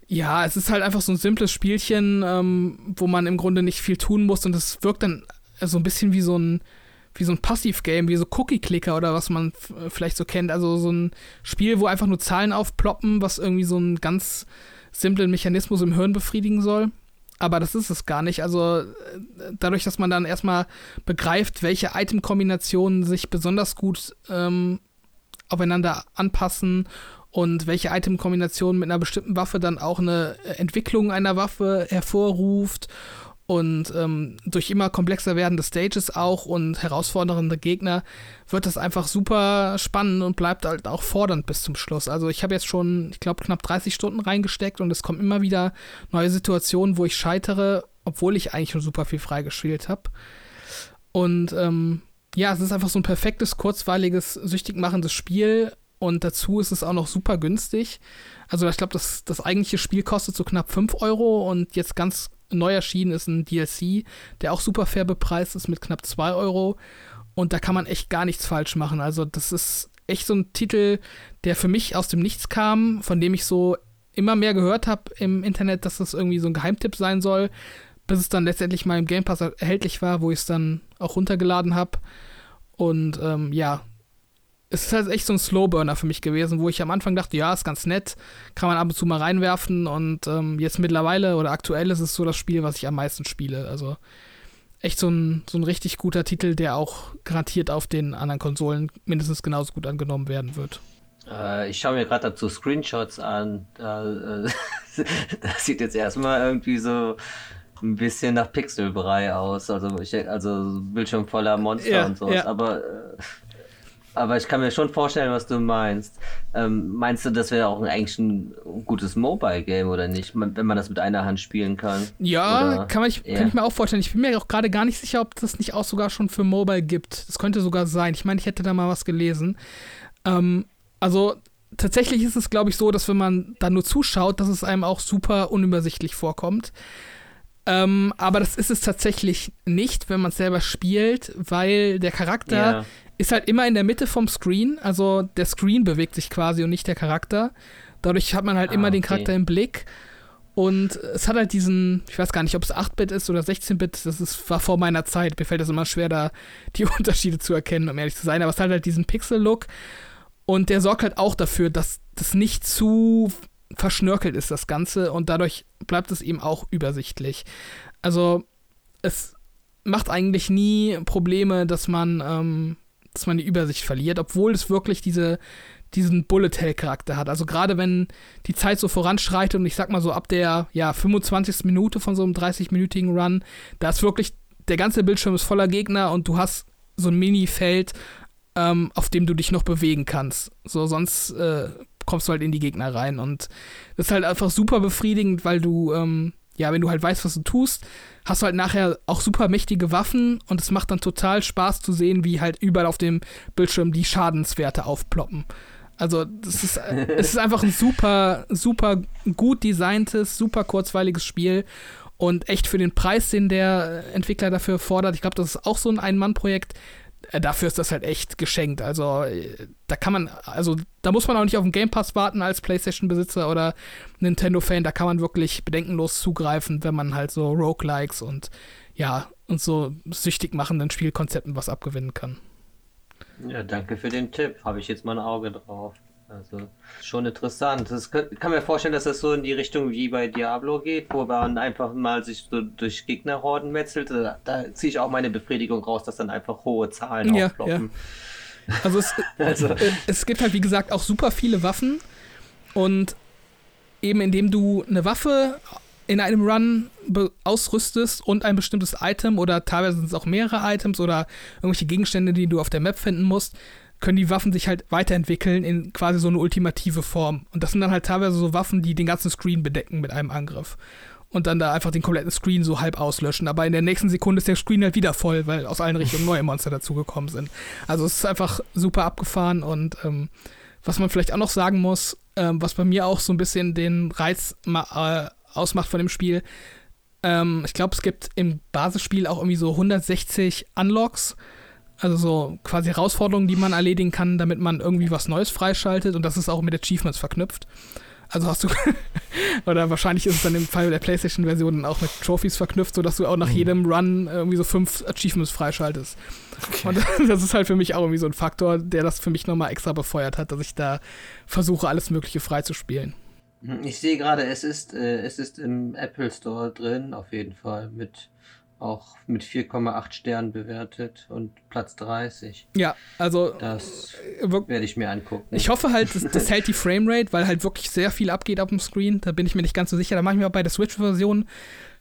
ja, es ist halt einfach so ein simples Spielchen, ähm, wo man im Grunde nicht viel tun muss und es wirkt dann so ein bisschen wie so ein wie so ein Passivgame, wie so Cookie-Clicker oder was man vielleicht so kennt. Also so ein Spiel, wo einfach nur Zahlen aufploppen, was irgendwie so einen ganz simplen Mechanismus im Hirn befriedigen soll aber das ist es gar nicht. Also äh, dadurch, dass man dann erstmal begreift, welche Item-Kombinationen sich besonders gut ähm, aufeinander anpassen und welche Item-Kombinationen mit einer bestimmten Waffe dann auch eine Entwicklung einer Waffe hervorruft und ähm, durch immer komplexer werdende Stages auch und herausfordernde Gegner wird das einfach super spannend und bleibt halt auch fordernd bis zum Schluss. Also ich habe jetzt schon, ich glaube, knapp 30 Stunden reingesteckt und es kommen immer wieder neue Situationen, wo ich scheitere, obwohl ich eigentlich schon super viel freigespielt habe. Und ähm, ja, es ist einfach so ein perfektes, kurzweiliges, süchtig machendes Spiel. Und dazu ist es auch noch super günstig. Also ich glaube, das, das eigentliche Spiel kostet so knapp 5 Euro und jetzt ganz neu erschienen ist ein DLC, der auch super fair bepreist ist mit knapp 2 Euro. Und da kann man echt gar nichts falsch machen. Also, das ist echt so ein Titel, der für mich aus dem Nichts kam, von dem ich so immer mehr gehört habe im Internet, dass das irgendwie so ein Geheimtipp sein soll, bis es dann letztendlich mal im Game Pass erhältlich war, wo ich es dann auch runtergeladen habe. Und ähm, ja, es ist halt echt so ein Slowburner für mich gewesen, wo ich am Anfang dachte, ja, ist ganz nett, kann man ab und zu mal reinwerfen und ähm, jetzt mittlerweile oder aktuell ist es so das Spiel, was ich am meisten spiele. Also echt so ein, so ein richtig guter Titel, der auch garantiert auf den anderen Konsolen mindestens genauso gut angenommen werden wird. Äh, ich schaue mir gerade dazu Screenshots an. Äh, das sieht jetzt erstmal irgendwie so ein bisschen nach Pixelbrei aus. Also, ich, also Bildschirm voller Monster ja, und sowas. Ja. Aber äh, aber ich kann mir schon vorstellen, was du meinst. Ähm, meinst du, das wäre auch eigentlich ein gutes Mobile-Game oder nicht, wenn man das mit einer Hand spielen kann? Ja, oder? kann, man, ich, kann ich mir auch vorstellen. Ich bin mir auch gerade gar nicht sicher, ob das nicht auch sogar schon für Mobile gibt. Das könnte sogar sein. Ich meine, ich hätte da mal was gelesen. Ähm, also tatsächlich ist es, glaube ich, so, dass wenn man da nur zuschaut, dass es einem auch super unübersichtlich vorkommt. Ähm, aber das ist es tatsächlich nicht, wenn man es selber spielt, weil der Charakter yeah ist halt immer in der Mitte vom Screen. Also der Screen bewegt sich quasi und nicht der Charakter. Dadurch hat man halt ah, immer okay. den Charakter im Blick. Und es hat halt diesen, ich weiß gar nicht, ob es 8-Bit ist oder 16-Bit, das ist, war vor meiner Zeit. Mir fällt das immer schwer, da die Unterschiede zu erkennen, um ehrlich zu sein. Aber es hat halt diesen Pixel-Look. Und der sorgt halt auch dafür, dass das nicht zu verschnörkelt ist, das Ganze. Und dadurch bleibt es eben auch übersichtlich. Also, es macht eigentlich nie Probleme, dass man ähm, dass man die Übersicht verliert, obwohl es wirklich diese, diesen Bullet-Hell-Charakter hat. Also gerade wenn die Zeit so voranschreitet und ich sag mal so ab der ja, 25. Minute von so einem 30-minütigen Run, da ist wirklich, der ganze Bildschirm ist voller Gegner und du hast so ein Mini-Feld, ähm, auf dem du dich noch bewegen kannst. So, sonst äh, kommst du halt in die Gegner rein. Und das ist halt einfach super befriedigend, weil du, ähm, ja, wenn du halt weißt, was du tust, hast du halt nachher auch super mächtige Waffen und es macht dann total Spaß zu sehen, wie halt überall auf dem Bildschirm die Schadenswerte aufploppen. Also, das ist, es ist einfach ein super, super gut designtes, super kurzweiliges Spiel und echt für den Preis, den der Entwickler dafür fordert. Ich glaube, das ist auch so ein Ein-Mann-Projekt. Äh, dafür ist das halt echt geschenkt. Also, äh, da kann man, also, da muss man auch nicht auf den Game Pass warten als PlayStation-Besitzer oder Nintendo-Fan. Da kann man wirklich bedenkenlos zugreifen, wenn man halt so Roguelikes und, ja, und so süchtig machenden Spielkonzepten was abgewinnen kann. Ja, danke für den Tipp. Habe ich jetzt mal ein Auge drauf. Also schon interessant. Das kann, kann mir vorstellen, dass das so in die Richtung wie bei Diablo geht, wo man einfach mal sich so durch Gegnerhorden metzelt. Da, da ziehe ich auch meine Befriedigung raus, dass dann einfach hohe Zahlen Ja, aufploppen. Also es, Also, äh, es gibt halt, wie gesagt, auch super viele Waffen. Und eben indem du eine Waffe in einem Run ausrüstest und ein bestimmtes Item oder teilweise sind es auch mehrere Items oder irgendwelche Gegenstände, die du auf der Map finden musst, können die Waffen sich halt weiterentwickeln in quasi so eine ultimative Form. Und das sind dann halt teilweise so Waffen, die den ganzen Screen bedecken mit einem Angriff. Und dann da einfach den kompletten Screen so halb auslöschen. Aber in der nächsten Sekunde ist der Screen halt wieder voll, weil aus allen Richtungen neue Monster dazugekommen sind. Also es ist einfach super abgefahren und ähm, was man vielleicht auch noch sagen muss, ähm, was bei mir auch so ein bisschen den Reiz äh, ausmacht von dem Spiel, ähm, ich glaube, es gibt im Basisspiel auch irgendwie so 160 Unlocks, also so quasi Herausforderungen, die man erledigen kann, damit man irgendwie was Neues freischaltet und das ist auch mit Achievements verknüpft. Also hast du, oder wahrscheinlich ist es dann im Fall der PlayStation-Version auch mit Trophies verknüpft, sodass du auch nach jedem Run irgendwie so fünf Achievements freischaltest. Und das ist halt für mich auch irgendwie so ein Faktor, der das für mich nochmal extra befeuert hat, dass ich da versuche, alles Mögliche freizuspielen. ich sehe gerade, es ist, äh, es ist im Apple Store drin, auf jeden Fall, mit auch mit 4,8 Sternen bewertet und Platz 30. Ja, also Das äh, werde ich mir angucken. ich hoffe halt, das, das hält die Framerate, weil halt wirklich sehr viel abgeht auf dem Screen. Da bin ich mir nicht ganz so sicher. Da mache ich mir auch bei der Switch-Version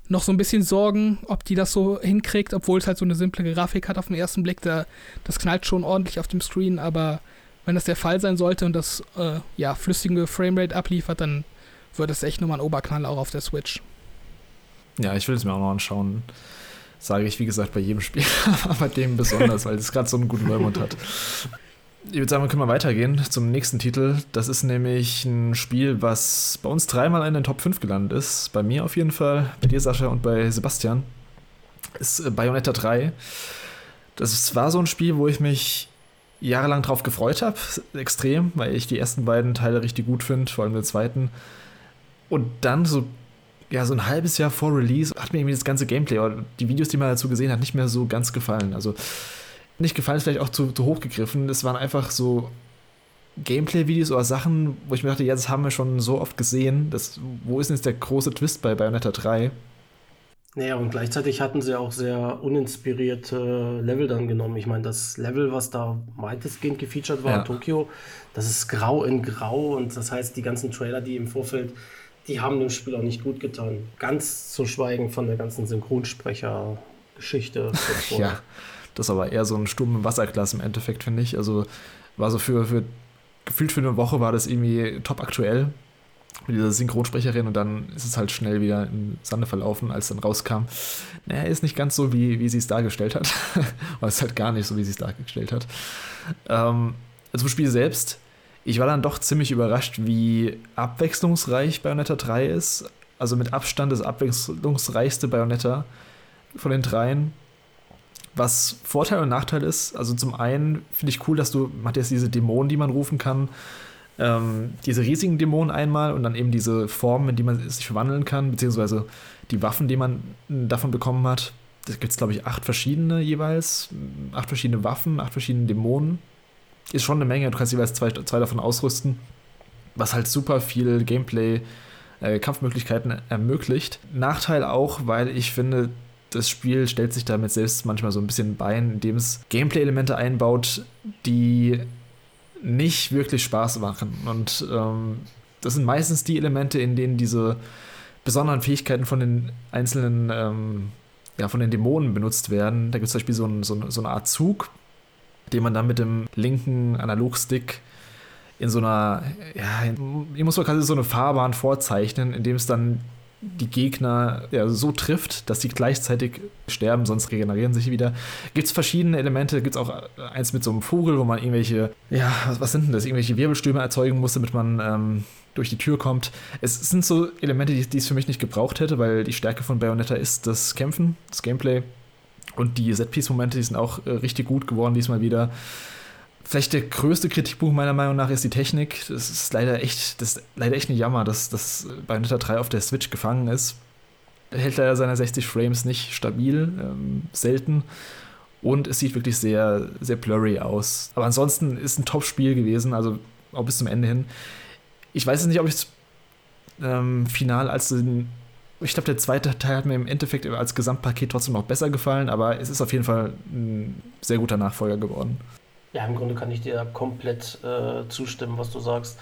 noch so ein bisschen Sorgen, ob die das so hinkriegt, obwohl es halt so eine simple Grafik hat auf den ersten Blick. Da, das knallt schon ordentlich auf dem Screen, aber wenn das der Fall sein sollte und das äh, ja, flüssige Framerate abliefert, dann wird es echt nochmal ein Oberknall auch auf der Switch. Ja, ich will es mir auch noch anschauen. Sage ich, wie gesagt, bei jedem Spiel, aber bei dem besonders, weil es gerade so einen guten Leumund hat. Ich würde sagen, wir können mal weitergehen zum nächsten Titel. Das ist nämlich ein Spiel, was bei uns dreimal in den Top 5 gelandet ist. Bei mir auf jeden Fall, bei dir, Sascha, und bei Sebastian. Ist äh, Bayonetta 3. Das war so ein Spiel, wo ich mich jahrelang drauf gefreut habe. Extrem, weil ich die ersten beiden Teile richtig gut finde, vor allem den zweiten. Und dann so ja, so ein halbes Jahr vor Release hat mir irgendwie das ganze Gameplay oder die Videos, die man dazu gesehen hat, nicht mehr so ganz gefallen. Also nicht gefallen ist vielleicht auch zu, zu hoch gegriffen. Es waren einfach so Gameplay-Videos oder Sachen, wo ich mir dachte, ja, das haben wir schon so oft gesehen. Das, wo ist denn jetzt der große Twist bei Bayonetta 3? Naja, und gleichzeitig hatten sie auch sehr uninspirierte Level dann genommen. Ich meine, das Level, was da weitestgehend gefeatured war Ja. in Tokio, das ist grau in grau und das heißt, die ganzen Trailer, die im Vorfeld, die haben dem Spiel auch nicht gut getan. Ganz zu schweigen von der ganzen Synchronsprecher-Geschichte. Ja, das aber eher so ein Sturm im Wasserglas im Endeffekt, finde ich. Also war so für, für gefühlt für eine Woche war das irgendwie top aktuell mit dieser Synchronsprecherin und dann ist es halt schnell wieder im Sande verlaufen, als dann rauskam. Naja, ist nicht ganz so, wie, wie sie es dargestellt hat. Oder ist halt gar nicht so, wie sie es dargestellt hat. Ähm, zum Spiel selbst, ich war dann doch ziemlich überrascht, wie abwechslungsreich Bayonetta 3 ist. Also mit Abstand das abwechslungsreichste Bayonetta von den dreien. Was Vorteil und Nachteil ist, also zum einen finde ich cool, dass du, man hat jetzt diese Dämonen, die man rufen kann, ähm, diese riesigen Dämonen einmal und dann eben diese Formen, in die man sich verwandeln kann, beziehungsweise die Waffen, die man davon bekommen hat. Da gibt es, glaube ich, acht verschiedene jeweils, acht verschiedene Waffen, acht verschiedene Dämonen. Ist schon eine Menge, du kannst jeweils zwei, zwei davon ausrüsten, was halt super viel Gameplay, äh, Kampfmöglichkeiten ermöglicht. Nachteil auch, weil ich finde, das Spiel stellt sich damit selbst manchmal so ein bisschen Bein, indem es Gameplay-Elemente einbaut, die nicht wirklich Spaß machen. Und ähm, das sind meistens die Elemente, in denen diese besonderen Fähigkeiten von den einzelnen, ähm, ja, von den Dämonen benutzt werden. Da gibt es zum Beispiel so, ein, so, so eine Art Zug, den man dann mit dem linken Analogstick in so einer, ja, ich muss mal quasi so eine Fahrbahn vorzeichnen, indem es dann die Gegner ja, so trifft, dass sie gleichzeitig sterben, sonst regenerieren sich wieder. Gibt es verschiedene Elemente, gibt es auch eins mit so einem Vogel, wo man irgendwelche, ja, was, was sind denn das, irgendwelche Wirbelstürme erzeugen muss, damit man ähm, durch die Tür kommt. Es sind so Elemente, die, die es für mich nicht gebraucht hätte, weil die Stärke von Bayonetta ist das Kämpfen, das Gameplay und die Set-Piece-Momente, die sind auch äh, richtig gut geworden diesmal wieder. Vielleicht der größte Kritikpunkt meiner Meinung nach ist die Technik. Das ist leider echt, das ist leider echt ein Jammer, dass das Bayonetta 3 auf der Switch gefangen ist. Er hält leider seine 60 Frames nicht stabil, ähm, selten. Und es sieht wirklich sehr, sehr blurry aus. Aber ansonsten ist ein Top-Spiel gewesen. Also auch bis zum Ende hin. Ich weiß jetzt nicht, ob ich es ähm, final als den ich glaube, der zweite Teil hat mir im Endeffekt als Gesamtpaket trotzdem noch besser gefallen, aber es ist auf jeden Fall ein sehr guter Nachfolger geworden. Ja, im Grunde kann ich dir komplett äh, zustimmen, was du sagst.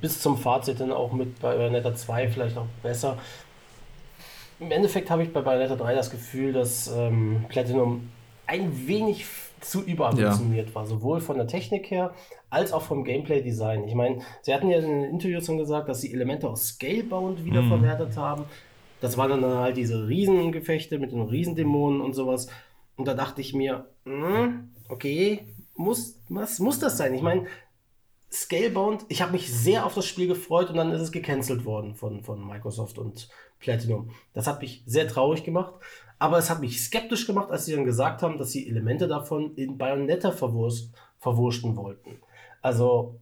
Bis zum Fazit dann auch mit Bayonetta 2 vielleicht noch besser. Im Endeffekt habe ich bei Bayonetta 3 das Gefühl, dass ähm, Platinum ein wenig zu überambitioniert ja. war, sowohl von der Technik her als auch vom Gameplay-Design. Ich meine, sie hatten ja in den Interviews schon gesagt, dass sie Elemente aus Scalebound wiederverwertet mhm. haben. Das waren dann halt diese Riesengefechte mit den Riesendämonen und sowas. Und da dachte ich mir, mh, hm, okay, muss, was muss das sein? Ich meine, Scalebound, ich habe mich sehr auf das Spiel gefreut und dann ist es gecancelt worden von, von Microsoft und Platinum. Das hat mich sehr traurig gemacht. Aber es hat mich skeptisch gemacht, als sie dann gesagt haben, dass sie Elemente davon in Bayonetta verwurst, verwurschten wollten. Also,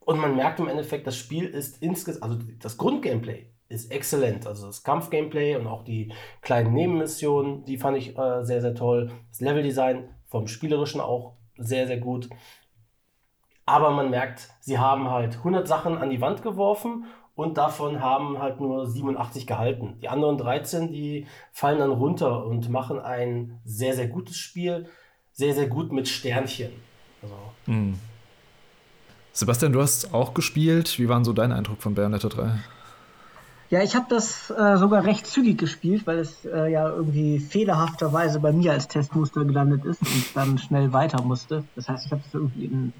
und man merkt im Endeffekt, das Spiel ist insgesamt, also das Grundgameplay ist exzellent. Also das Kampfgameplay und auch die kleinen Nebenmissionen, die fand ich äh, sehr, sehr toll. Das Leveldesign vom Spielerischen auch sehr, sehr gut. Aber man merkt, sie haben halt 100 Sachen an die Wand geworfen und davon haben halt nur 87 gehalten. Die anderen 13, die fallen dann runter und machen ein sehr, sehr gutes Spiel. Sehr, sehr gut mit Sternchen. Also. Mhm. Sebastian, du hast auch gespielt. Wie war so dein Eindruck von Bayonetta 3? Ja, ich habe das äh, sogar recht zügig gespielt, weil es äh, ja irgendwie fehlerhafterweise bei mir als Testmuster gelandet ist und dann schnell weiter musste. Das heißt, ich habe es irgendwie in,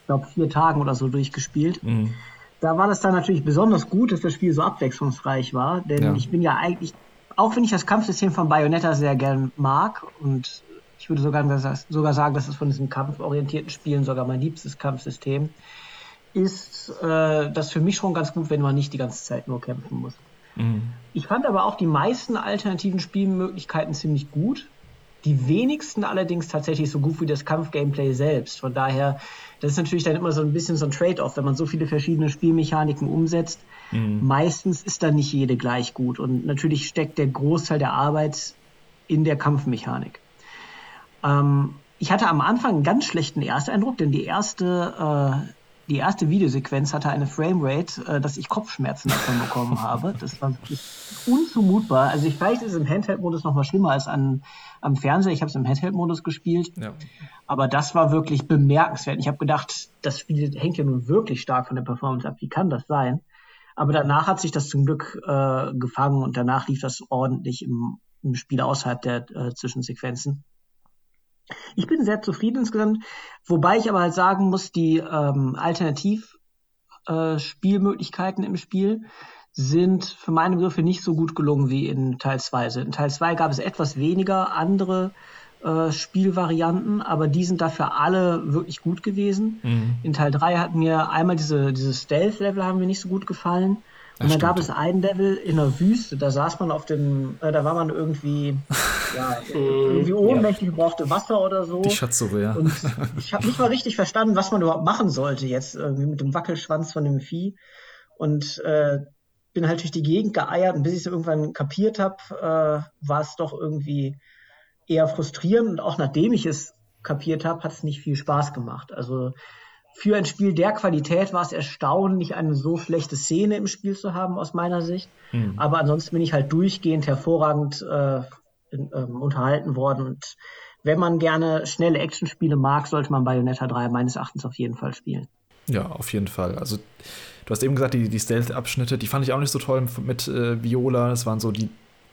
ich glaube, vier Tagen oder so durchgespielt. Mhm da war das dann natürlich besonders gut, dass das Spiel so abwechslungsreich war, denn ja. ich bin ja eigentlich, auch wenn ich das Kampfsystem von Bayonetta sehr gern mag und ich würde sogar, sogar sagen, dass es von diesen kampforientierten Spielen sogar mein liebstes Kampfsystem ist, äh, das für mich schon ganz gut, wenn man nicht die ganze Zeit nur kämpfen muss. Mhm. Ich fand aber auch die meisten alternativen Spielmöglichkeiten ziemlich gut. Die wenigsten allerdings tatsächlich so gut wie das Kampfgameplay selbst. Von daher das ist natürlich dann immer so ein bisschen so ein Trade-off, wenn man so viele verschiedene Spielmechaniken umsetzt. Mhm. Meistens ist dann nicht jede gleich gut und natürlich steckt der Großteil der Arbeit in der Kampfmechanik. Ähm, ich hatte am Anfang einen ganz schlechten Ersteindruck, denn die erste äh, die erste Videosequenz hatte eine Framerate, äh, dass ich Kopfschmerzen davon bekommen habe. Das war wirklich unzumutbar. Also ich vielleicht ist es im Handheld-Modus noch mal schlimmer als an, am Fernseher. Ich habe es im Handheld-Modus gespielt. Ja. Aber das war wirklich bemerkenswert. Ich habe gedacht, das Spiel hängt ja nun wirklich stark von der Performance ab. Wie kann das sein? Aber danach hat sich das zum Glück äh, gefangen und danach lief das ordentlich im, im Spiel außerhalb der äh, Zwischensequenzen. Ich bin sehr zufrieden insgesamt, wobei ich aber halt sagen muss, die ähm, Alternativ-Spielmöglichkeiten äh, im Spiel sind für meine Begriffe nicht so gut gelungen wie in Teil 2. In Teil 2 gab es etwas weniger andere äh, Spielvarianten, aber die sind dafür alle wirklich gut gewesen. Mhm. In Teil 3 hat mir einmal diese, diese Stealth-Level haben mir nicht so gut gefallen. Und dann gab es ein Level in der Wüste, da saß man auf dem, äh, da war man irgendwie, ja, irgendwie ohnmächtig, brauchte Wasser oder so. Die Schatzsuche, ja. Und ich habe nicht mal richtig verstanden, was man überhaupt machen sollte jetzt, irgendwie mit dem Wackelschwanz von dem Vieh. Und äh, bin halt durch die Gegend geeiert und bis ich es irgendwann kapiert habe, äh, war es doch irgendwie eher frustrierend. Und auch nachdem ich es kapiert habe, hat es nicht viel Spaß gemacht. Also für ein Spiel der Qualität war es erstaunlich, eine so schlechte Szene im Spiel zu haben, aus meiner Sicht. Mhm. Aber ansonsten bin ich halt durchgehend hervorragend äh, in, ähm, unterhalten worden. Und wenn man gerne schnelle Actionspiele mag, sollte man Bayonetta 3 meines Erachtens auf jeden Fall spielen. Ja, auf jeden Fall. Also, du hast eben gesagt, die, die Stealth-Abschnitte, die fand ich auch nicht so toll mit äh, Viola. Das waren so die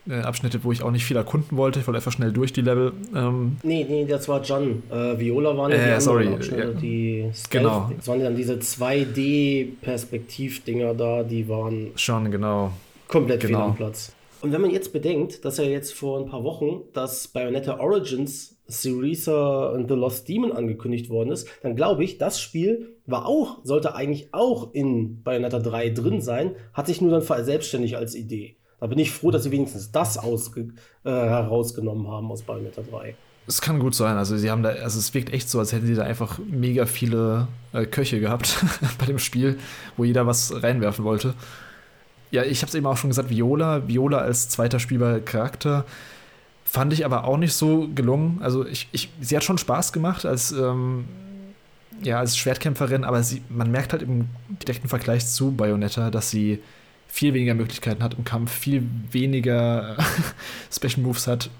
äh, Abschnitte, wo ich auch nicht viel erkunden wollte. Ich wollte einfach schnell durch die Level. Ähm nee, nee, das war John. Äh, Viola waren ja äh, die sorry, Abschnitte, ja. die Stealth, genau. Das waren dann diese 2D-Perspektiv-Dinger da, die waren schon genau komplett genau. fehl am Platz. Und wenn man jetzt bedenkt, dass ja jetzt vor ein paar Wochen das Bayonetta Origins Syriza and the Lost Demon angekündigt worden ist, dann glaube ich, das Spiel war auch, sollte eigentlich auch in Bayonetta 3 drin sein, hat sich nur dann selbstständig als Idee. Da bin ich froh, dass sie wenigstens das äh, herausgenommen haben aus Bayonetta 3. Es kann gut sein. Also sie haben da, also es wirkt echt so, als hätten sie da einfach mega viele äh, Köche gehabt bei dem Spiel, wo jeder was reinwerfen wollte. Ja, ich habe es eben auch schon gesagt, Viola, Viola als zweiter spielbarer Charakter fand ich aber auch nicht so gelungen. Also ich, ich, sie hat schon Spaß gemacht als ähm, ja, als Schwertkämpferin, aber sie, man merkt halt im direkten Vergleich zu Bayonetta, dass sie viel weniger Möglichkeiten hat im Kampf, viel weniger Special Moves hat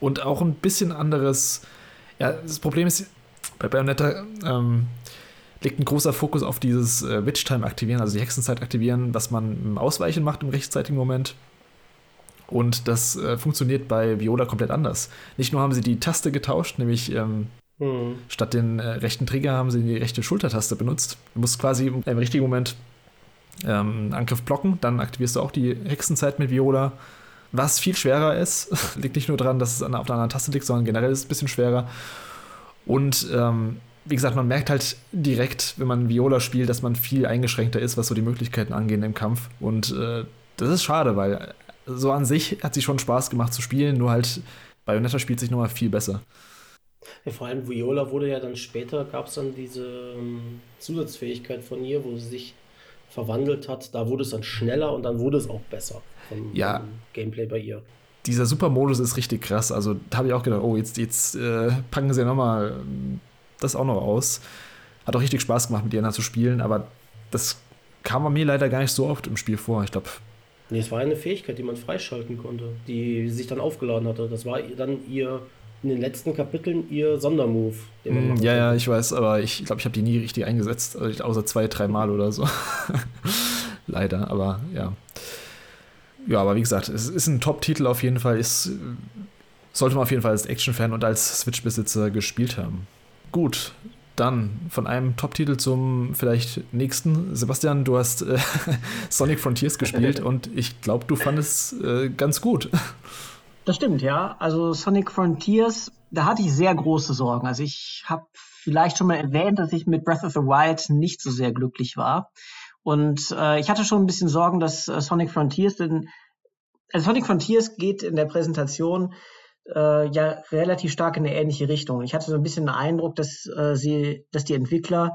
und auch ein bisschen anderes. Ja, das Problem ist, bei Bayonetta ähm, liegt ein großer Fokus auf dieses äh, Witch-Time aktivieren, also die Hexenzeit aktivieren, was man im Ausweichen macht im rechtzeitigen Moment. Und das äh, funktioniert bei Viola komplett anders. Nicht nur haben sie die Taste getauscht, nämlich ähm, hm. statt den äh, rechten Trigger haben sie die rechte Schultertaste benutzt. Du musst quasi im richtigen Moment ähm, Angriff blocken, dann aktivierst du auch die Hexenzeit mit Viola. Was viel schwerer ist, liegt nicht nur daran, dass es auf einer anderen Taste liegt, sondern generell ist es ein bisschen schwerer. Und ähm, wie gesagt, man merkt halt direkt, wenn man Viola spielt, dass man viel eingeschränkter ist, was so die Möglichkeiten angehen im Kampf. Und äh, das ist schade, weil so an sich hat sie schon Spaß gemacht zu spielen, nur halt Bayonetta spielt sich nochmal viel besser. Ja, vor allem Viola wurde ja dann später, gab es dann diese ähm, Zusatzfähigkeit von ihr, wo sie sich verwandelt hat. Da wurde es dann schneller und dann wurde es auch besser vom, ja. vom Gameplay bei ihr. Dieser Supermodus ist richtig krass. Also da habe ich auch gedacht, oh, jetzt, jetzt äh, packen sie ja nochmal ähm, das auch noch aus. Hat auch richtig Spaß gemacht, mit ihr zu spielen, aber das kam bei mir leider gar nicht so oft im Spiel vor. Ich glaube. Nee, es war eine Fähigkeit, die man freischalten konnte, die sich dann aufgeladen hatte. Das war dann ihr in den letzten Kapiteln ihr Sondermove. Mm, ja, ja, ich weiß, aber ich glaube, ich habe die nie richtig eingesetzt, also außer zwei, drei Mal oder so. Leider, aber ja. Ja, aber wie gesagt, es ist ein Top-Titel auf jeden Fall. Ist, sollte man auf jeden Fall als Action-Fan und als Switch-Besitzer gespielt haben. Gut, dann von einem Top-Titel zum vielleicht nächsten. Sebastian, du hast äh, Sonic Frontiers gespielt und ich glaube, du fandest äh, ganz gut. Das stimmt, ja. Also Sonic Frontiers, da hatte ich sehr große Sorgen. Also ich habe vielleicht schon mal erwähnt, dass ich mit Breath of the Wild nicht so sehr glücklich war. Und äh, ich hatte schon ein bisschen Sorgen, dass äh, Sonic Frontiers, denn also Sonic Frontiers geht in der Präsentation äh, ja relativ stark in eine ähnliche Richtung. Ich hatte so ein bisschen den Eindruck, dass äh, sie, dass die Entwickler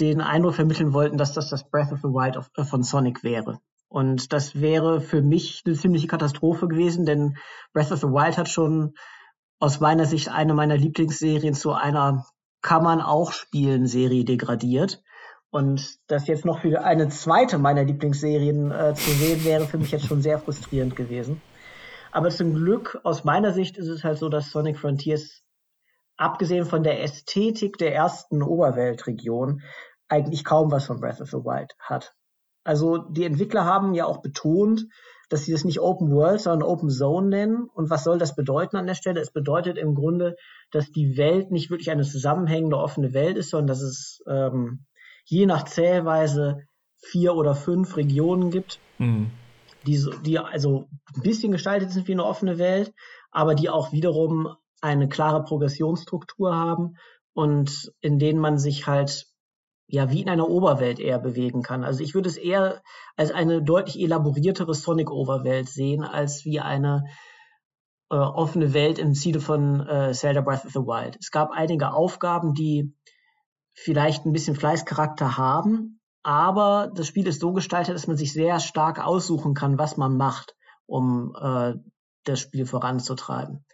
den Eindruck vermitteln wollten, dass das das Breath of the Wild of, äh, von Sonic wäre. Und das wäre für mich eine ziemliche Katastrophe gewesen, denn Breath of the Wild hat schon aus meiner Sicht eine meiner Lieblingsserien zu einer kann man auch spielen Serie degradiert. Und das jetzt noch für eine zweite meiner Lieblingsserien äh, zu sehen, wäre für mich jetzt schon sehr frustrierend gewesen. Aber zum Glück, aus meiner Sicht, ist es halt so, dass Sonic Frontiers, abgesehen von der Ästhetik der ersten Oberweltregion, eigentlich kaum was von Breath of the Wild hat. Also die Entwickler haben ja auch betont, dass sie das nicht Open World, sondern Open Zone nennen. Und was soll das bedeuten an der Stelle? Es bedeutet im Grunde, dass die Welt nicht wirklich eine zusammenhängende offene Welt ist, sondern dass es ähm, je nach Zählweise vier oder fünf Regionen gibt, mhm. Die, die also ein bisschen gestaltet sind wie eine offene Welt, aber die auch wiederum eine klare Progressionsstruktur haben und in denen man sich halt ja wie in einer Oberwelt eher bewegen kann. Also ich würde es eher als eine deutlich elaboriertere Sonic-Overwelt sehen, als wie eine äh, offene Welt im Ziele von äh, Zelda Breath of the Wild. Es gab einige Aufgaben, die vielleicht ein bisschen Fleißcharakter haben, aber das Spiel ist so gestaltet, dass man sich sehr stark aussuchen kann, was man macht, um äh, das Spiel voranzutreiben.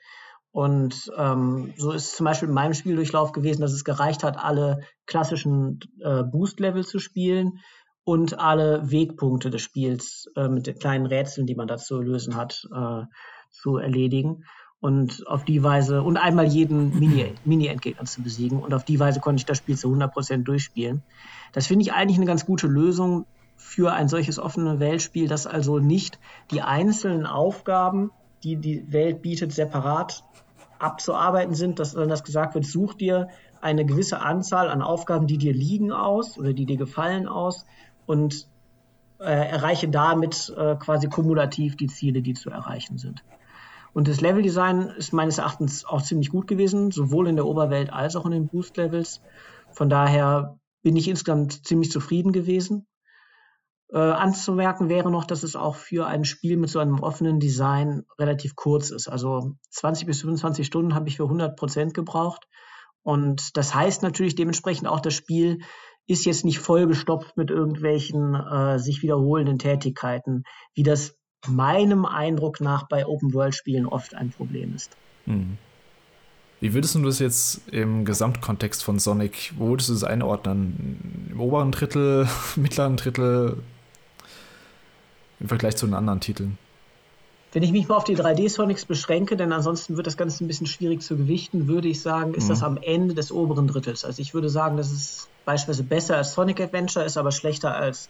Und ähm, so ist zum Beispiel in meinem Spieldurchlauf gewesen, dass es gereicht hat, alle klassischen äh, Boost-Level zu spielen und alle Wegpunkte des Spiels äh, mit den kleinen Rätseln, die man dazu lösen hat, äh, zu erledigen. Und auf die Weise, und einmal jeden Mini-Endgegner Mini zu besiegen. Und auf die Weise konnte ich das Spiel zu 100% durchspielen. Das finde ich eigentlich eine ganz gute Lösung für ein solches offene Weltspiel, das also nicht die einzelnen Aufgaben, die die Welt bietet, separat abzuarbeiten sind, dass dann das gesagt wird, such dir eine gewisse Anzahl an Aufgaben, die dir liegen aus oder die dir gefallen aus und äh, erreiche damit äh, quasi kumulativ die Ziele, die zu erreichen sind. Und das Leveldesign ist meines Erachtens auch ziemlich gut gewesen, sowohl in der Oberwelt als auch in den Boost-Levels. Von daher bin ich insgesamt ziemlich zufrieden gewesen. Äh, anzumerken wäre noch, dass es auch für ein Spiel mit so einem offenen Design relativ kurz ist. Also 20 bis 25 Stunden habe ich für 100 Prozent gebraucht. Und das heißt natürlich dementsprechend auch, das Spiel ist jetzt nicht vollgestopft mit irgendwelchen äh, sich wiederholenden Tätigkeiten, wie das meinem Eindruck nach bei Open-World-Spielen oft ein Problem ist. Hm. Wie würdest du das jetzt im Gesamtkontext von Sonic, wo würdest du das einordnen? Im oberen Drittel, mittleren Drittel, im Vergleich zu den anderen Titeln? Wenn ich mich mal auf die 3D-Sonics beschränke, denn ansonsten wird das Ganze ein bisschen schwierig zu gewichten, würde ich sagen, ist mhm. das am Ende des oberen Drittels. Also ich würde sagen, dass es beispielsweise besser als Sonic Adventure ist, aber schlechter als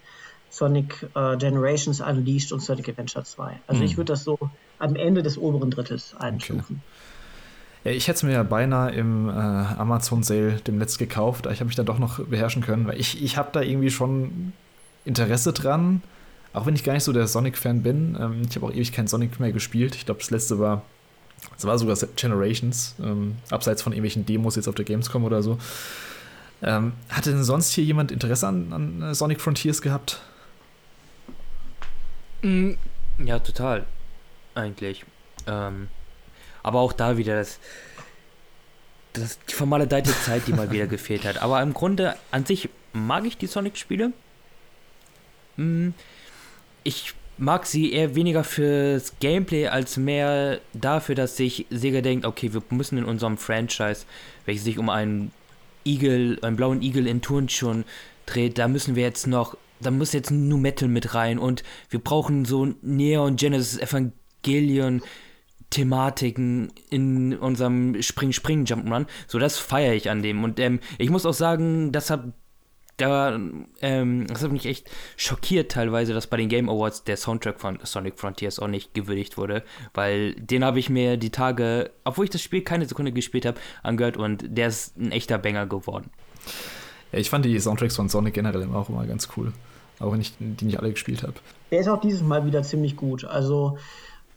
Sonic äh, Generations Unleashed und Sonic Adventure 2. Also mhm. ich würde das so am Ende des oberen Drittels einstufen. Okay. Ja, ich hätte es mir ja beinahe im äh, Amazon Sale demnächst gekauft, ich habe mich dann doch noch beherrschen können, weil ich, ich habe da irgendwie schon Interesse dran, auch wenn ich gar nicht so der Sonic-Fan bin. Ähm, ich habe auch ewig kein Sonic mehr gespielt. Ich glaube, das letzte war, das war sogar Generations, ähm, abseits von irgendwelchen Demos jetzt auf der Gamescom oder so. Ähm, hatte denn sonst hier jemand Interesse an, an äh, Sonic Frontiers gehabt? Mm, ja, total. Eigentlich. Ähm, aber auch da wieder das, das die vermaledeite Zeit, die mal wieder gefehlt hat. Aber im Grunde an sich mag ich die Sonic-Spiele. Mm, ich mag sie eher weniger fürs Gameplay als mehr dafür, dass sich Sega denkt, okay, wir müssen in unserem Franchise, welches sich um einen Igel, einen blauen Igel in Turnschuhen dreht, da müssen wir jetzt noch, da muss jetzt Nu Metal mit rein und wir brauchen so Neon Genesis Evangelion Thematiken in unserem Spring-Spring-Jump'n'Run. So, das feiere ich an dem. Und ähm, ich muss auch sagen, das hat da, ähm, das hat mich echt schockiert teilweise, dass bei den Game Awards der Soundtrack von Sonic Frontiers auch nicht gewürdigt wurde, weil den habe ich mir die Tage, obwohl ich das Spiel keine Sekunde gespielt habe, angehört und der ist ein echter Banger geworden. Ja, ich fand die Soundtracks von Sonic generell auch immer ganz cool, auch wenn ich die nicht alle gespielt habe. Der ist auch dieses Mal wieder ziemlich gut, also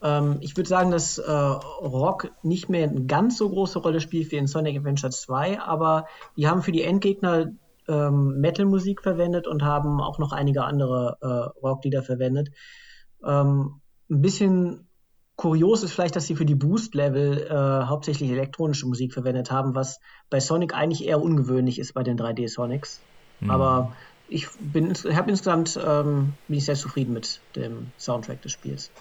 ähm, ich würde sagen, dass äh, Rock nicht mehr eine ganz so große Rolle spielt wie in Sonic Adventure 2, aber die haben für die Endgegner ähm, Metal-Musik verwendet und haben auch noch einige andere äh, Rocklieder verwendet. Ähm, ein bisschen kurios ist vielleicht, dass sie für die Boost-Level äh, hauptsächlich elektronische Musik verwendet haben, was bei Sonic eigentlich eher ungewöhnlich ist bei den 3D-Sonics. Mhm. Aber ich bin, habe insgesamt ähm, bin ich sehr zufrieden mit dem Soundtrack des Spiels.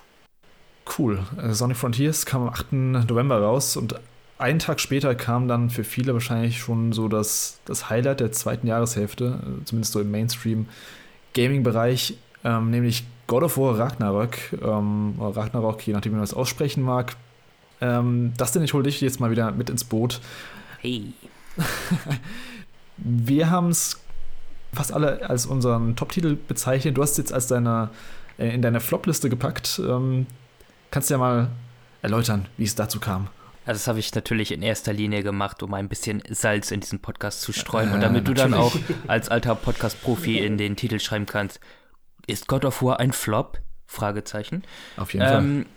Cool. Äh, Sonic Frontiers kam am 8. November raus und einen Tag später kam dann für viele wahrscheinlich schon so das, das Highlight der zweiten Jahreshälfte, äh, zumindest so im Mainstream-Gaming-Bereich, ähm, nämlich God of War Ragnarök, ähm, oder Ragnarok, je nachdem, wie man das aussprechen mag. Ähm, das denn, ich hole dich jetzt mal wieder mit ins Boot. Hey. Wir haben es fast alle als unseren Top-Titel bezeichnet. Du hast es jetzt als deine, äh, in deine Flop-Liste gepackt. Ähm, kannst du ja mal erläutern, wie es dazu kam? Also das habe ich natürlich in erster Linie gemacht, um ein bisschen Salz in diesen Podcast zu streuen. und damit du dann auch als alter Podcast-Profi in den Titel schreiben kannst, ist God of War ein Flop? Fragezeichen. Auf jeden ähm, Fall.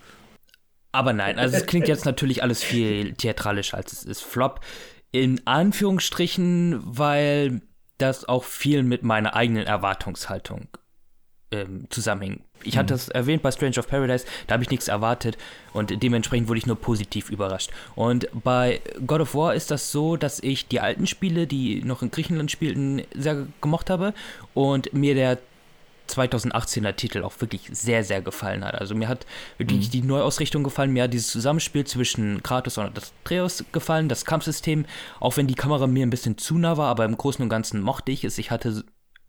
Aber nein, also es klingt jetzt natürlich alles viel theatralischer als es ist. Flop in Anführungsstrichen, weil das auch viel mit meiner eigenen Erwartungshaltung ähm, zusammenhängt. Ich hatte es erwähnt bei Strange of Paradise, da habe ich nichts erwartet und dementsprechend wurde ich nur positiv überrascht. Und bei God of War ist das so, dass ich die alten Spiele, die noch in Griechenland spielten, sehr gemocht habe und mir der 2018er Titel auch wirklich sehr, sehr gefallen hat. Also mir hat wirklich mhm. die Neuausrichtung gefallen, mir hat dieses Zusammenspiel zwischen Kratos und Atreus gefallen, das Kampfsystem, auch wenn die Kamera mir ein bisschen zu nah war, aber im Großen und Ganzen mochte ich es. Ich hatte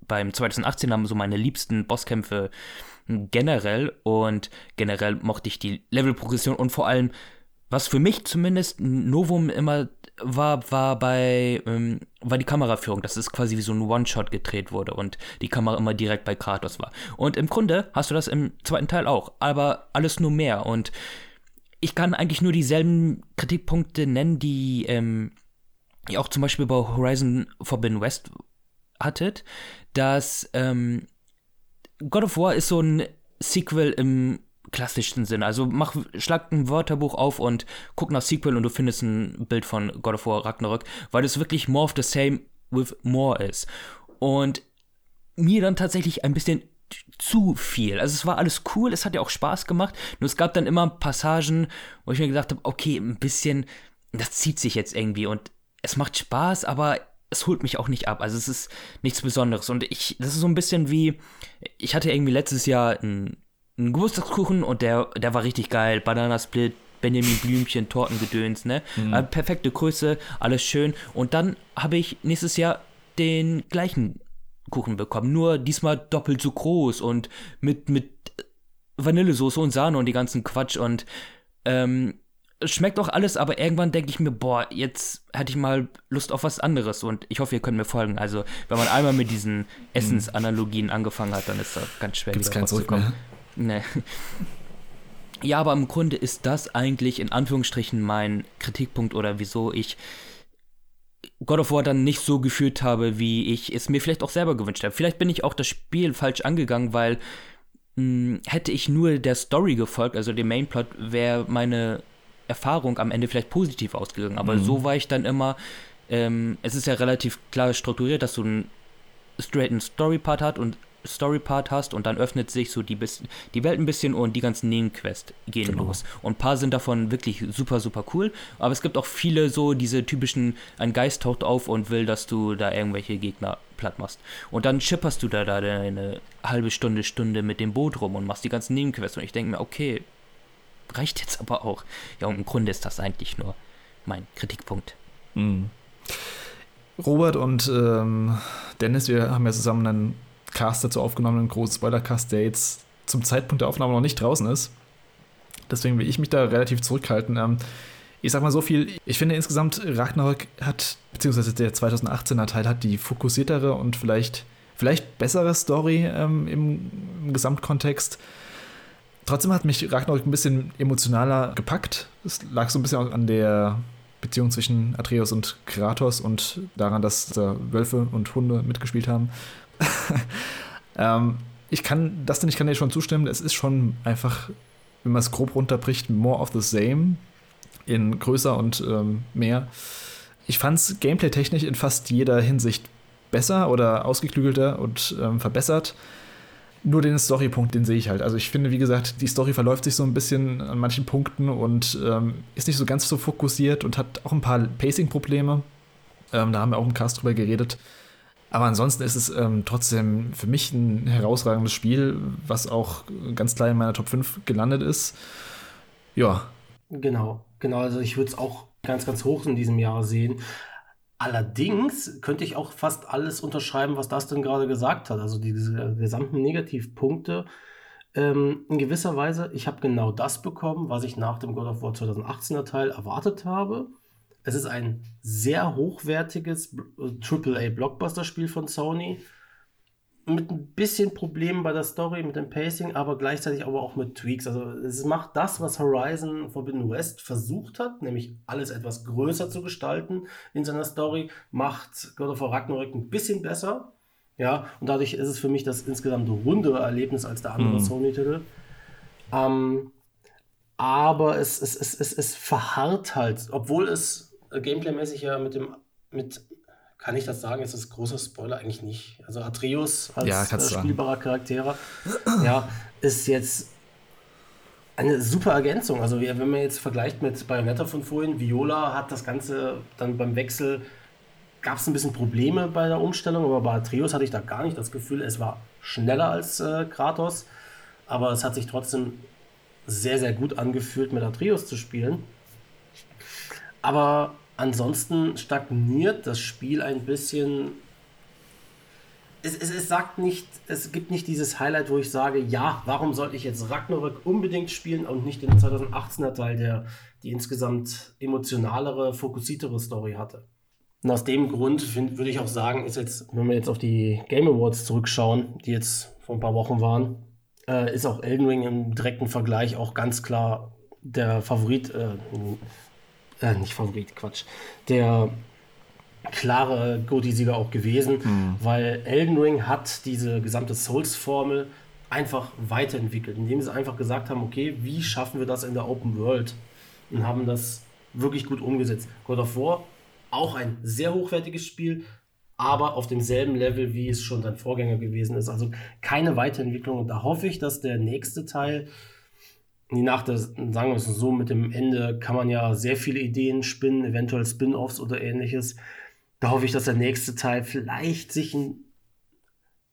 beim 2018 haben so meine liebsten Bosskämpfe generell und generell mochte ich die Levelprogression und vor allem, was für mich zumindest ein Novum immer war, war bei, ähm, war die Kameraführung, dass es quasi wie so ein One-Shot gedreht wurde und die Kamera immer direkt bei Kratos war. Und im Grunde hast du das im zweiten Teil auch, aber alles nur mehr und ich kann eigentlich nur dieselben Kritikpunkte nennen, die ähm, ihr auch zum Beispiel bei Horizon Forbidden West hattet, dass ähm, God of War ist so ein Sequel im klassischen Sinn. Also mach, schlag ein Wörterbuch auf und guck nach Sequel und du findest ein Bild von God of War Ragnarök, weil es wirklich more of the same with more ist. Und mir dann tatsächlich ein bisschen zu viel. Also es war alles cool, es hat ja auch Spaß gemacht, nur es gab dann immer Passagen, wo ich mir gedacht habe, okay, ein bisschen, das zieht sich jetzt irgendwie und es macht Spaß, aber es holt mich auch nicht ab. Also es ist nichts Besonderes. Und ich, das ist so ein bisschen wie, ich hatte irgendwie letztes Jahr einen, einen Geburtstagskuchen und der, der war richtig geil. Bananasplit, Benjamin Blümchen, Tortengedöns, ne? Mhm. Äh, perfekte Größe, alles schön. Und dann habe ich nächstes Jahr den gleichen Kuchen bekommen, nur diesmal doppelt so groß und mit, mit Vanillesoße und Sahne und die ganzen Quatsch und ähm, schmeckt auch alles, aber irgendwann denke ich mir, boah, jetzt hätte ich mal Lust auf was anderes und ich hoffe, ihr könnt mir folgen. Also, wenn man einmal mit diesen Essensanalogien angefangen hat, dann ist das ganz schwer Gibt's wieder kein rauszukommen. mehr. Nee. Ja, aber im Grunde ist das eigentlich in Anführungsstrichen mein Kritikpunkt oder wieso ich God of War dann nicht so gefühlt habe, wie ich es mir vielleicht auch selber gewünscht habe. Vielleicht bin ich auch das Spiel falsch angegangen, weil mh, hätte ich nur der Story gefolgt, also dem Mainplot, wäre meine Erfahrung am Ende vielleicht positiv ausgegangen. Aber Mhm. so war ich dann immer, ähm, es ist ja relativ klar strukturiert, dass du einen straighten Story-Part hat und Story-Part hast und dann öffnet sich so die, bis, die Welt ein bisschen und die ganzen Nebenquests gehen Genau. los. Und ein paar sind davon wirklich super, super cool. Aber es gibt auch viele so diese typischen, ein Geist taucht auf und will, dass du da irgendwelche Gegner platt machst. Und dann schipperst du da, da eine halbe Stunde, Stunde mit dem Boot rum und machst die ganzen Nebenquests. Und ich denke mir, okay, reicht jetzt aber auch. Ja, und im Grunde ist das eigentlich nur mein Kritikpunkt. Mhm. Robert und ähm, Dennis, wir haben ja zusammen einen Cast dazu aufgenommen, einen großen Spoilercast, der jetzt zum Zeitpunkt der Aufnahme noch nicht draußen ist. Deswegen will ich mich da relativ zurückhalten. Ähm, ich sag mal so viel, ich finde insgesamt Ragnarök hat, beziehungsweise der 2018er Teil hat die fokussiertere und vielleicht, vielleicht bessere Story ähm, im, im Gesamtkontext. Trotzdem hat mich Ragnarök ein bisschen emotionaler gepackt. Es lag so ein bisschen auch an der Beziehung zwischen Atreus und Kratos und daran, dass da Wölfe und Hunde mitgespielt haben. ähm, ich kann, das denn ich kann dir schon zustimmen, es ist schon einfach, wenn man es grob runterbricht, more of the same in größer und ähm, mehr. Ich fand es gameplay-technisch in fast jeder Hinsicht besser oder ausgeklügelter und ähm, verbessert. Nur den Storypunkt, den sehe ich halt. Also ich finde, wie gesagt, die Story verläuft sich so ein bisschen an manchen Punkten und ähm, ist nicht so ganz so fokussiert und hat auch ein paar Pacing-Probleme. Ähm, da haben wir auch im Cast drüber geredet. Aber ansonsten ist es ähm, trotzdem für mich ein herausragendes Spiel, was auch ganz klar in meiner Top 5 gelandet ist. Ja, Genau, genau. Also ich würde es auch ganz, ganz hoch in diesem Jahr sehen. Allerdings könnte ich auch fast alles unterschreiben, was Dustin gerade gesagt hat. Also diese gesamten Negativpunkte. Ähm, in gewisser Weise, ich habe genau das bekommen, was ich nach dem God of War 2018er Teil erwartet habe. Es ist ein sehr hochwertiges AAA-Blockbuster-Spiel von Sony. Mit ein bisschen Problemen bei der Story, mit dem Pacing, aber gleichzeitig aber auch mit Tweaks. Also es macht das, was Horizon Forbidden West versucht hat, nämlich alles etwas größer zu gestalten in seiner Story, macht God of War Ragnarök ein bisschen besser. Ja, und dadurch ist es für mich das insgesamt rundere Erlebnis als der andere Mhm. Sony-Titel. Ähm, aber es, es, es, es, es verharrt halt, obwohl es gameplaymäßig ja mit dem, mit, kann ich das sagen, ist das großer Spoiler eigentlich nicht. Also Atreus als Ja, äh, spielbarer Charakter, ja, ist jetzt eine super Ergänzung. Also wenn man jetzt vergleicht mit Bayonetta von vorhin, Viola hat das Ganze dann beim Wechsel, gab es ein bisschen Probleme bei der Umstellung, aber bei Atreus hatte ich da gar nicht das Gefühl, es war schneller als äh, Kratos, aber es hat sich trotzdem sehr, sehr gut angefühlt, mit Atreus zu spielen. Aber ansonsten stagniert das Spiel ein bisschen. Es, es, es sagt nicht, es gibt nicht dieses Highlight, wo ich sage, ja, warum sollte ich jetzt Ragnarök unbedingt spielen und nicht den 2018er Teil, der die insgesamt emotionalere, fokussiertere Story hatte. Und aus dem Grund find, würde ich auch sagen, ist jetzt, wenn wir jetzt auf die Game Awards zurückschauen, die jetzt vor ein paar Wochen waren, äh, ist auch Elden Ring im direkten Vergleich auch ganz klar der Favorit, äh, äh, nicht Favorit, Quatsch, der klare Goti-Sieger auch gewesen, weil Elden Ring hat diese gesamte Souls-Formel einfach weiterentwickelt, indem sie einfach gesagt haben, okay, wie schaffen wir das in der Open World? Und haben das wirklich gut umgesetzt. God of War, auch ein sehr hochwertiges Spiel, aber auf demselben Level, wie es schon sein Vorgänger gewesen ist. Also keine Weiterentwicklung. Und da hoffe ich, dass der nächste Teil, nach der, sagen wir es so, mit dem Ende kann man ja sehr viele Ideen spinnen, eventuell Spin-offs oder ähnliches. Da hoffe ich, dass der nächste Teil vielleicht sich einen,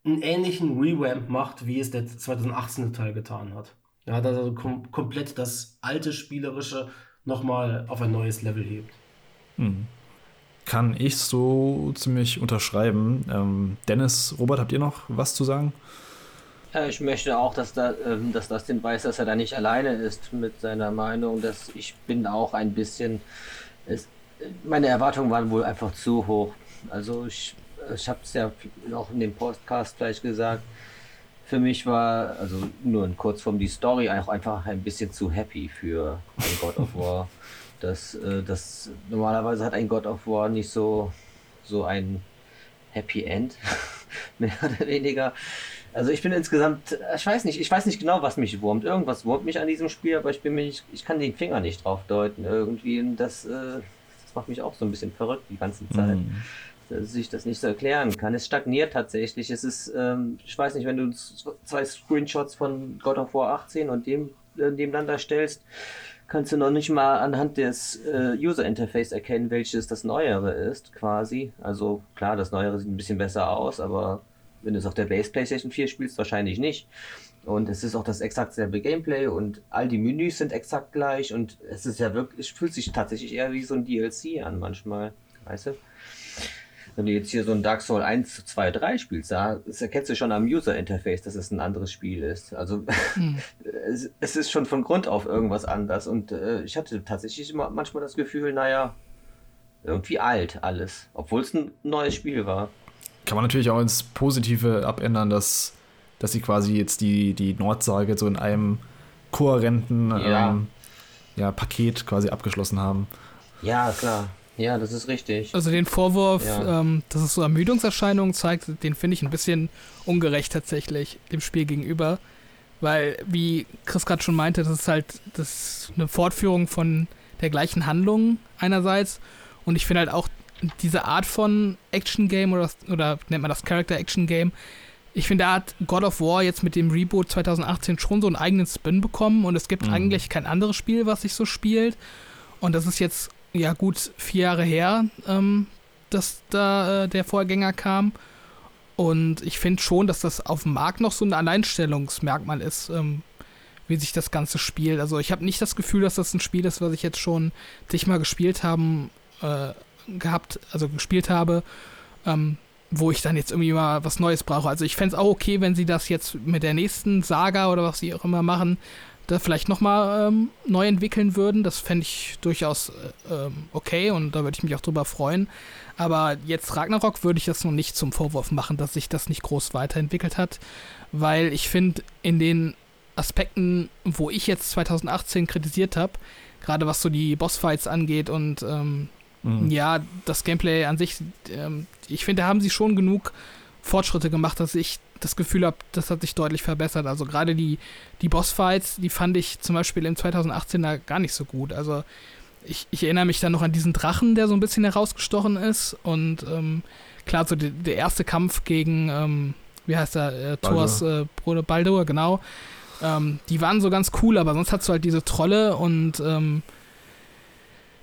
einen ähnlichen Revamp macht, wie es der 2018er Teil getan hat. Ja, dass er kom komplett das alte Spielerische nochmal auf ein neues Level hebt. Hm. Kann ich so ziemlich unterschreiben. Ähm, Dennis, Robert, habt ihr noch was zu sagen? Ich möchte auch, dass, da, ähm, dass Dustin weiß, dass er da nicht alleine ist mit seiner Meinung. Dass ich bin auch ein bisschen. Es, meine Erwartungen waren wohl einfach zu hoch. Also ich, ich habe es ja auch in dem Podcast gleich gesagt. Für mich war, also nur in Kurzform, die Story auch einfach ein bisschen zu happy für ein God of War. Das, äh, das normalerweise hat ein God of War nicht so, so ein Happy End, mehr oder weniger. Also ich bin insgesamt, ich weiß nicht, ich weiß nicht genau, was mich wurmt. Irgendwas wurmt mich an diesem Spiel, aber ich bin mir nicht, ich kann den Finger nicht drauf deuten irgendwie. Und das, äh, das macht mich auch so ein bisschen verrückt die ganze Zeit. Mm. Dass ich das nicht so erklären kann. Es stagniert tatsächlich. Es ist, ähm, ich weiß nicht, wenn du zwei Screenshots von God of War 18 und dem äh, nebeneinander stellst, kannst du noch nicht mal anhand des äh, User Interface erkennen, welches das Neuere ist, quasi. Also klar, das Neuere sieht ein bisschen besser aus, aber wenn du es auf der Base PlayStation 4 spielst, wahrscheinlich nicht. Und es ist auch das exakt selbe Gameplay und all die Menüs sind exakt gleich und es ist ja wirklich, es fühlt sich tatsächlich eher wie so ein DLC an manchmal, weißt du? Wenn du jetzt hier so ein Dark Souls 1, 2, 3 spielst, da das erkennst du schon am User Interface, dass es ein anderes Spiel ist. Also hm. es, es, ist schon von Grund auf irgendwas anders und äh, ich hatte tatsächlich immer manchmal das Gefühl, naja, irgendwie alt alles, obwohl es ein neues Spiel war kann man natürlich auch ins Positive abändern, dass, dass sie quasi jetzt die, die Nordsage so in einem kohärenten ja. Ähm, ja, Paket quasi abgeschlossen haben. Ja, klar. Ja, das ist richtig. Also den Vorwurf, ja. ähm, dass es so Ermüdungserscheinungen zeigt, den finde ich ein bisschen ungerecht tatsächlich dem Spiel gegenüber. Weil, wie Chris gerade schon meinte, das ist halt das ist eine Fortführung von der gleichen Handlung einerseits. Und ich finde halt auch diese Art von Action-Game oder, oder nennt man das Character-Action-Game, ich finde, da hat God of War jetzt mit dem Reboot 2018 schon so einen eigenen Spin bekommen und es gibt mhm. eigentlich kein anderes Spiel, was sich so spielt. Und das ist jetzt ja gut vier Jahre her, ähm, dass da äh, der Vorgänger kam. Und ich finde schon, dass das auf dem Markt noch so ein Alleinstellungsmerkmal ist, ähm, wie sich das Ganze spielt. Also ich habe nicht das Gefühl, dass das ein Spiel ist, was ich jetzt schon zigmal gespielt haben äh, gehabt, also gespielt habe, ähm, wo ich dann jetzt irgendwie mal was Neues brauche. Also ich fände es auch okay, wenn sie das jetzt mit der nächsten Saga oder was sie auch immer machen, da vielleicht nochmal ähm, neu entwickeln würden. Das fände ich durchaus äh, ähm, okay und da würde ich mich auch drüber freuen. Aber jetzt Ragnarok würde ich das noch nicht zum Vorwurf machen, dass sich das nicht groß weiterentwickelt hat, weil ich finde, in den Aspekten, wo ich jetzt 2018 kritisiert habe, gerade was so die Bossfights angeht und ähm, Mhm. Ja, das Gameplay an sich, ähm, ich finde, da haben sie schon genug Fortschritte gemacht, dass ich das Gefühl habe, das hat sich deutlich verbessert. Also gerade die, die Bossfights, die fand ich zum Beispiel im 2018er gar nicht so gut. Also ich, ich erinnere mich dann noch an diesen Drachen, der so ein bisschen herausgestochen ist. Und ähm, klar, so die, der erste Kampf gegen, ähm, wie heißt er, äh, Thors äh, Bruder Baldur, genau. Ähm, die waren so ganz cool, aber sonst hast du halt diese Trolle und ähm,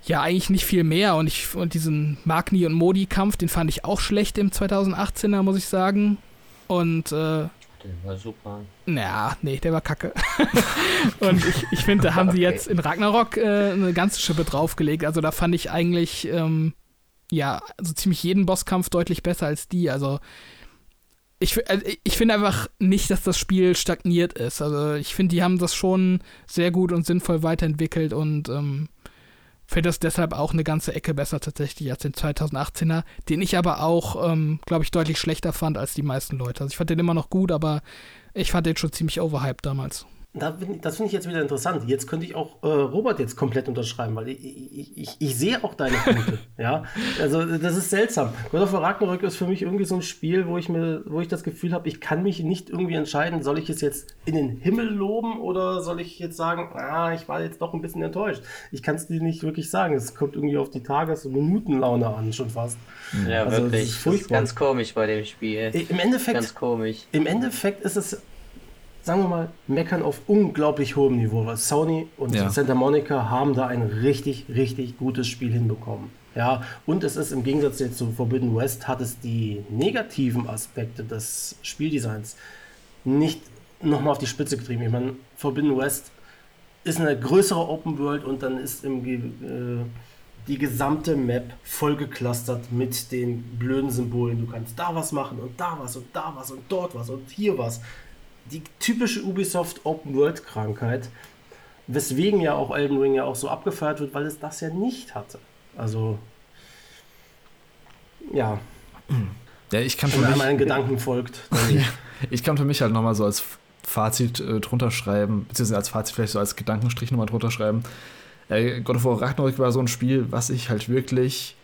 ja, eigentlich nicht viel mehr. Und ich und diesen Magni und Modi-Kampf, den fand ich auch schlecht im 2018er, muss ich sagen. Und äh, der war super. Naja, nee, der war kacke. und ich, ich finde, da haben sie jetzt in Ragnarok äh, eine ganze Schippe draufgelegt. Also da fand ich eigentlich, ähm, ja, also ziemlich jeden Bosskampf deutlich besser als die. Also ich, also ich finde einfach nicht, dass das Spiel stagniert ist. Also ich finde, die haben das schon sehr gut und sinnvoll weiterentwickelt und ähm, finde das deshalb auch eine ganze Ecke besser tatsächlich als den 2018er, den ich aber auch, ähm, glaube ich, deutlich schlechter fand als die meisten Leute. Also ich fand den immer noch gut, aber ich fand den schon ziemlich overhyped damals. Das finde ich jetzt wieder interessant. Jetzt könnte ich auch äh, Robert jetzt komplett unterschreiben, weil ich, ich, ich, ich sehe auch deine Punkte. ja, also das ist seltsam. God of War Ragnarök ist für mich irgendwie so ein Spiel, wo ich mir, wo ich das Gefühl habe, ich kann mich nicht irgendwie entscheiden, soll ich es jetzt in den Himmel loben oder soll ich jetzt sagen, ah, ich war jetzt doch ein bisschen enttäuscht. Ich kann es dir nicht wirklich sagen. Es kommt irgendwie auf die Tages- und Minutenlaune an, schon fast. Ja, also, wirklich. Das ist. Das ist ganz komisch bei dem Spiel. Im Endeffekt, ganz komisch. Im Endeffekt ist es sagen wir mal, meckern auf unglaublich hohem Niveau. Weil Sony und ja. Santa Monica haben da ein richtig, richtig gutes Spiel hinbekommen. Ja, und es ist im Gegensatz jetzt zu Forbidden West, hat es die negativen Aspekte des Spieldesigns nicht nochmal auf die Spitze getrieben. Ich meine, Forbidden West ist eine größere Open World und dann ist im, äh, die gesamte Map vollgeklustert mit den blöden Symbolen. Du kannst da was machen und da was und da was und dort was und hier was. Die typische Ubisoft Open World Krankheit, weswegen ja auch Elden Ring ja auch so abgefeiert wird, weil es das ja nicht hatte. Also ja. Ja, ich kann für mich, meinen Gedanken folgt. ich kann für mich halt nochmal so als Fazit äh, drunter schreiben, beziehungsweise als Fazit vielleicht so als Gedankenstrich nochmal drunter schreiben. Äh, God of War Ragnarok war so ein Spiel, was ich halt wirklich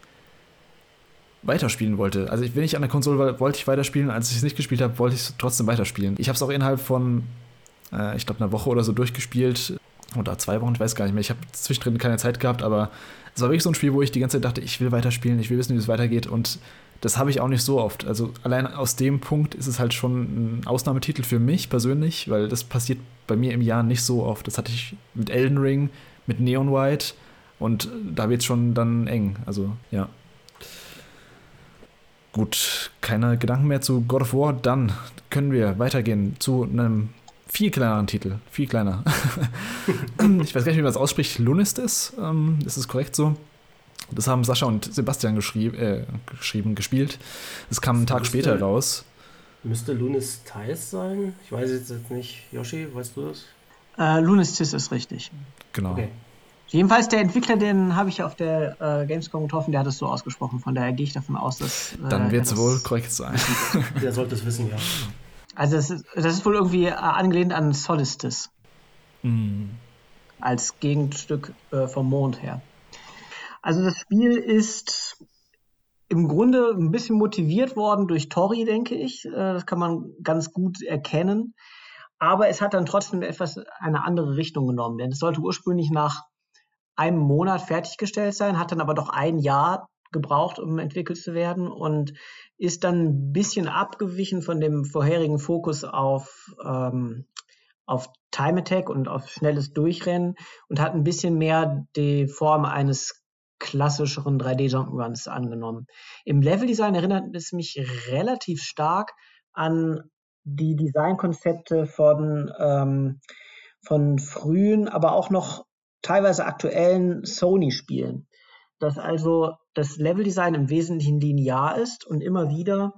weiterspielen wollte. Also wenn ich an der Konsole war, wollte ich weiterspielen. Als ich es nicht gespielt habe, wollte ich es trotzdem weiterspielen. Ich habe es auch innerhalb von, äh, ich glaube, einer Woche oder so durchgespielt. Oder zwei Wochen, ich weiß gar nicht mehr. Ich habe zwischendrin keine Zeit gehabt, aber es war wirklich so ein Spiel, wo ich die ganze Zeit dachte, ich will weiterspielen, ich will wissen, wie es weitergeht. Und das habe ich auch nicht so oft. Also allein aus dem Punkt ist es halt schon ein Ausnahmetitel für mich persönlich, weil das passiert bei mir im Jahr nicht so oft. Das hatte ich mit Elden Ring, mit Neon White und da wird es schon dann eng. Also ja. Gut, keine Gedanken mehr zu God of War. Dann können wir weitergehen zu einem viel kleineren Titel. Viel kleiner. ich weiß gar nicht, wie man das ausspricht. Lunistis, ähm, ist es korrekt so? Das haben Sascha und Sebastian geschrieb, äh, geschrieben, gespielt. Es kam einen Tag müsste, später raus. Müsste Lunis Thais sein? Ich weiß jetzt nicht. Yoshi, weißt du das? Äh, Lunistis ist richtig. Genau. Okay. Jedenfalls der Entwickler, den habe ich auf der äh, Gamescom getroffen, der hat es so ausgesprochen. Von daher gehe ich davon aus, dass. Äh, Dann wird es wohl korrekt sein. der sollte es wissen, ja. Also das ist, das ist wohl irgendwie äh, angelehnt an Solistis. Mm. Als Gegenstück äh, vom Mond her. Also das Spiel ist im Grunde ein bisschen motiviert worden durch Tori, denke ich. Äh, das kann man ganz gut erkennen. Aber es hat dann trotzdem etwas eine andere Richtung genommen, denn es sollte ursprünglich nach einem Monat fertiggestellt sein, hat dann aber doch ein Jahr gebraucht, um entwickelt zu werden und ist dann ein bisschen abgewichen von dem vorherigen Fokus auf, ähm, auf Time Attack und auf schnelles Durchrennen und hat ein bisschen mehr die Form eines klassischeren 3D-Jump'n'Runs angenommen. Im Leveldesign erinnert es mich relativ stark an die Designkonzepte von, ähm, von frühen, aber auch noch teilweise aktuellen Sony-Spielen. Dass also das Leveldesign im Wesentlichen linear ist und immer wieder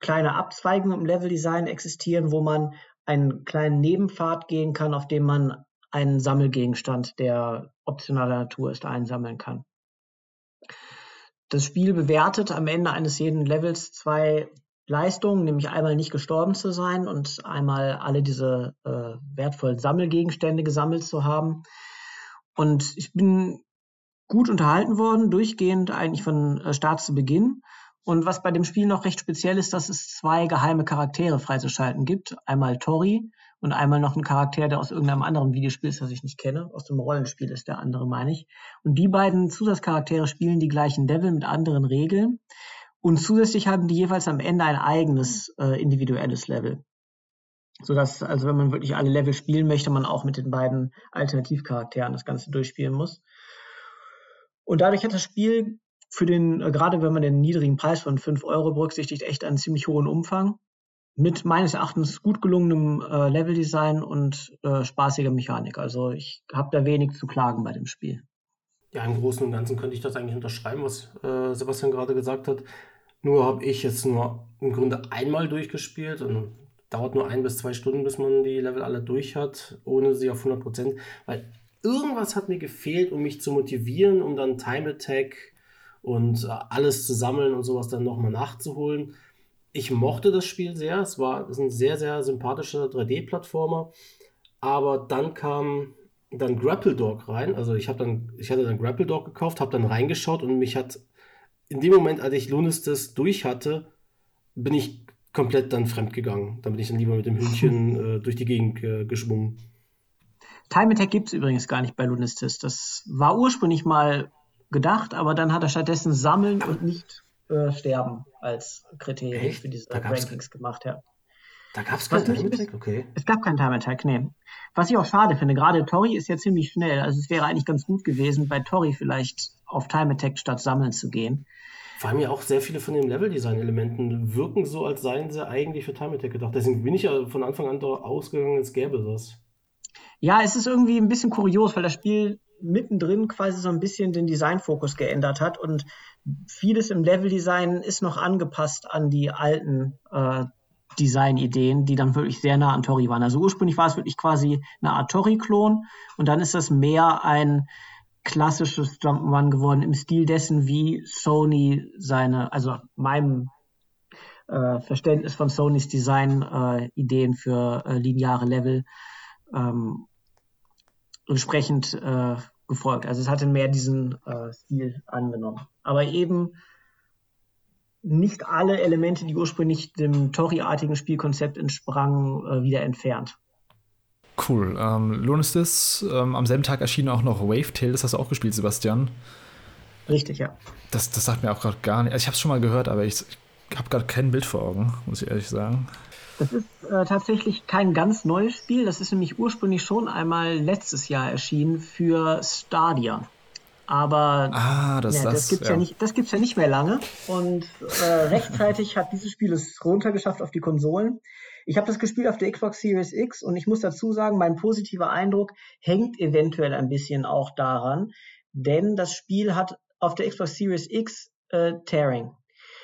kleine Abzweigungen im Leveldesign existieren, wo man einen kleinen Nebenpfad gehen kann, auf dem man einen Sammelgegenstand, der optionaler Natur ist, einsammeln kann. Das Spiel bewertet am Ende eines jeden Levels zwei Leistungen, nämlich einmal nicht gestorben zu sein und einmal alle diese äh, wertvollen Sammelgegenstände gesammelt zu haben. Und ich bin gut unterhalten worden, durchgehend eigentlich von äh, Start zu Beginn. Und was bei dem Spiel noch recht speziell ist, dass es zwei geheime Charaktere freizuschalten gibt. Einmal Tori und einmal noch ein Charakter, der aus irgendeinem anderen Videospiel ist, das ich nicht kenne. Aus dem Rollenspiel ist der andere, meine ich. Und die beiden Zusatzcharaktere spielen die gleichen Level mit anderen Regeln. Und zusätzlich haben die jeweils am Ende ein eigenes äh, individuelles Level. Sodass, also wenn man wirklich alle Level spielen möchte, man auch mit den beiden Alternativcharakteren das Ganze durchspielen muss. Und dadurch hat das Spiel für den, äh, gerade wenn man den niedrigen Preis von 5 Euro berücksichtigt, echt einen ziemlich hohen Umfang mit meines Erachtens gut gelungenem äh, Leveldesign und äh, spaßiger Mechanik. Also ich habe da wenig zu klagen bei dem Spiel. Ja, im Großen und Ganzen könnte ich das eigentlich unterschreiben, was äh, Sebastian gerade gesagt hat. Nur habe ich jetzt nur im Grunde einmal durchgespielt und dauert nur ein bis zwei Stunden, bis man die Level alle durch hat, ohne sie auf 100 Prozent. Weil irgendwas hat mir gefehlt, um mich zu motivieren, um dann Time Attack und äh, alles zu sammeln und sowas dann nochmal nachzuholen ich mochte das Spiel sehr. Es war es ist ein sehr, sehr sympathischer 3D-Plattformer. Aber dann kam dann Grapple Dog rein. Also ich dann, ich hatte dann Grapple Dog gekauft, habe dann reingeschaut und mich hat in dem Moment, als ich Lunistis durch hatte, bin ich komplett dann fremdgegangen. Da bin ich dann lieber mit dem Hündchen äh, durch die Gegend äh, geschwungen. Time Attack gibt es übrigens gar nicht bei Lunistis. Das war ursprünglich mal gedacht, aber dann hat er stattdessen Sammeln und nicht äh, Sterben als Kriterium Echt? für diese Rankings gemacht. Ja. Da gab es keinen Time Attack? Okay. Es gab keinen Time Attack, nee. Was ich auch schade finde, gerade Tori ist ja ziemlich schnell. Also es wäre eigentlich ganz gut gewesen, bei Tori vielleicht auf Time Attack statt Sammeln zu gehen. Vor allem ja auch sehr viele von den Level-Design-Elementen wirken so, als seien sie eigentlich für Time Attack gedacht. Deswegen bin ich ja von Anfang an ausgegangen, es gäbe das. Ja, es ist irgendwie ein bisschen kurios, weil das Spiel mittendrin quasi so ein bisschen den Designfokus geändert hat und vieles im Leveldesign ist noch angepasst an die alten äh, Designideen, die dann wirklich sehr nah an Tori waren. Also ursprünglich war es wirklich quasi eine Art Tori-Klon und dann ist das mehr ein klassisches Jump'n'Run geworden im Stil dessen, wie Sony seine, also meinem äh, Verständnis von Sonys Design-Ideen für äh, lineare Level ähm, entsprechend äh, gefolgt. Also es hatte mehr diesen äh, Stil angenommen. Aber eben nicht alle Elemente, die ursprünglich dem Tori-artigen Spielkonzept entsprangen, äh, wieder entfernt. Cool. Ähm, Lunistis, ähm, am selben Tag erschien auch noch Wavetail, das hast du auch gespielt, Sebastian. Richtig, ja. Das, das sagt mir auch gerade gar nicht. Also ich habe es schon mal gehört, aber ich, ich habe gerade kein Bild vor Augen, muss ich ehrlich sagen. Das ist äh, tatsächlich kein ganz neues Spiel. Das ist nämlich ursprünglich schon einmal letztes Jahr erschienen für Stadia. Aber Ah, das ja, das. das gibt's ja. nicht, das gibt's ja nicht mehr lange. Und äh, rechtzeitig hat dieses Spiel es runtergeschafft auf die Konsolen. Ich habe das gespielt auf der Xbox Series X und ich muss dazu sagen, mein positiver Eindruck hängt eventuell ein bisschen auch daran, denn das Spiel hat auf der Xbox Series X äh, Tearing.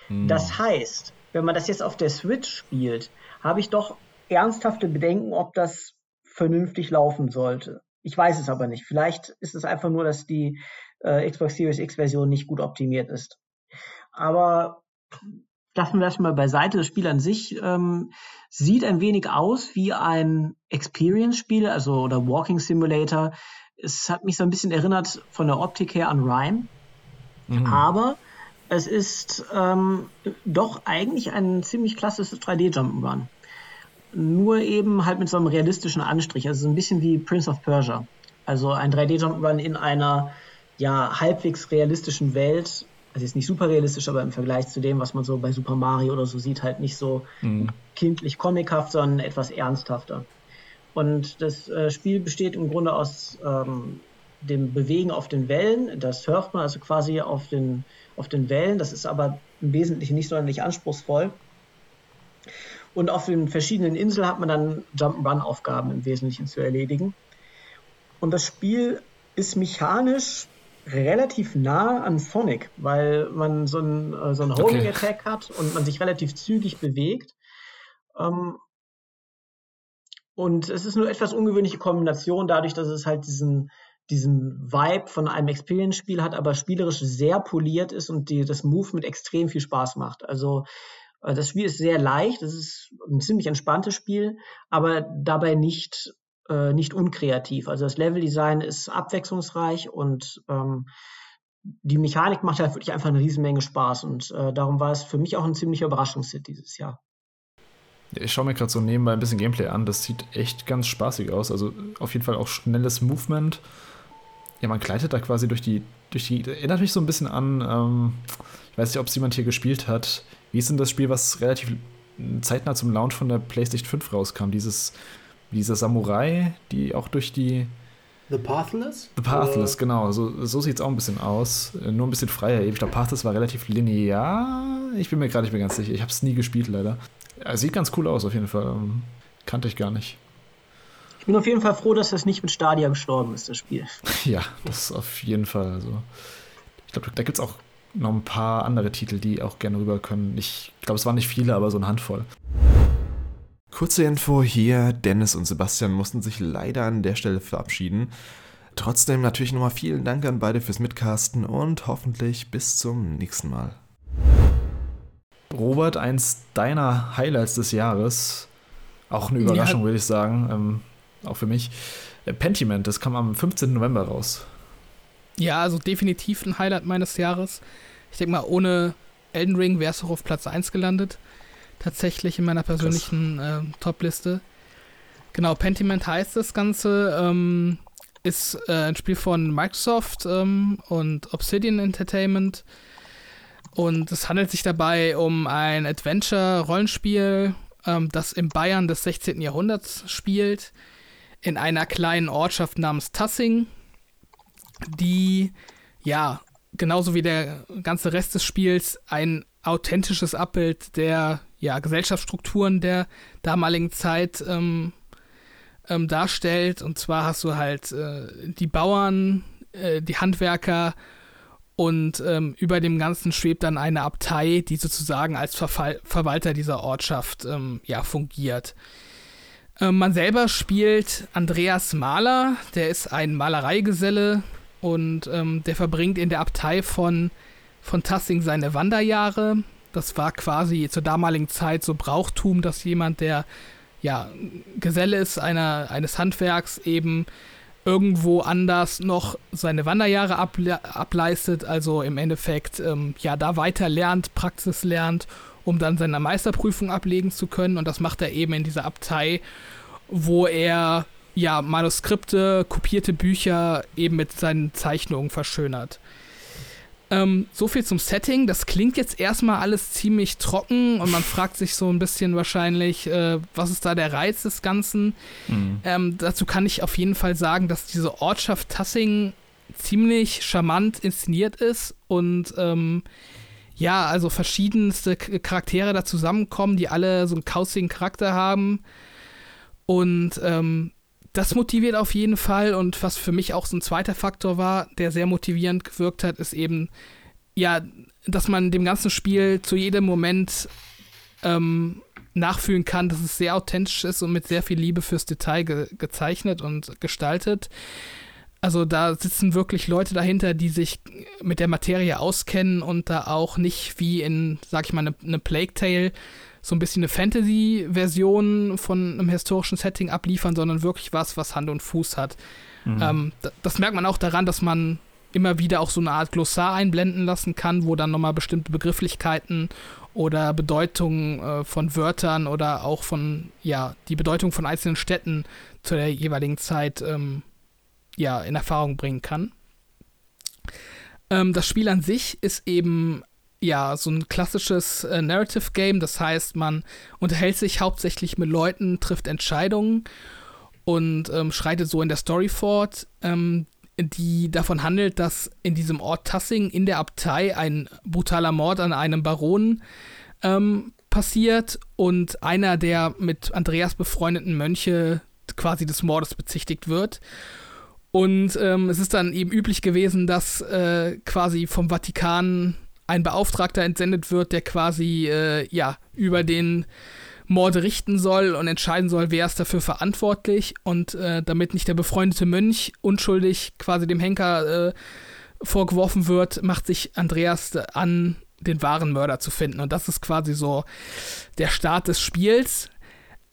Hm. Das heißt, wenn man das jetzt auf der Switch spielt, habe ich doch ernsthafte Bedenken, ob das vernünftig laufen sollte. Ich weiß es aber nicht. Vielleicht ist es einfach nur, dass die äh, Xbox Series X Version nicht gut optimiert ist. Aber lassen wir das mal beiseite. Das Spiel an sich ähm, sieht ein wenig aus wie ein Experience-Spiel, also oder Walking Simulator. Es hat mich so ein bisschen erinnert von der Optik her an Rhyme. Mhm. Aber es ist ähm, doch eigentlich ein ziemlich klassisches 3D-Jump'n'Run. Nur eben halt mit so einem realistischen Anstrich. Also so ein bisschen wie Prince of Persia. Also ein 3D-Jump'n'Run in einer ja halbwegs realistischen Welt. Also jetzt nicht super realistisch, aber im Vergleich zu dem, was man so bei Super Mario oder so sieht, halt nicht so Mhm. kindlich comichaft, sondern etwas ernsthafter. Und das äh, Spiel besteht im Grunde aus ähm, dem Bewegen auf den Wellen. Das surft man also quasi auf den, auf den Wellen. Das ist aber im Wesentlichen nicht sonderlich anspruchsvoll. Und auf den verschiedenen Inseln hat man dann Jump'n'Run-Aufgaben im Wesentlichen zu erledigen. Und das Spiel ist mechanisch relativ nah an Sonic, weil man so einen, äh, so einen Okay. Homing Attack hat und man sich relativ zügig bewegt. Ähm, und es ist nur etwas ungewöhnliche Kombination, dadurch, dass es halt diesen, diesen Vibe von einem Experience-Spiel hat, aber spielerisch sehr poliert ist und die, das Movement extrem viel Spaß macht. Also äh, das Spiel ist sehr leicht, es ist ein ziemlich entspanntes Spiel, aber dabei nicht, äh, nicht unkreativ. Also das Leveldesign ist abwechslungsreich und ähm, die Mechanik macht halt wirklich einfach eine Riesenmenge Spaß und äh, darum war es für mich auch ein ziemlicher Überraschungshit dieses Jahr. Ich schaue mir gerade so nebenbei ein bisschen Gameplay an. Das sieht echt ganz spaßig aus. Also auf jeden Fall auch schnelles Movement. Ja, man gleitet da quasi durch die. Durch die erinnert mich so ein bisschen an. Ähm, ich weiß nicht, ob es jemand hier gespielt hat. Wie ist denn das Spiel, was relativ zeitnah zum Launch von der PlayStation 5 rauskam? Dieses, dieser Samurai, die auch durch die. The Pathless? The Pathless, Oder- genau. So, so sieht es auch ein bisschen aus. Äh, Nur ein bisschen freier. Ich glaube, Pathless war relativ linear. Ich bin mir gerade nicht mehr ganz sicher. Ich habe es nie gespielt, leider. Er sieht ganz cool aus, auf jeden Fall. Ähm, Kannte ich gar nicht. Ich bin auf jeden Fall froh, dass das nicht mit Stadia gestorben ist, das Spiel. Ja, das auf jeden Fall. Also, ich glaube, da gibt es auch noch ein paar andere Titel, die auch gerne rüber können. Ich glaube, es waren nicht viele, aber so eine Handvoll. Kurze Info hier, Dennis und Sebastian mussten sich leider an der Stelle verabschieden. Trotzdem natürlich nochmal vielen Dank an beide fürs Mitcasten und hoffentlich bis zum nächsten Mal. Robert, eins deiner Highlights des Jahres. Auch eine Überraschung, würde ich sagen. Ähm, auch für mich. Äh, Pentiment, das kam am 15. November raus. Ja, also definitiv ein Highlight meines Jahres. Ich denke mal, ohne Elden Ring wäre es auch auf Platz 1 gelandet. Tatsächlich in meiner persönlichen äh, Top-Liste. Genau, Pentiment heißt das Ganze. Ähm, ist äh, ein Spiel von Microsoft ähm, und Obsidian Entertainment. Und es handelt sich dabei um ein Adventure-Rollenspiel ähm, das im Bayern des 16. Jahrhunderts spielt, in einer kleinen Ortschaft namens Tassing, die ja genauso wie der ganze Rest des Spiels ein authentisches Abbild der ja, Gesellschaftsstrukturen der damaligen Zeit ähm, ähm, darstellt. Und zwar hast du halt äh, die Bauern, äh, die Handwerker und ähm, über dem Ganzen schwebt dann eine Abtei, die sozusagen als Verfall Verwalter dieser Ortschaft ähm, ja, fungiert. Ähm, man selber spielt Andreas Mahler, der ist ein Malereigeselle und ähm, der verbringt in der Abtei von, von Tassing seine Wanderjahre. Das war quasi zur damaligen Zeit so Brauchtum, dass jemand, der ja Geselle ist einer, eines Handwerks, eben irgendwo anders noch seine Wanderjahre able ableistet, also im Endeffekt ähm, ja da weiter lernt, Praxis lernt, um dann seine Meisterprüfung ablegen zu können. Und das macht er eben in dieser Abtei, wo er ja Manuskripte, kopierte Bücher eben mit seinen Zeichnungen verschönert. Ähm, so viel zum Setting. Das klingt jetzt erstmal alles ziemlich trocken und man fragt sich so ein bisschen wahrscheinlich, äh, was ist da der Reiz des Ganzen. Mhm. Ähm, dazu kann ich auf jeden Fall sagen, dass diese Ortschaft Tassing ziemlich charmant inszeniert ist und ähm, ja, also verschiedenste Charaktere da zusammenkommen, die alle so einen kauzigen Charakter haben. Und ähm, das motiviert auf jeden Fall. Und was für mich auch so ein zweiter Faktor war, der sehr motivierend gewirkt hat, ist eben, ja, dass man dem ganzen Spiel zu jedem Moment ähm, nachfühlen kann, dass es sehr authentisch ist und mit sehr viel Liebe fürs Detail ge gezeichnet und gestaltet. Also da sitzen wirklich Leute dahinter, die sich mit der Materie auskennen und da auch nicht wie in, sag ich mal, eine, eine Plague Tale so ein bisschen eine Fantasy-Version von einem historischen Setting abliefern, sondern wirklich was, was Hand und Fuß hat. Mhm. Ähm, das merkt man auch daran, dass man immer wieder auch so eine Art Glossar einblenden lassen kann, wo dann nochmal bestimmte Begrifflichkeiten oder Bedeutungen äh, von Wörtern oder auch von, ja, die Bedeutung von einzelnen Städten zu der jeweiligen Zeit ähm, ja, in Erfahrung bringen kann. Ähm, das Spiel an sich ist eben ja, so ein klassisches äh, Narrative Game. Das heißt, man unterhält sich hauptsächlich mit Leuten, trifft Entscheidungen und ähm, schreitet so in der Story fort, ähm, die davon handelt, dass in diesem Ort Tassing in der Abtei ein brutaler Mord an einem Baron ähm, passiert und einer der mit Andreas befreundeten Mönche quasi des Mordes bezichtigt wird. Und ähm, es ist dann eben üblich gewesen, dass äh, quasi vom Vatikan ein Beauftragter entsendet wird, der quasi äh, ja über den Mord richten soll und entscheiden soll, wer ist dafür verantwortlich und äh, damit nicht der befreundete Mönch unschuldig quasi dem Henker äh, vorgeworfen wird, macht sich Andreas an, den wahren Mörder zu finden und das ist quasi so der Start des Spiels.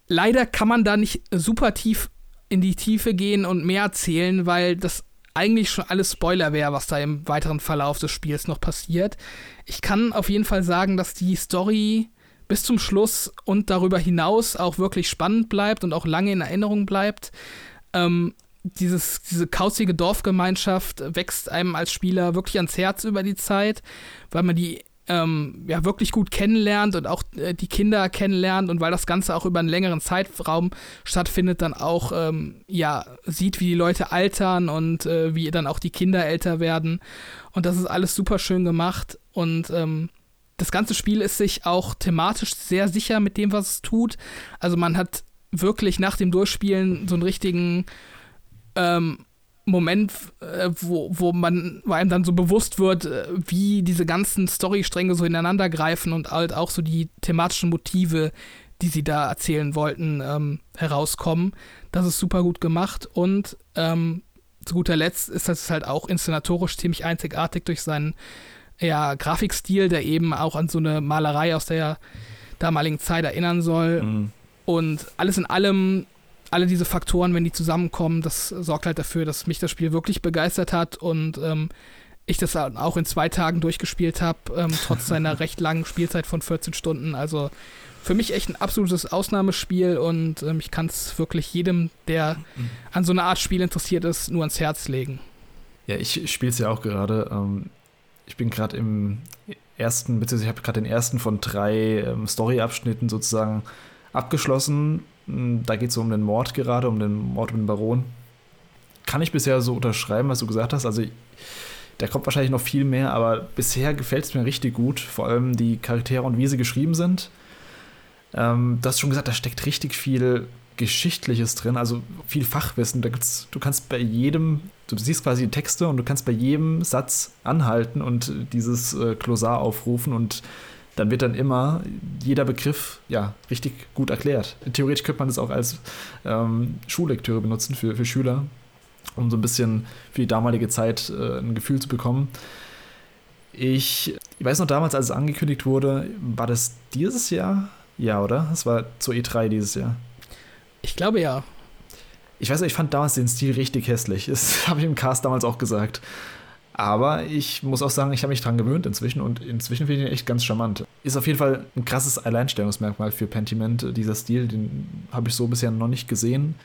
Leider kann man da nicht super tief in die Tiefe gehen und mehr erzählen, weil das eigentlich schon alles Spoiler wäre, was da im weiteren Verlauf des Spiels noch passiert. Ich kann auf jeden Fall sagen, dass die Story bis zum Schluss und darüber hinaus auch wirklich spannend bleibt und auch lange in Erinnerung bleibt. Ähm, dieses, diese kauzige Dorfgemeinschaft wächst einem als Spieler wirklich ans Herz über die Zeit, weil man die ähm, ja wirklich gut kennenlernt und auch äh, die Kinder kennenlernt und weil das Ganze auch über einen längeren Zeitraum stattfindet, dann auch ähm, ja sieht, wie die Leute altern und äh, wie dann auch die Kinder älter werden. Und das ist alles super schön gemacht und ähm, das ganze Spiel ist sich auch thematisch sehr sicher mit dem, was es tut. Also man hat wirklich nach dem Durchspielen so einen richtigen ähm, Moment, äh, wo, wo man, wo einem dann so bewusst wird, äh, wie diese ganzen Storystränge so ineinander greifen und halt auch so die thematischen Motive, die sie da erzählen wollten, ähm, herauskommen. Das ist super gut gemacht und ähm, zu guter Letzt ist das halt auch inszenatorisch ziemlich einzigartig durch seinen ja, Grafikstil, der eben auch an so eine Malerei aus der damaligen Zeit erinnern soll. Mhm. Und alles in allem alle diese Faktoren, wenn die zusammenkommen, das sorgt halt dafür, dass mich das Spiel wirklich begeistert hat und ähm, ich das auch in zwei Tagen durchgespielt habe, ähm, trotz seiner recht langen Spielzeit von 14 Stunden. Also für mich echt ein absolutes Ausnahmespiel und ähm, ich kann es wirklich jedem, der an so einer Art Spiel interessiert ist, nur ans Herz legen. Ja, ich spiele es ja auch gerade. Ähm, ich bin gerade im ersten, beziehungsweise ich habe gerade den ersten von drei ähm, Story-Abschnitten sozusagen abgeschlossen. Hm, da geht es um den Mord gerade, um den Mord um den Baron. Kann ich bisher so unterschreiben, was du gesagt hast. Also da kommt wahrscheinlich noch viel mehr, aber bisher gefällt es mir richtig gut. Vor allem die Charaktere und wie sie geschrieben sind. Ähm, du hast schon gesagt, da steckt richtig viel Geschichtliches drin, also viel Fachwissen. Da gibt's, du kannst bei jedem, du siehst quasi Texte und du kannst bei jedem Satz anhalten und dieses äh, Klosar aufrufen und dann wird dann immer jeder Begriff ja richtig gut erklärt. Theoretisch könnte man das auch als ähm, Schullektüre benutzen für, für Schüler, um so ein bisschen für die damalige Zeit äh, ein Gefühl zu bekommen. Ich, ich weiß noch damals, als es angekündigt wurde, war das dieses Jahr? Ja, oder? Es war zur E3 dieses Jahr. Ich glaube ja. Ich weiß nicht, ich fand damals den Stil richtig hässlich. Das habe ich im Cast damals auch gesagt. Aber ich muss auch sagen, ich habe mich dran gewöhnt inzwischen und inzwischen finde ich ihn echt ganz charmant. Ist auf jeden Fall ein krasses Alleinstellungsmerkmal für Pentiment, dieser Stil. Den habe ich so bisher noch nicht gesehen.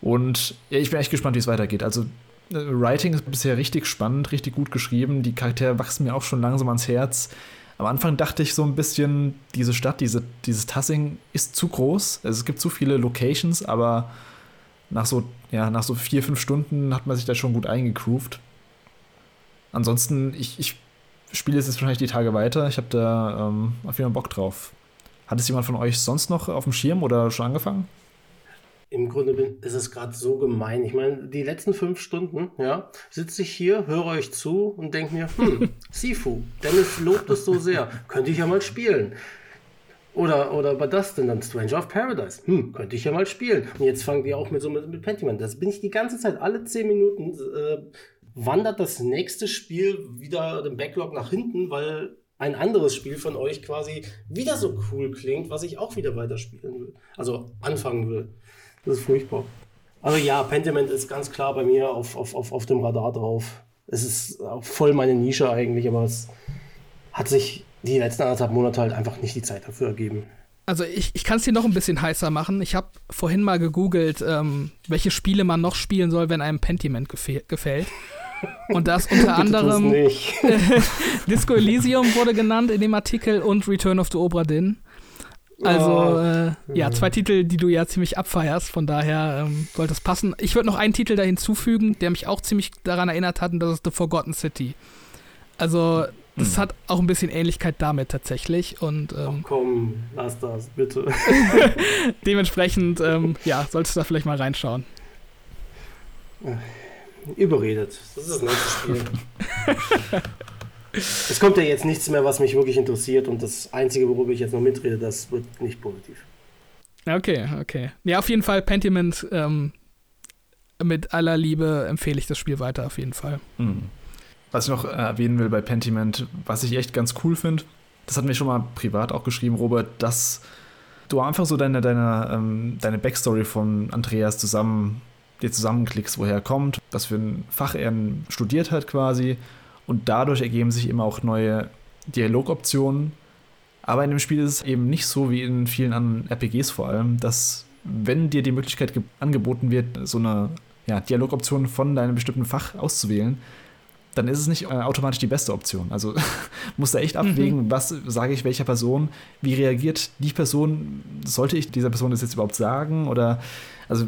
Und ich bin echt gespannt, wie es weitergeht. Also, äh, Writing ist bisher richtig spannend, richtig gut geschrieben. Die Charaktere wachsen mir auch schon langsam ans Herz. Am Anfang dachte ich so ein bisschen, diese Stadt, diese, dieses Tassing ist zu groß. Also es gibt zu viele Locations, aber nach so, ja, nach so vier, fünf Stunden hat man sich da schon gut eingegroovt. Ansonsten, ich, ich spiele jetzt wahrscheinlich die Tage weiter. Ich habe da ähm, auf jeden Fall Bock drauf. Hat es jemand von euch sonst noch auf dem Schirm oder schon angefangen? Im Grunde bin, ist es gerade so gemein. Ich meine, die letzten fünf Stunden, ja, sitze ich hier, höre euch zu und denke mir, hm, Sifu, Dennis lobt es so sehr, könnte ich ja mal spielen. Oder, oder bei das denn dann Stranger of Paradise. Hm, könnte ich ja mal spielen. Und jetzt fangen die auch mit so mit, mit Pentiment. Das bin ich die ganze Zeit, alle zehn Minuten äh, wandert das nächste Spiel wieder den Backlog nach hinten, weil ein anderes Spiel von euch quasi wieder so cool klingt, was ich auch wieder weiterspielen will. Also anfangen will. Das ist furchtbar. Also ja, Pentiment ist ganz klar bei mir auf, auf, auf, auf dem Radar drauf. Es ist voll meine Nische eigentlich, aber es hat sich die letzten anderthalb Monate halt einfach nicht die Zeit dafür ergeben. Also ich, ich kann es hier noch ein bisschen heißer machen. Ich habe vorhin mal gegoogelt, ähm, welche Spiele man noch spielen soll, wenn einem Pentiment gefällt. Und das unter anderem Disco Elysium wurde genannt in dem Artikel und Return of the Obra Dinn. Also, oh. äh, ja, zwei Titel, die du ja ziemlich abfeierst, von daher ähm, sollte es passen. Ich würde noch einen Titel da hinzufügen, der mich auch ziemlich daran erinnert hat, und das ist The Forgotten City. Also, das hm. hat auch ein bisschen Ähnlichkeit damit tatsächlich. Und, ähm, Ach komm, lass das, bitte. dementsprechend, ähm, ja, solltest du da vielleicht mal reinschauen. Überredet. Das ist das nächste Spiel. Es kommt ja jetzt nichts mehr, was mich wirklich interessiert und das Einzige, worüber ich jetzt noch mitrede, das wird nicht positiv. Okay, okay. Ja, auf jeden Fall Pentiment ähm, mit aller Liebe empfehle ich das Spiel weiter, auf jeden Fall. Mhm. Was ich noch erwähnen will bei Pentiment, was ich echt ganz cool finde, das hat mir schon mal privat auch geschrieben, Robert, dass du einfach so deine, deine, ähm, deine Backstory von Andreas zusammen, dir zusammenklickst, woher er kommt, was für ein Fach er studiert hat quasi und dadurch ergeben sich immer auch neue Dialogoptionen. Aber in dem Spiel ist es eben nicht so wie in vielen anderen RPGs vor allem, dass wenn dir die Möglichkeit angeboten wird, so eine ja, Dialogoption von deinem bestimmten Fach auszuwählen, dann ist es nicht äh, automatisch die beste Option. Also musst du echt mhm. abwägen, mhm. was sage ich welcher Person, wie reagiert die Person, sollte ich dieser Person das jetzt überhaupt sagen oder also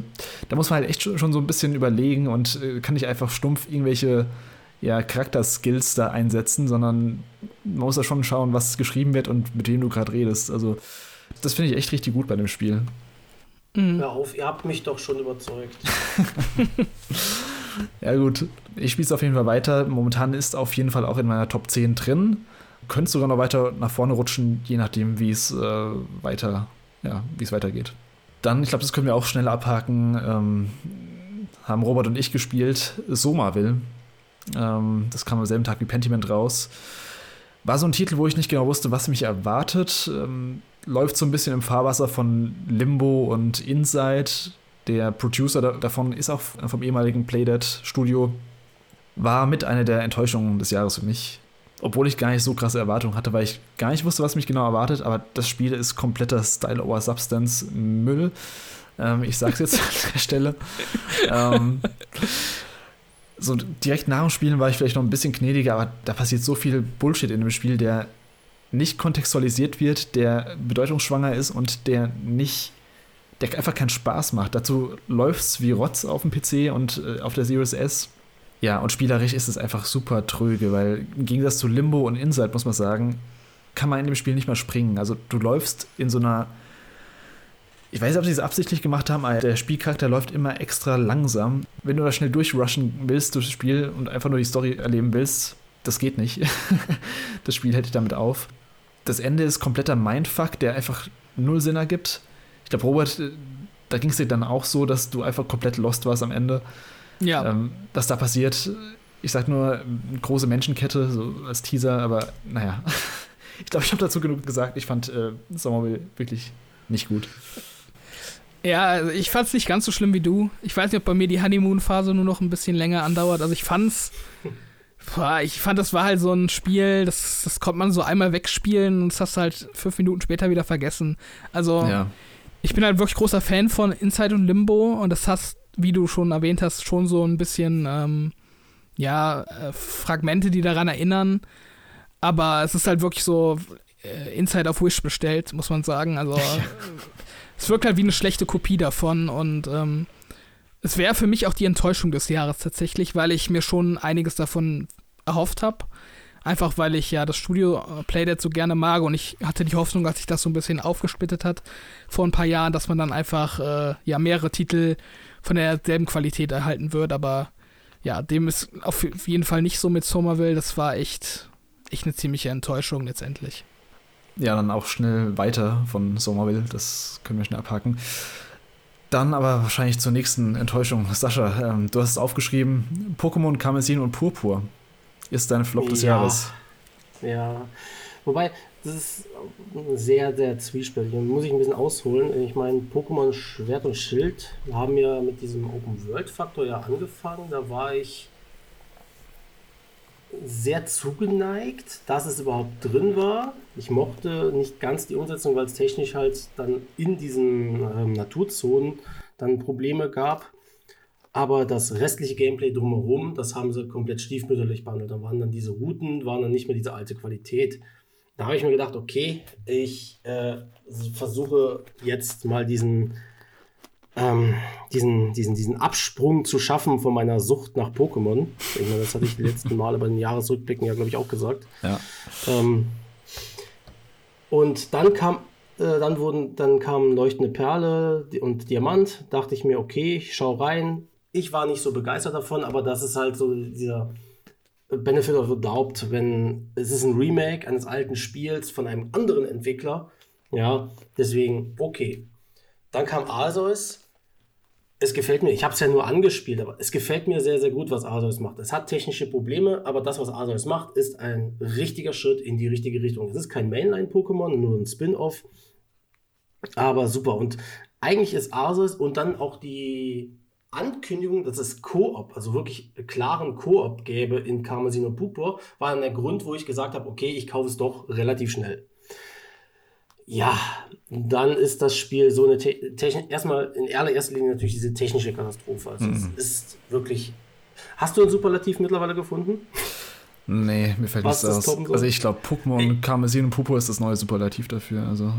da muss man halt echt schon so ein bisschen überlegen und äh, kann nicht einfach stumpf irgendwelche ja, Charakterskills da einsetzen, sondern man muss da schon schauen, was geschrieben wird und mit wem du gerade redest. Also, das finde ich echt richtig gut bei dem Spiel. Mhm. Hör auf, ihr habt mich doch schon überzeugt. ja, gut. Ich spiele es auf jeden Fall weiter. Momentan ist auf jeden Fall auch in meiner Top 10 drin. Könnte sogar noch weiter nach vorne rutschen, je nachdem, wie es äh, weiter, ja, wie es weitergeht. Dann, ich glaube, das können wir auch schnell abhaken. Ähm, haben Robert und ich gespielt. Soma will. Ähm, das kam am selben Tag wie Pentiment raus. War so ein Titel, wo ich nicht genau wusste, was mich erwartet. Ähm, läuft so ein bisschen im Fahrwasser von Limbo und Inside. Der Producer da davon ist auch vom ehemaligen Playdead Studio. War mit einer der Enttäuschungen des Jahres für mich. Obwohl ich gar nicht so krasse Erwartungen hatte, weil ich gar nicht wusste, was mich genau erwartet. Aber das Spiel ist kompletter Style over Substance Müll. Ähm, ich sag's jetzt an der Stelle. ähm, so direkt nach dem Spielen war ich vielleicht noch ein bisschen gnädiger, aber da passiert so viel Bullshit in dem Spiel, der nicht kontextualisiert wird, der bedeutungsschwanger ist und der nicht, der einfach keinen Spaß macht. Dazu läuft es wie Rotz auf dem PC und äh, auf der Series S. Ja, und spielerisch ist es einfach super tröge, weil im Gegensatz zu Limbo und Inside, muss man sagen, kann man in dem Spiel nicht mehr springen. Also du läufst in so einer ich weiß nicht, ob sie es absichtlich gemacht haben, aber der Spielcharakter läuft immer extra langsam. Wenn du da schnell durchrushen willst durchs Spiel und einfach nur die Story erleben willst, das geht nicht. das Spiel hält dich damit auf. Das Ende ist kompletter Mindfuck, der einfach null Sinn ergibt. Ich glaube, Robert, äh, da ging es dir dann auch so, dass du einfach komplett lost warst am Ende. Ja. Ähm, was da passiert, ich sag nur, große Menschenkette, so als Teaser, aber naja. Ich glaube, ich habe dazu genug gesagt. Ich fand äh, Sommerville wirklich nicht gut. Ja, also ich fand es nicht ganz so schlimm wie du. Ich weiß nicht, ob bei mir die Honeymoon-Phase nur noch ein bisschen länger andauert. Also ich fand's. Boah, ich fand, das war halt so ein Spiel, das, das konnte man so einmal wegspielen und das hast du halt fünf Minuten später wieder vergessen. Also, Ja. ich bin halt wirklich großer Fan von Inside und Limbo und das hast, wie du schon erwähnt hast, schon so ein bisschen, ähm, ja, äh, Fragmente, die daran erinnern. Aber es ist halt wirklich so äh, Inside auf Wish bestellt, muss man sagen. Also, es wirkt halt wie eine schlechte Kopie davon und ähm, es wäre für mich auch die Enttäuschung des Jahres tatsächlich, weil ich mir schon einiges davon erhofft habe. Einfach weil ich ja das Studio äh, Playdead so gerne mag und ich hatte die Hoffnung, als sich das so ein bisschen aufgesplittet hat vor ein paar Jahren, dass man dann einfach äh, ja mehrere Titel von derselben Qualität erhalten wird. Aber ja, dem ist auf jeden Fall nicht so mit Somerville. Das war echt, echt eine ziemliche Enttäuschung letztendlich. Ja, dann auch schnell weiter von Somerville. Das können wir schnell abhaken. Dann aber wahrscheinlich zur nächsten Enttäuschung. Sascha, ähm, du hast es aufgeschrieben: Pokémon Karmesin und Purpur ist dein Flop des Ja. Jahres. Ja, wobei, das ist sehr, sehr zwiespältig. Da muss ich ein bisschen ausholen. Ich meine, Pokémon Schwert und Schild haben ja mit diesem Open-World-Faktor ja angefangen. Da war ich sehr zugeneigt, dass es überhaupt drin war. Ich mochte nicht ganz die Umsetzung, weil es technisch halt dann in diesen ähm, Naturzonen dann Probleme gab. Aber das restliche Gameplay drumherum, das haben sie komplett stiefmütterlich behandelt. Da waren dann diese Routen, waren dann nicht mehr diese alte Qualität. Da habe ich mir gedacht, okay, ich äh, versuche jetzt mal diesen, ähm, diesen, diesen, diesen Absprung zu schaffen von meiner Sucht nach Pokémon. Ich meine, das hatte ich die letzten Male bei den Jahresrückblicken ja, glaube ich, auch gesagt. Ja. Ähm, und dann kam, äh, dann wurden, dann kamen leuchtende Perle und Diamant. Dachte ich mir, okay, ich schau rein. Ich war nicht so begeistert davon, aber das ist halt so dieser Benefit of the Doubt, wenn es ist ein Remake eines alten Spiels von einem anderen Entwickler. Ja, deswegen okay. Dann kam Arceus. Es gefällt mir, ich habe es ja nur angespielt, aber es gefällt mir sehr, sehr gut, was Arceus macht. Es hat technische Probleme, aber das, was Arceus macht, ist ein richtiger Schritt in die richtige Richtung. Es ist kein Mainline-Pokémon, nur ein Spin-off, aber super. Und eigentlich ist Arceus und dann auch die Ankündigung, dass es Koop, also wirklich klaren Koop gäbe in Karmesin und Purpur, war dann der Grund, wo ich gesagt habe, okay, ich kaufe es doch relativ schnell. Ja, dann ist das Spiel so eine Te Technik. Erstmal in allererster Linie natürlich diese technische Katastrophe. Also Mhm. Es ist wirklich. Hast du ein Superlativ mittlerweile gefunden? Nee, mir fällt Was nichts das aus. Also ich glaube, Pokémon Karmesin und Purpur ist das neue Superlativ dafür. Also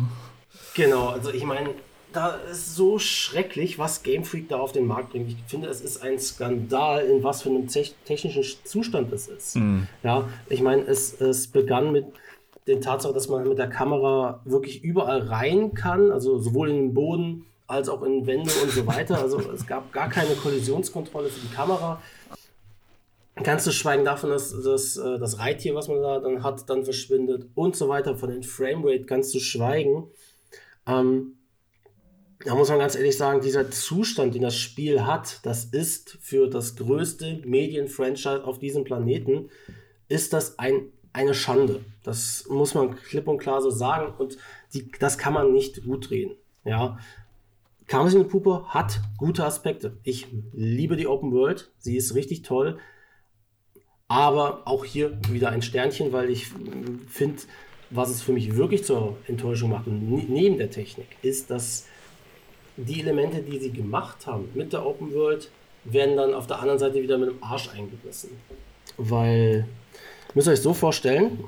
Genau, also ich meine, da ist so schrecklich, was Game Freak da auf den Markt bringt. Ich finde, es ist ein Skandal, in was für einem tech- technischen Zustand es ist. Ja, ich meine, es, es begann mit den Tatsache, dass man mit der Kamera wirklich überall rein kann, also sowohl in den Boden als auch in Wände und so weiter. Also es gab gar keine Kollisionskontrolle für die Kamera. Ganz zu schweigen davon, dass, dass äh, das Reittier, was man da dann hat, dann verschwindet und so weiter, von den Framerate ganz zu schweigen. Ähm, da muss man ganz ehrlich sagen, dieser Zustand, den das Spiel hat, das ist für das größte Medienfranchise auf diesem Planeten, ist das ein, eine Schande. Das muss man klipp und klar so sagen und die, das kann man nicht gut drehen. Ja. Karmesin Puppe hat gute Aspekte. Ich liebe die Open World, sie ist richtig toll. Aber auch hier wieder ein Sternchen, weil ich finde, was es für mich wirklich zur Enttäuschung macht, ne- neben der Technik, ist, dass die Elemente, die sie gemacht haben mit der Open World, werden dann auf der anderen Seite wieder mit dem Arsch eingerissen. Weil, müsst ihr euch so vorstellen,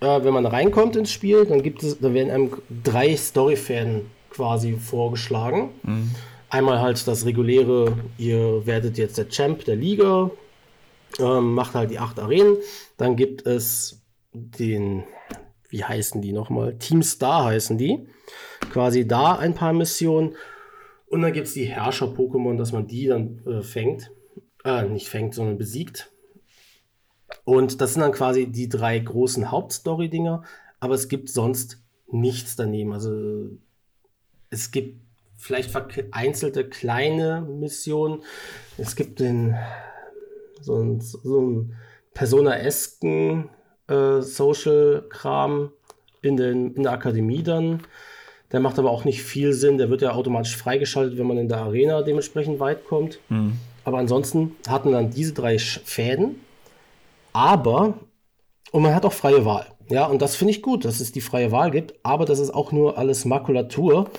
äh, wenn man reinkommt ins Spiel, dann gibt es, da werden einem drei Storyfäden quasi vorgeschlagen. Mhm. Einmal halt das reguläre, ihr werdet jetzt der Champ der Liga, ähm, macht halt die acht Arenen. Dann gibt es den, wie heißen die nochmal? Team Star heißen die. Quasi da ein paar Missionen. Und dann gibt es die Herrscher-Pokémon, dass man die dann äh, fängt. Äh, nicht fängt, sondern besiegt. Und das sind dann quasi die drei großen Hauptstory-Dinger. Aber es gibt sonst nichts daneben. Also es gibt vielleicht vereinzelte kleine Missionen. Es gibt den so ein, so Persona-esken äh, Social-Kram in, in der Akademie dann. Der macht aber auch nicht viel Sinn. Der wird ja automatisch freigeschaltet, wenn man in der Arena dementsprechend weit kommt. Mhm. Aber ansonsten hatten dann diese drei Fäden. Aber, und man hat auch freie Wahl. Ja, und das finde ich gut, dass es die freie Wahl gibt. Aber das ist auch nur alles Makulatur.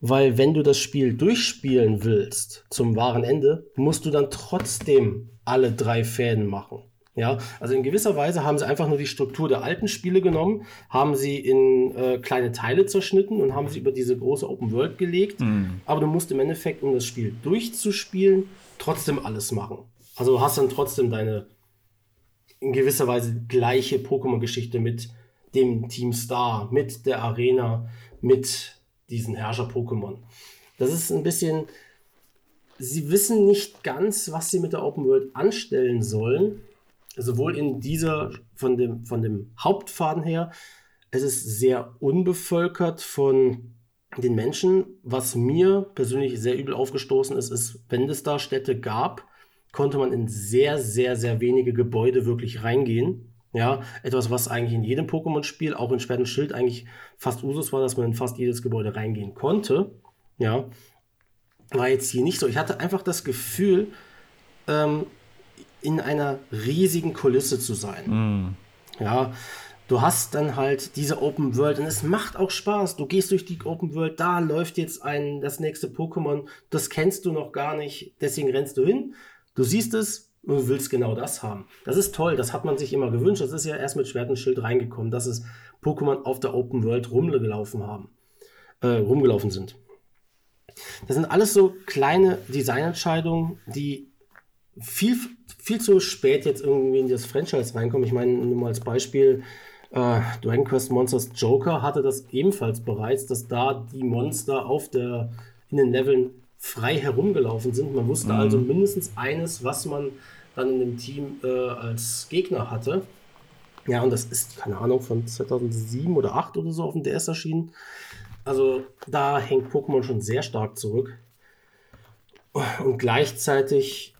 Weil wenn du das Spiel durchspielen willst zum wahren Ende, musst du dann trotzdem alle drei Fäden machen. Ja, also in gewisser Weise haben sie einfach nur die Struktur der alten Spiele genommen, haben sie in äh, kleine Teile zerschnitten und haben sie über diese große Open World gelegt. Mhm. Aber du musst im Endeffekt, um das Spiel durchzuspielen, trotzdem alles machen. Also du hast dann trotzdem deine in gewisser Weise gleiche Pokémon-Geschichte mit dem Team Star, mit der Arena, mit diesen Herrscher-Pokémon. Das ist ein bisschen, sie wissen nicht ganz, was sie mit der Open World anstellen sollen. Sowohl in dieser, von dem, von dem Hauptfaden her, es ist sehr unbevölkert von den Menschen. Was mir persönlich sehr übel aufgestoßen ist, ist, wenn es da Städte gab, konnte man in sehr, sehr, sehr wenige Gebäude wirklich reingehen. Ja, etwas, was eigentlich in jedem Pokémon-Spiel, auch in Schwert und Schild, eigentlich fast Usus war, dass man in fast jedes Gebäude reingehen konnte. Ja, war jetzt hier nicht so. Ich hatte einfach das Gefühl, ähm, in einer riesigen Kulisse zu sein. Mm. Ja, du hast dann halt diese Open World und es macht auch Spaß. Du gehst durch die Open World, da läuft jetzt ein, das nächste Pokémon, das kennst du noch gar nicht, deswegen rennst du hin. Du siehst es, und willst genau das haben. Das ist toll, das hat man sich immer gewünscht. Das ist ja erst mit Schwert und Schild reingekommen, dass es Pokémon auf der Open World rumgelaufen haben, äh, rumgelaufen sind. Das sind alles so kleine Designentscheidungen, die viel, viel zu spät jetzt irgendwie in das Franchise reinkommen. Ich meine, nur mal als Beispiel, äh, Dragon Quest Monsters Joker hatte das ebenfalls bereits, dass da die Monster auf der, in den Leveln frei herumgelaufen sind. Man wusste mhm. also mindestens eines, was man dann in dem Team äh, als Gegner hatte. Ja, und das ist, keine Ahnung, von 2007 oder 2008 oder so auf dem DS erschienen. Also da hängt Pokémon schon sehr stark zurück. Und gleichzeitig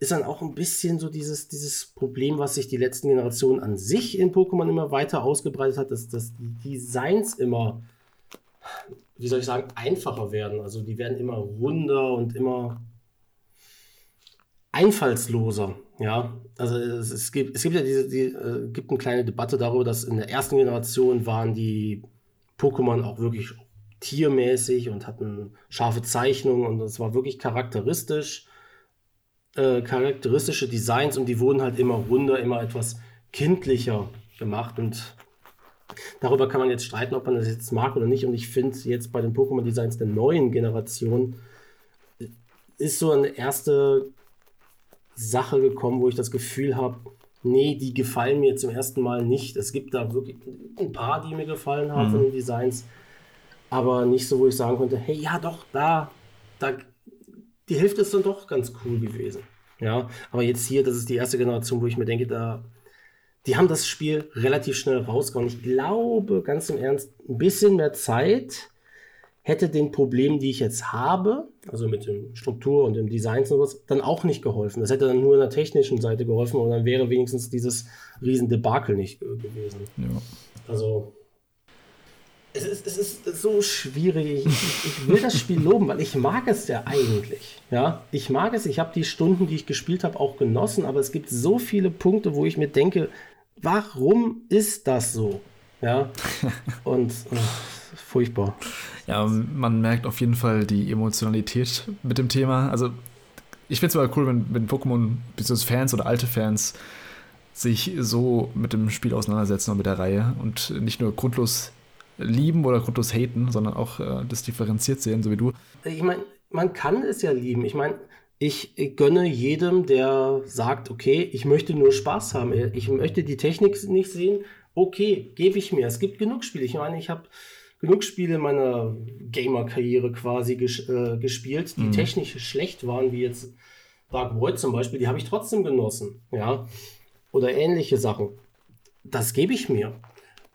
ist dann auch ein bisschen so dieses, dieses Problem, was sich die letzten Generationen an sich in Pokémon immer weiter ausgebreitet hat, dass, dass die Designs immer, wie soll ich sagen, einfacher werden. Also die werden immer runder und immer einfallsloser. Ja, also es, es, gibt, es gibt ja diese, die, äh, gibt eine kleine Debatte darüber, dass in der ersten Generation waren die Pokémon auch wirklich tiermäßig und hatten scharfe Zeichnungen und es war wirklich charakteristisch, äh, charakteristische Designs und die wurden halt immer runder, immer etwas kindlicher gemacht und darüber kann man jetzt streiten, ob man das jetzt mag oder nicht und ich finde jetzt bei den Pokémon-Designs der neuen Generation ist so eine erste Sache gekommen, wo ich das Gefühl habe, nee, die gefallen mir zum ersten Mal nicht. Es gibt da wirklich ein paar, die mir gefallen haben mhm. von den Designs, aber nicht so, wo ich sagen konnte, hey, ja doch, da, da, die Hälfte ist dann doch ganz cool gewesen. Ja, aber jetzt hier, das ist die erste Generation, wo ich mir denke, da, die haben das Spiel relativ schnell rausgehauen. Ich glaube, ganz im Ernst, ein bisschen mehr Zeit hätte den Problemen, die ich jetzt habe, also mit dem Struktur und dem Design und sowas, dann auch nicht geholfen. Das hätte dann nur in der technischen Seite geholfen und dann wäre wenigstens dieses riesen Debakel nicht gewesen. Ja. Also es ist, es ist so schwierig. Ich, ich, will das Spiel loben, weil ich mag es ja eigentlich. Ja, ich mag es. Ich habe die Stunden, die ich gespielt habe, auch genossen. Aber es gibt so viele Punkte, wo ich mir denke, warum ist das so? Ja, und äh, furchtbar. Ja, man merkt auf jeden Fall die Emotionalität mit dem Thema. Also, ich finde es mal cool, wenn, wenn Pokémon, beziehungsweise Fans oder alte Fans, sich so mit dem Spiel auseinandersetzen und mit der Reihe und nicht nur grundlos lieben oder grundlos haten, sondern auch äh, das differenziert sehen, so wie du. Ich meine, man kann es ja lieben. Ich meine, ich, ich gönne jedem, der sagt, okay, ich möchte nur Spaß haben. Ich möchte die Technik nicht sehen. Okay, gebe ich mir. Es gibt genug Spiele. Ich meine, ich habe genug Spiele in meiner Gamer-Karriere quasi ges äh, gespielt, die mhm. technisch schlecht waren, wie jetzt Dark Void zum Beispiel. Die habe ich trotzdem genossen. Ja. Oder ähnliche Sachen. Das gebe ich mir.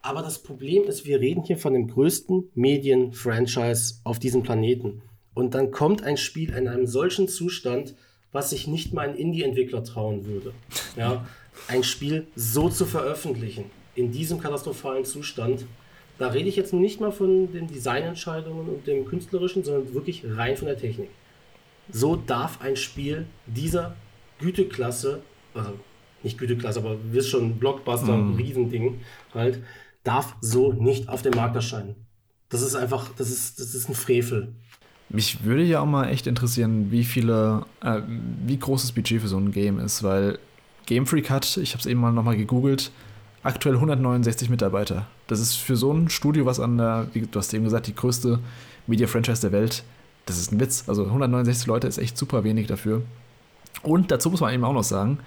Aber das Problem ist, wir reden hier von dem größten Medien-Franchise auf diesem Planeten. Und dann kommt ein Spiel in einem solchen Zustand, was sich nicht mal ein Indie-Entwickler trauen würde. Ja, ein Spiel so zu veröffentlichen, in diesem katastrophalen Zustand. Da rede ich jetzt nicht mal von den Designentscheidungen und dem künstlerischen, sondern wirklich rein von der Technik. So darf ein Spiel dieser Güteklasse, also nicht Güteklasse, aber du wirst schon Blockbuster, mm. Riesending halt, darf so nicht auf dem Markt erscheinen. Das ist einfach, das ist, das ist ein Frevel. Mich würde ja auch mal echt interessieren, wie viele, äh, wie groß das Budget für so ein Game ist, weil Game Freak hat, ich habe es eben mal nochmal gegoogelt, aktuell 169 Mitarbeiter. Das ist für so ein Studio, was an der, wie du hast eben gesagt, die größte Media-Franchise der Welt, das ist ein Witz. Also 169 Leute ist echt super wenig dafür. Und dazu muss man eben auch noch sagen,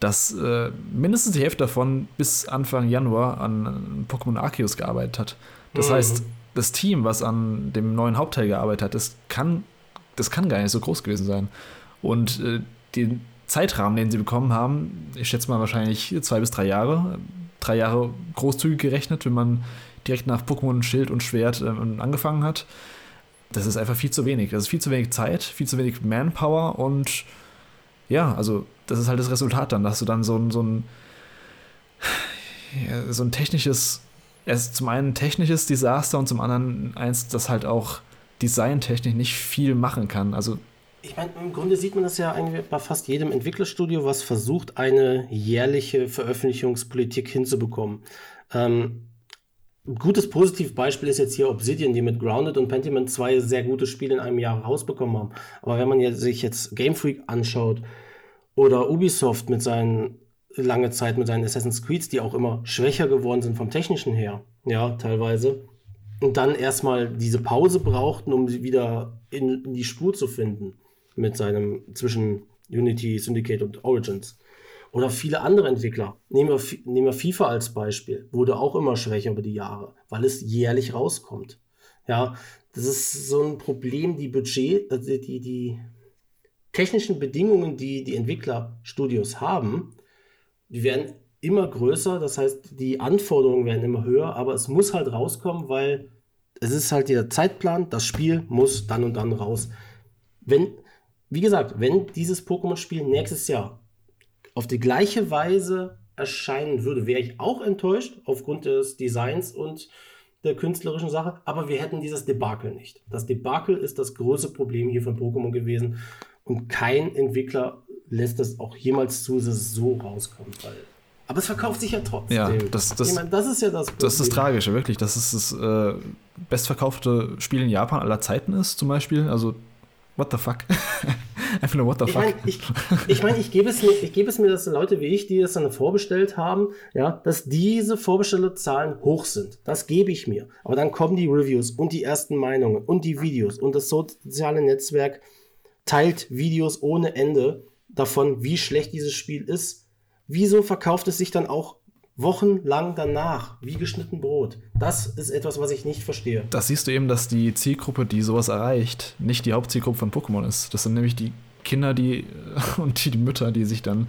dass äh, mindestens die Hälfte davon bis Anfang Januar an, an Pokémon Arceus gearbeitet hat. Das mhm. heißt, das Team, was an dem neuen Hauptteil gearbeitet hat, das kann, das kann gar nicht so groß gewesen sein. Und äh, den Zeitrahmen, den sie bekommen haben, ich schätze mal wahrscheinlich zwei bis drei Jahre. Drei Jahre großzügig gerechnet, wenn man direkt nach Pokémon Schild und Schwert äh, angefangen hat. Das ist einfach viel zu wenig. Das ist viel zu wenig Zeit, viel zu wenig Manpower und ja, also das ist halt das Resultat dann, dass du dann so ein, so ein, ja, so ein technisches erst zum einen ein technisches Desaster und zum anderen eins, das halt auch designtechnisch nicht viel machen kann. Also ich meine, im Grunde sieht man das ja eigentlich bei fast jedem Entwicklerstudio, was versucht, eine jährliche Veröffentlichungspolitik hinzubekommen. Ähm, ein gutes Positivbeispiel ist jetzt hier Obsidian, die mit Grounded und Pentiment zwei sehr gute Spiele in einem Jahr rausbekommen haben. Aber wenn man sich jetzt Game Freak anschaut oder Ubisoft mit seinen lange Zeit mit seinen Assassin's Creeds, die auch immer schwächer geworden sind vom technischen her, ja, teilweise. Und dann erstmal diese Pause brauchten, um sie wieder in, in die Spur zu finden mit seinem zwischen Unity, Syndicate und Origins. Oder viele andere Entwickler. Nehmen wir, nehmen wir FIFA als Beispiel. Wurde auch immer schwächer über die Jahre, weil es jährlich rauskommt. Ja, das ist so ein Problem, die Budget, also die, die technischen Bedingungen, die die Entwicklerstudios haben, die werden immer größer, das heißt, die Anforderungen werden immer höher, aber es muss halt rauskommen, weil es ist halt der Zeitplan, das Spiel muss dann und dann raus. Wenn, wie gesagt, wenn dieses Pokémon-Spiel nächstes Jahr auf die gleiche Weise erscheinen würde, wäre ich auch enttäuscht aufgrund des Designs und der künstlerischen Sache, aber wir hätten dieses Debakel nicht. Das Debakel ist das größte Problem hier von Pokémon gewesen und kein Entwickler lässt das auch jemals zu, dass es so rauskommt. Weil aber es verkauft sich ja trotzdem. Ja, das, das, ich meine, das ist ja das Problem. Das ist das Tragische, wirklich. Dass es das äh, bestverkaufte Spiel in Japan aller Zeiten ist, zum Beispiel. Also, what the fuck? Einfach nur what the ich fuck. Mein, ich, ich meine, ich gebe es mir, ich gebe es mir, dass Leute wie ich, die das dann vorbestellt haben, ja, dass diese Vorbestellerzahlen hoch sind. Das gebe ich mir. Aber dann kommen die Reviews und die ersten Meinungen und die Videos und das soziale Netzwerk teilt Videos ohne Ende davon, wie schlecht dieses Spiel ist. Wieso verkauft es sich dann auch wochenlang danach, wie geschnitten Brot? Das ist etwas, was ich nicht verstehe. Das siehst du eben, dass die Zielgruppe, die sowas erreicht, nicht die Hauptzielgruppe von Pokémon ist. Das sind nämlich die Kinder, die und die, Mütter, die sich dann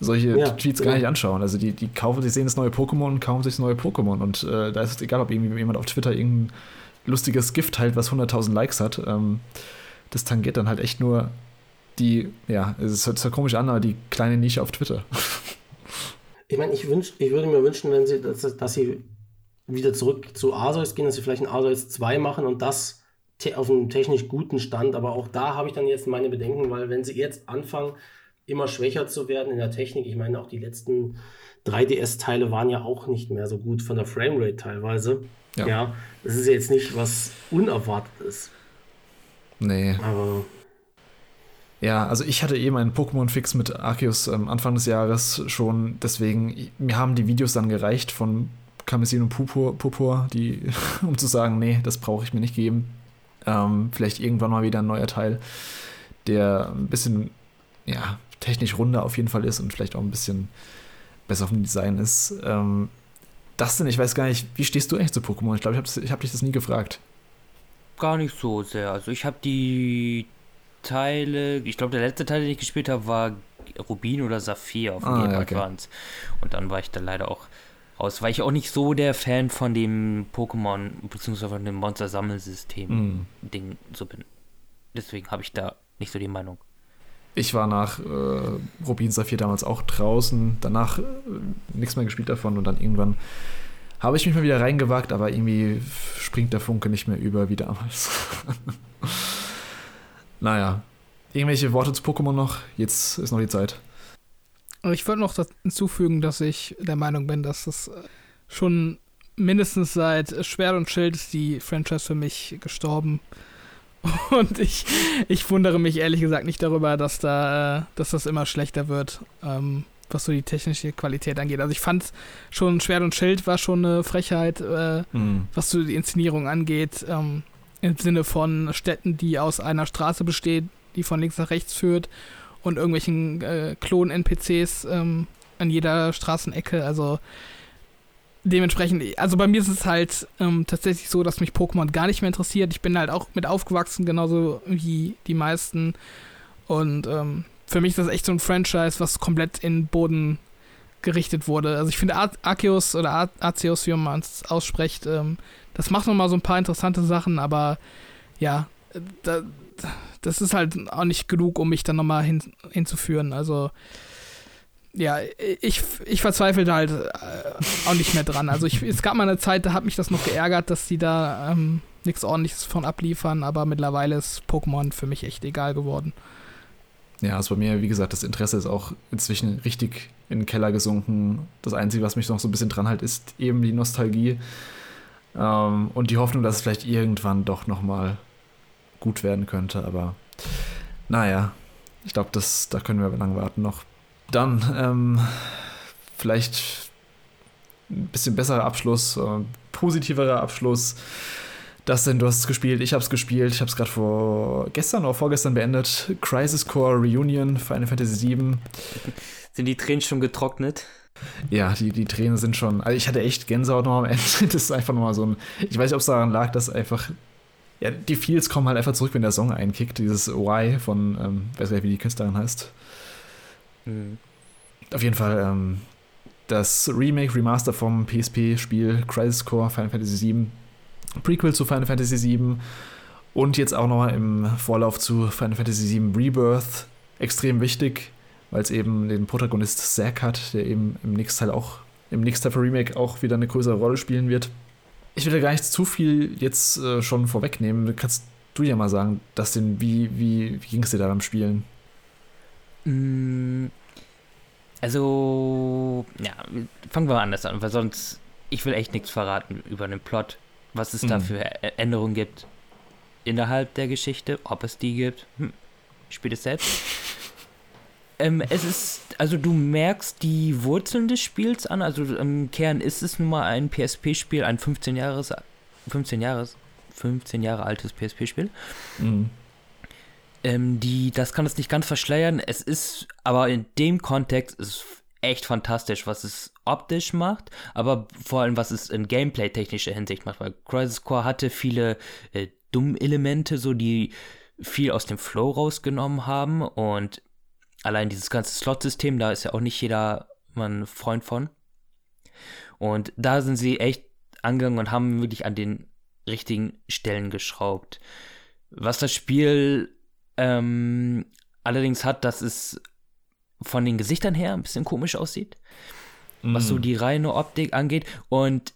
solche ja, Tweets gar nicht anschauen. Also die, die kaufen, sie sehen das neue Pokémon und kaufen sich das neue Pokémon. Und äh, da ist es egal, ob irgendwie jemand auf Twitter irgendein lustiges Gift teilt, was 100.000 Likes hat. Ähm, das tangiert dann halt echt nur die, ja, es hört sich komisch an, aber die kleine Nische auf Twitter. Ich meine, ich, wünsch, ich würde mir wünschen, wenn sie, dass, dass sie wieder zurück zu Arceus gehen, dass sie vielleicht ein Arceus 2 machen und das auf einem technisch guten Stand. Aber auch da habe ich dann jetzt meine Bedenken, weil wenn sie jetzt anfangen, immer schwächer zu werden in der Technik, ich meine, auch die letzten 3DS-Teile waren ja auch nicht mehr so gut von der Framerate teilweise. Ja. ja, das ist jetzt nicht was Unerwartetes. Nee. Aber Ja, also ich hatte eben einen Pokémon-Fix mit Arceus ähm, Anfang des Jahres schon, deswegen, mir haben die Videos dann gereicht von Kamezin und Purpur, Purpur die, um zu sagen, nee, das brauche ich mir nicht geben. Ähm, vielleicht irgendwann mal wieder ein neuer Teil, der ein bisschen, ja, technisch runder auf jeden Fall ist und vielleicht auch ein bisschen besser vom Design ist. Ähm, das denn, ich weiß gar nicht, wie stehst du eigentlich zu Pokémon? Ich glaube, ich habe hab dich das nie gefragt. Gar nicht so sehr. Also ich habe die Teile, ich glaube, der letzte Teil, den ich gespielt habe, war Rubin oder Saphir auf dem Ah, Game okay. Advance. Und dann war ich da leider auch raus, weil ich auch nicht so der Fan von dem Pokémon bzw. von dem Monster-Sammelsystem-Ding Mhm. so bin. Deswegen habe ich da nicht so die Meinung. Ich war nach äh, Rubin Saphir damals auch draußen, danach äh, nichts mehr gespielt davon und dann irgendwann habe ich mich mal wieder reingewagt, aber irgendwie springt der Funke nicht mehr über wie damals. naja, irgendwelche Worte zu Pokémon noch? Jetzt ist noch die Zeit. Ich wollte noch das hinzufügen, dass ich der Meinung bin, dass es äh, schon mindestens seit Schwert und Schild ist die Franchise für mich gestorben. Und ich, ich wundere mich ehrlich gesagt nicht darüber, dass da, äh, dass das immer schlechter wird, ähm, was so die technische Qualität angeht. Also ich fand schon Schwert und Schild war schon eine Frechheit, äh, Mhm. was so die Inszenierung angeht, ähm, im Sinne von Städten, die aus einer Straße besteht, die von links nach rechts führt und irgendwelchen äh, Klon-NPCs ähm, an jeder Straßenecke. Also dementsprechend, also bei mir ist es halt ähm, tatsächlich so, dass mich Pokémon gar nicht mehr interessiert. Ich bin halt auch mit aufgewachsen, genauso wie die meisten. Und ähm, für mich ist das echt so ein Franchise, was komplett in den Boden gerichtet wurde. Also ich finde Ar Arceus oder Ar Arceus, wie man es ausspricht, ähm, das macht nochmal so ein paar interessante Sachen, aber ja, äh, da, das ist halt auch nicht genug, um mich dann nochmal hin, hinzuführen. Also ja, ich, ich verzweifelte halt äh, auch nicht mehr dran. Also ich, es gab mal eine Zeit, da hat mich das noch geärgert, dass die da ähm, nichts ordentliches von abliefern, aber mittlerweile ist Pokémon für mich echt egal geworden. Ja, also bei mir, wie gesagt, das Interesse ist auch inzwischen richtig in den Keller gesunken. Das Einzige, was mich noch so ein bisschen dran hält, ist eben die Nostalgie ähm, und die Hoffnung, dass es vielleicht irgendwann doch nochmal gut werden könnte. Aber naja, ich glaube, da können wir lange warten noch. Dann ähm, vielleicht ein bisschen besserer Abschluss, äh, positiverer Abschluss. Das denn, du hast es gespielt, ich habe es gespielt, ich habe es gerade vor gestern oder vorgestern beendet. Crisis Core Reunion, Final Fantasy VII. Sind die Tränen schon getrocknet? Ja, die, die Tränen sind schon. Also ich hatte echt Gänsehaut noch am Ende. Das ist einfach nochmal so ein. Ich weiß nicht, ob es daran lag, dass einfach. Ja, die Feels kommen halt einfach zurück, wenn der Song einkickt. Dieses Y von, ähm, weiß gar nicht, wie die Künstlerin heißt. Mhm. Auf jeden Fall ähm, das Remake, Remaster vom PSP-Spiel Crisis Core Final Fantasy VII. Prequel zu Final Fantasy VII. Und jetzt auch nochmal im Vorlauf zu Final Fantasy VII Rebirth. Extrem wichtig, weil es eben den Protagonist Zack hat, der eben im nächsten Teil auch, im nächsten Teil für Remake auch wieder eine größere Rolle spielen wird. Ich will ja gar nicht zu viel jetzt äh, schon vorwegnehmen. Kannst du ja mal sagen, Dustin, wie, wie, wie ging es dir da beim Spielen? Mm, Also, ja, fangen wir mal anders an, weil sonst, ich will echt nichts verraten über den Plot, was es da Mhm. für Änderungen gibt innerhalb der Geschichte, ob es die gibt. Hm, spielt es selbst. ähm, es ist, also du merkst die Wurzeln des Spiels an, also im Kern ist es nun mal ein PSP-Spiel, ein 15 Jahres, 15 Jahres, 15 Jahre altes PSP-Spiel. Mhm. Ähm, die, das kann es nicht ganz verschleiern. Es ist, aber in dem Kontext ist es echt fantastisch, was es optisch macht, aber vor allem, was es in Gameplay-technischer Hinsicht macht, weil Crisis Core hatte viele äh, dumme Elemente, so die viel aus dem Flow rausgenommen haben und allein dieses ganze Slot-System, da ist ja auch nicht jeder ein Freund von. Und da sind sie echt angegangen und haben wirklich an den richtigen Stellen geschraubt. Was das Spiel ähm, allerdings hat, dass es von den Gesichtern her ein bisschen komisch aussieht, was so Mhm. die reine Optik angeht. Und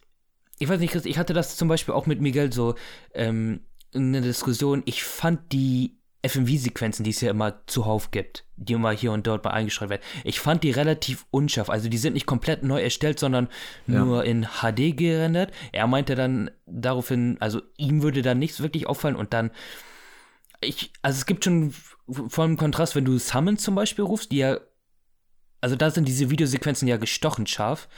ich weiß nicht, Chris, ich hatte das zum Beispiel auch mit Miguel so ähm, in der Diskussion. Ich fand die FMV-Sequenzen, die es ja immer zuhauf gibt, die immer hier und dort mal eingeschreit werden, ich fand die relativ unscharf. Also die sind nicht komplett neu erstellt, sondern Ja. nur in HD gerendert. Er meinte dann daraufhin, also ihm würde da nichts wirklich auffallen und dann ich, also es gibt schon vor allem Kontrast, wenn du Summons zum Beispiel rufst, die ja, also da sind diese Videosequenzen ja gestochen scharf.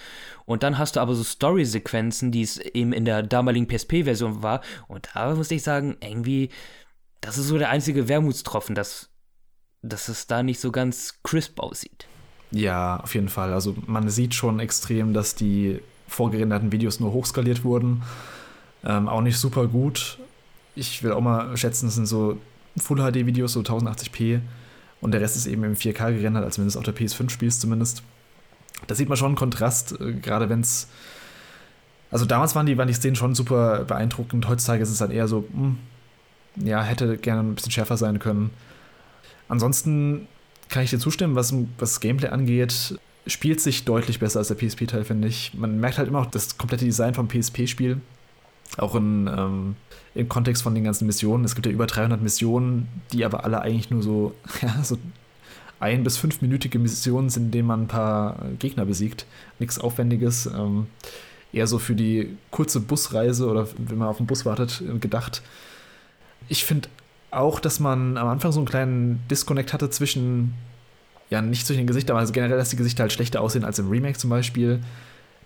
Und dann hast du aber so Story-Sequenzen, die es eben in der damaligen PSP-Version war. Und da muss ich sagen, irgendwie, das ist so der einzige Wermutstropfen, dass, dass es da nicht so ganz crisp aussieht. Ja, auf jeden Fall. Also man sieht schon extrem, dass die vorgerenderten Videos nur hochskaliert wurden. Ähm, auch nicht super gut. Ich will auch mal schätzen, es sind so Full HD-Videos, so 1080p. Und der Rest ist eben im 4K gerendert, als wenn du es auf der PS5 spielst zumindest. Da sieht man schon einen Kontrast, äh, gerade wenn es. Also damals waren die, waren die Szenen schon super beeindruckend. Heutzutage ist es dann eher so, mh, hm, ja, hätte gerne ein bisschen schärfer sein können. Ansonsten kann ich dir zustimmen, was, was Gameplay angeht, spielt sich deutlich besser als der PSP-Teil, finde ich. Man merkt halt immer auch das komplette Design vom PSP-Spiel. Auch in, ähm, im Kontext von den ganzen Missionen. Es gibt ja über 300 Missionen, die aber alle eigentlich nur so, ja, so ein- bis fünfminütige Missionen sind, in denen man ein paar Gegner besiegt. Nichts Aufwendiges. Ähm, eher so für die kurze Busreise oder wenn man auf den Bus wartet, gedacht. Ich finde auch, dass man am Anfang so einen kleinen Disconnect hatte zwischen, ja, nicht zwischen den Gesichtern, aber also generell, dass die Gesichter halt schlechter aussehen als im Remake zum Beispiel.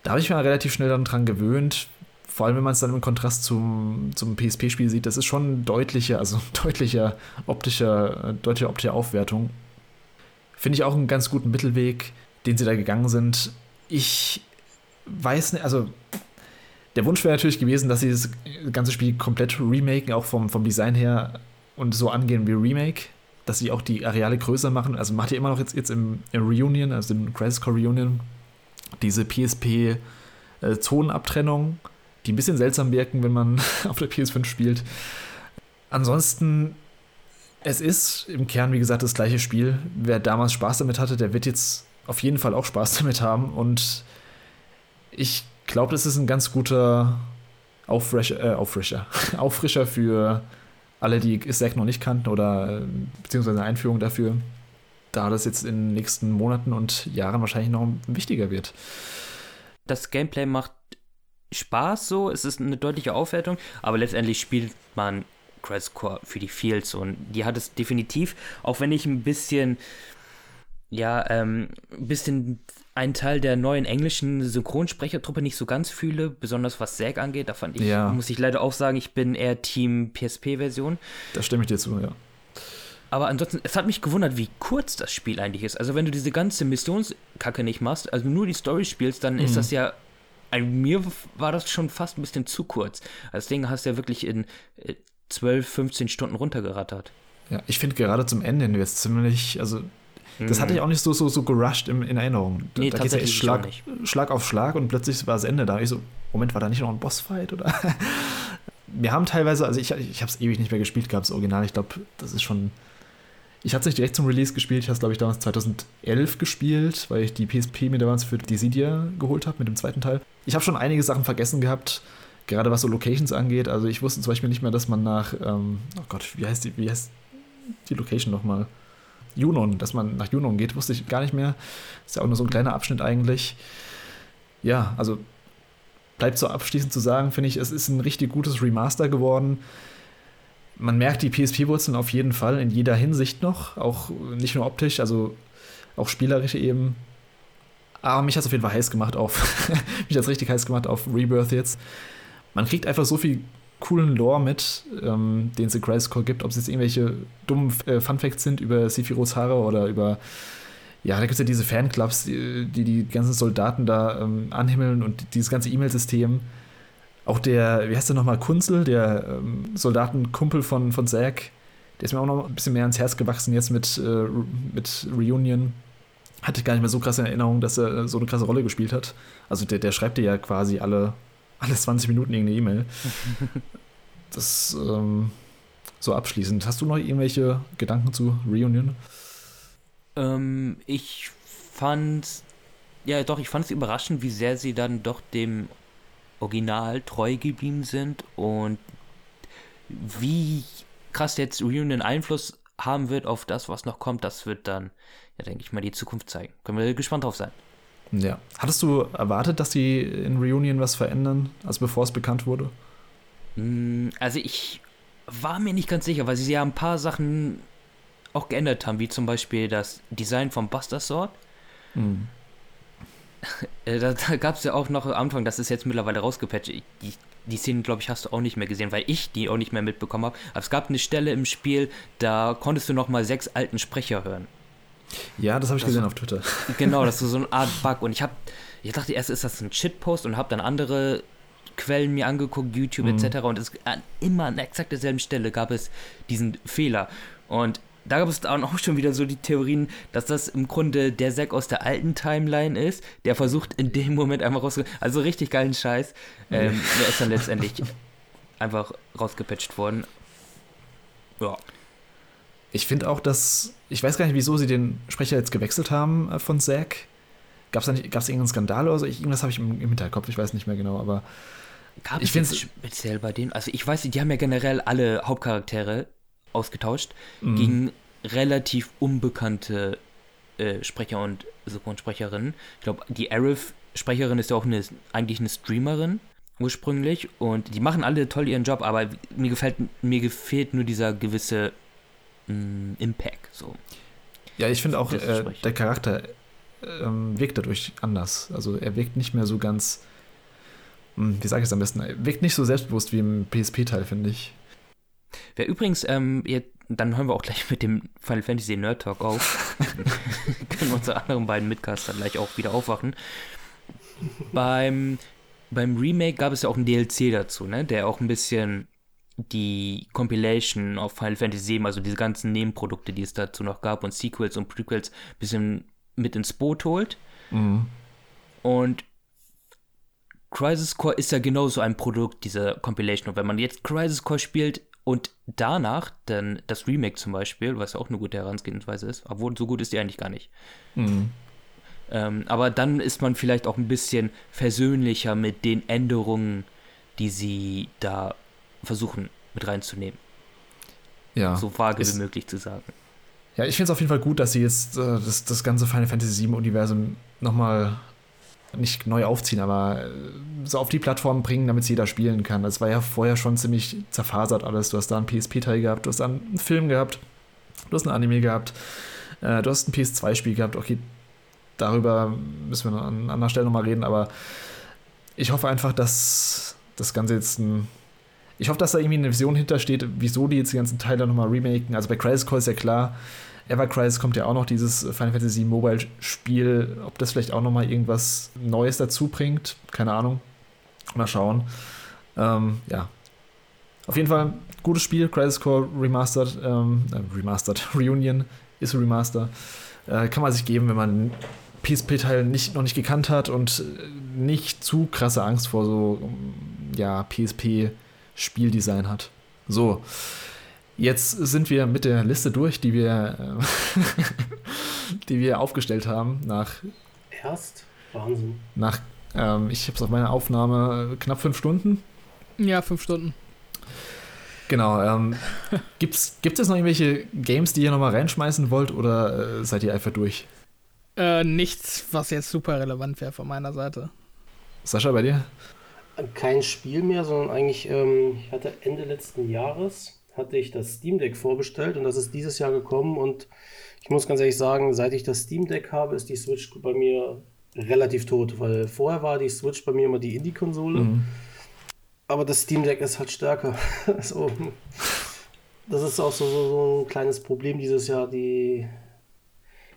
Da habe ich mich relativ schnell dann dran gewöhnt. Vor allem, wenn man es dann im Kontrast zum, zum PSP-Spiel sieht, das ist schon deutlicher, also deutlicher optischer, deutliche optische Aufwertung. Finde ich auch einen ganz guten Mittelweg, den sie da gegangen sind. Ich weiß nicht, also der Wunsch wäre natürlich gewesen, dass sie das ganze Spiel komplett remaken, auch vom, vom Design her und so angehen wie Remake, dass sie auch die Areale größer machen. Also macht ihr immer noch jetzt, jetzt im, im Reunion, also im Crisis Core Reunion, diese PSP-Zonenabtrennung, äh, die ein bisschen seltsam wirken, wenn man auf der PS5 spielt. Ansonsten, es ist im Kern, wie gesagt, das gleiche Spiel. Wer damals Spaß damit hatte, der wird jetzt auf jeden Fall auch Spaß damit haben. Und ich glaube, das ist ein ganz guter Auffrischer, äh, Auffrischer, Auffrischer für alle, die Zack noch nicht kannten oder äh, beziehungsweise eine Einführung dafür, da das jetzt in den nächsten Monaten und Jahren wahrscheinlich noch wichtiger wird. Das Gameplay macht Spaß so, es ist eine deutliche Aufwertung, aber letztendlich spielt man Crisis Core für die Fields und die hat es definitiv, auch wenn ich ein bisschen, ja, ähm, ein bisschen einen Teil der neuen englischen Synchronsprechertruppe nicht so ganz fühle, besonders was Zack angeht. Da fand ich, ja. muss ich leider auch sagen, ich bin eher Team PSP-Version. Da stimme ich dir zu, ja. Aber ansonsten, es hat mich gewundert, wie kurz das Spiel eigentlich ist. Also wenn du diese ganze Missionskacke nicht machst, also nur die Story spielst, dann mhm. ist das ja also mir war das schon fast ein bisschen zu kurz. Das Ding hast du ja wirklich in 12, äh, 15 Stunden runtergerattert. Ja, ich finde gerade zum Ende hin jetzt ziemlich, also das hatte ich auch nicht so, so, so gerusht in, in Erinnerung. Nee, da geht ja echt Schlag, Schlag auf Schlag und plötzlich war das Ende da. Ich so, Moment, war da nicht noch ein Bossfight? Oder? Wir haben teilweise, also ich, ich habe es ewig nicht mehr gespielt gehabt, das Original. Ich glaube, das ist schon. Ich hatte es nicht direkt zum Release gespielt. Ich habe es, glaube ich, damals 2011 gespielt, weil ich die PSP mir damals für Dissidia geholt habe mit dem zweiten Teil. Ich habe schon einige Sachen vergessen gehabt, gerade was so Locations angeht. Also ich wusste zum Beispiel nicht mehr, dass man nach, ähm, oh Gott, wie heißt die, wie heißt die Location nochmal? Junon, dass man nach Junon geht, wusste ich gar nicht mehr. Ist ja auch nur so ein kleiner Abschnitt eigentlich. Ja, also bleibt so abschließend zu sagen, finde ich, es ist ein richtig gutes Remaster geworden. Man merkt die PSP-Wurzeln auf jeden Fall in jeder Hinsicht noch, auch nicht nur optisch, also auch spielerisch eben. Aber mich hat es auf jeden Fall heiß gemacht auf, mich hat es richtig heiß gemacht auf Rebirth jetzt. Man kriegt einfach so viel coolen Lore mit, ähm, den es in Crisis gibt, ob es jetzt irgendwelche dummen äh, Funfacts sind über Sephiroths Haare oder über ja, da gibt es ja diese Fanclubs, die, die, die ganzen Soldaten da ähm, anhimmeln und dieses ganze E-Mail-System. Auch der, wie heißt der nochmal, Kunzel, der ähm, Soldatenkumpel von, von Zack, der ist mir auch noch ein bisschen mehr ans Herz gewachsen jetzt mit, äh, mit Reunion. Hatte ich gar nicht mehr so krasse Erinnerung, dass er so eine krasse Rolle gespielt hat. Also der, der schreibt dir ja quasi alle alle 20 Minuten irgendeine E-Mail. das ähm, so abschließend. Hast du noch irgendwelche Gedanken zu Reunion? Ähm, ich fand ja doch, ich fand es überraschend, wie sehr sie dann doch dem Original treu geblieben sind und wie krass jetzt Reunion Einfluss haben wird auf das, was noch kommt, das wird dann, ja, denke ich mal, die Zukunft zeigen. Können wir gespannt drauf sein. Ja. Hattest du erwartet, dass sie in Reunion was verändern, also bevor es bekannt wurde? Mm, also ich war mir nicht ganz sicher, weil sie ja ein paar Sachen auch geändert haben, wie zum Beispiel das Design vom Buster Sword. Mhm. Äh, Da, da gab es ja auch noch am Anfang, das ist jetzt mittlerweile rausgepatcht. Ich- Die, die Szenen, glaube ich, hast du auch nicht mehr gesehen, weil ich die auch nicht mehr mitbekommen habe. Aber es gab eine Stelle im Spiel, da konntest du noch mal sechs alten Sprecher hören. Ja, das habe ich Das- gesehen auf Twitter. Genau, das ist so eine Art Bug. Und ich habe, ich dachte erst, ist das ein Shitpost und habe dann andere Quellen mir angeguckt, YouTube Mhm. etc. Und es an immer an exakt derselben Stelle gab es diesen Fehler. Und da gab es dann auch schon wieder so die Theorien, dass das im Grunde der Zack aus der alten Timeline ist, der versucht in dem Moment einfach raus. Also richtig geilen Scheiß. Ähm, der ist dann letztendlich einfach rausgepatcht worden. Ja. Ich finde auch, dass. Ich weiß gar nicht, wieso sie den Sprecher jetzt gewechselt haben äh, von Zack. Gab es irgendeinen Skandal oder so? Ich, irgendwas habe ich im, im Hinterkopf, ich weiß nicht mehr genau, aber. Gab Ich es speziell bei denen? Also ich weiß nicht, die haben ja generell alle Hauptcharaktere ausgetauscht Mhm. gegen relativ unbekannte äh, Sprecher und Synchronsprecherinnen. Ich glaube, die Arif-Sprecherin ist ja auch eine, eigentlich eine Streamerin ursprünglich und die machen alle toll ihren Job, aber mir gefällt mir gefehlt nur dieser gewisse mh, Impact. So. Ja, ich finde auch, äh, der Charakter ähm, wirkt dadurch anders. Also er wirkt nicht mehr so ganz. hm, Wie sage ich es am besten? Er wirkt nicht so selbstbewusst wie im PSP-Teil, finde ich. Wer übrigens, ähm, jetzt, dann hören wir auch gleich mit dem Final Fantasy Nerd Talk auf. Können unsere anderen beiden Mitcaster gleich auch wieder aufwachen. beim, beim Remake gab es ja auch ein DLC dazu, ne? Der auch ein bisschen die Compilation auf Final Fantasy 7, also diese ganzen Nebenprodukte, die es dazu noch gab und Sequels und Prequels, ein bisschen mit ins Boot holt. Mhm. Und Crisis Core ist ja genauso ein Produkt dieser Compilation. Und wenn man jetzt Crisis Core spielt und danach dann das Remake zum Beispiel, was ja auch eine gute Herangehensweise ist, obwohl so gut ist die eigentlich gar nicht. Mhm. Ähm, aber dann ist man vielleicht auch ein bisschen versöhnlicher mit den Änderungen, die sie da versuchen mit reinzunehmen. Ja. so vage wie möglich zu sagen. Ja, ich finde es auf jeden Fall gut, dass sie jetzt äh, das, das ganze Final Fantasy VII-Universum nochmal nicht neu aufziehen, aber äh, so auf die Plattform bringen, damit es jeder spielen kann. Das war ja vorher schon ziemlich zerfasert alles. Du hast da einen PSP-Teil gehabt, du hast da einen Film gehabt, du hast ein Anime gehabt, äh, du hast ein PS2-Spiel gehabt. Okay, darüber müssen wir an anderer Stelle nochmal reden, aber ich hoffe einfach, dass das Ganze jetzt ein ich hoffe, dass da irgendwie eine Vision hintersteht, wieso die jetzt die ganzen Teile nochmal remaken. Also bei Crisis Core ist ja klar, Ever Crisis kommt ja auch noch dieses Final Fantasy Mobile Spiel. Ob das vielleicht auch nochmal irgendwas Neues dazu bringt, keine Ahnung. Mal schauen. Ähm, ja. Auf jeden Fall gutes Spiel, Crisis Core Remastered, ähm, äh, Remastered, Reunion ist Remaster. Äh, kann man sich geben, wenn man PSP-Teil nicht, noch nicht gekannt hat und äh, nicht zu krasse Angst vor so ja, PSP-Spieldesign hat. So, jetzt sind wir mit der Liste durch, die wir, äh, die wir aufgestellt haben nach, Erst? Wahnsinn. nach ähm, ich habe es auf meiner Aufnahme äh, knapp fünf Stunden. Ja, fünf Stunden. Genau. Ähm, gibt's, gibt es noch irgendwelche Games, die ihr nochmal reinschmeißen wollt oder äh, seid ihr einfach durch? Äh, nichts, was jetzt super relevant wäre von meiner Seite. Sascha, bei dir? Kein Spiel mehr, sondern eigentlich, ähm, ich hatte Ende letzten Jahres, hatte ich das Steam Deck vorbestellt und das ist dieses Jahr gekommen und ich muss ganz ehrlich sagen, seit ich das Steam Deck habe, ist die Switch bei mir relativ tot, weil vorher war die Switch bei mir immer die Indie-Konsole, Mhm. aber das Steam Deck ist halt stärker. so, das ist auch so, so, so ein kleines Problem dieses Jahr. Die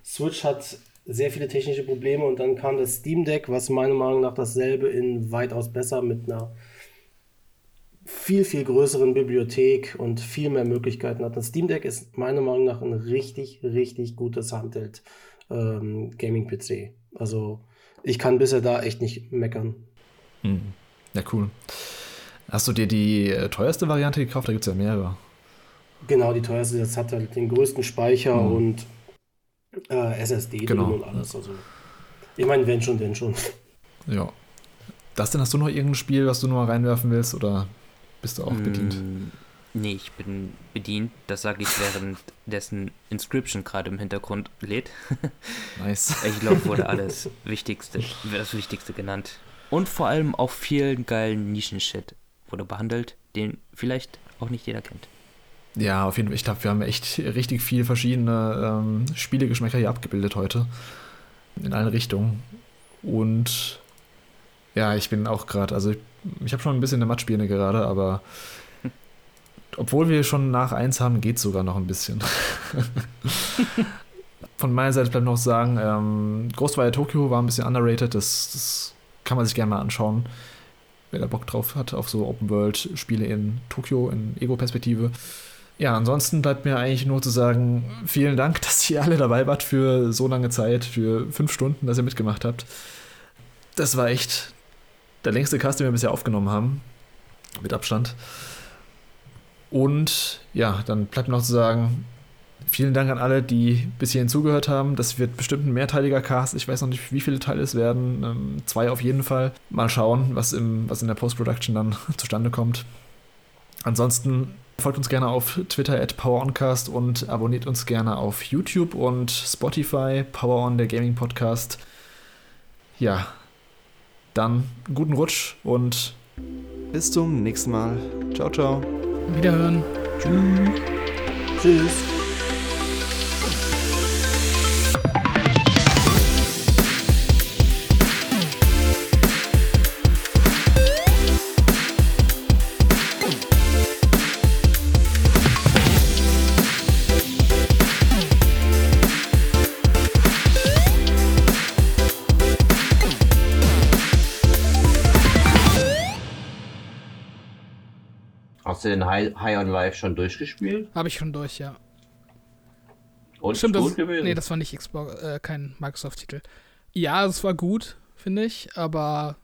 Switch hat sehr viele technische Probleme und dann kam das Steam Deck, was meiner Meinung nach dasselbe in weitaus besser mit einer viel, viel größeren Bibliothek und viel mehr Möglichkeiten hat. Das Steam Deck ist meiner Meinung nach ein richtig, richtig gutes Handheld ähm, Gaming-PC. Also ich kann bisher da echt nicht meckern. Mhm. Ja, cool. Hast du dir die äh, teuerste Variante gekauft? Da gibt es ja mehrere. Genau, die teuerste, das hat halt den größten Speicher Mhm. und äh, SSD Genau. drin und alles. Also ich meine, wenn schon, denn schon. Ja. Dustin, hast du noch irgendein Spiel, was du noch mal reinwerfen willst oder bist du auch bedient? Mm, Nee, ich bin bedient. Das sage ich, während dessen Inscription gerade im Hintergrund lädt. Nice. Ich glaube, wurde alles Wichtigste, das Wichtigste genannt. Und vor allem auch viel geilen Nischenshit wurde behandelt, den vielleicht auch nicht jeder kennt. Ja, auf jeden Fall. Ich glaube, wir haben echt richtig viel verschiedene ähm, Spielegeschmäcker hier abgebildet heute. In allen Richtungen. Und ja, ich bin auch gerade, also ich, habe schon ein bisschen eine Mattspiele gerade, aber obwohl wir schon nach eins haben, geht es sogar noch ein bisschen. Von meiner Seite bleibt noch sagen, ähm, Ghostwire Tokyo war ein bisschen underrated, das, das kann man sich gerne mal anschauen, wer da Bock drauf hat, auf so Open-World-Spiele in Tokio, in Ego-Perspektive. Ja, ansonsten bleibt mir eigentlich nur zu sagen, vielen Dank, dass ihr alle dabei wart für so lange Zeit, für fünf Stunden, dass ihr mitgemacht habt. Das war echt der längste Cast, den wir bisher aufgenommen haben. Mit Abstand. Und ja, dann bleibt mir noch zu sagen, vielen Dank an alle, die bis hierhin zugehört haben. Das wird bestimmt ein mehrteiliger Cast. Ich weiß noch nicht, wie viele Teile es werden. Ähm, zwei auf jeden Fall. Mal schauen, was, im, was in der Post-Production dann zustande kommt. Ansonsten folgt uns gerne auf Twitter at PowerOncast und abonniert uns gerne auf YouTube und Spotify, PowerOn, der Gaming Podcast. Ja, dann guten Rutsch und Bis zum nächsten Mal. Ciao, ciao. Wiederhören. Tschüss. Hast du den High, High on Life schon durchgespielt? Habe ich schon durch, ja. Und Stimmt, gut das, gewesen? nee, das war nicht Xbox, äh, kein Microsoft-Titel. Ja, es war gut, finde ich, aber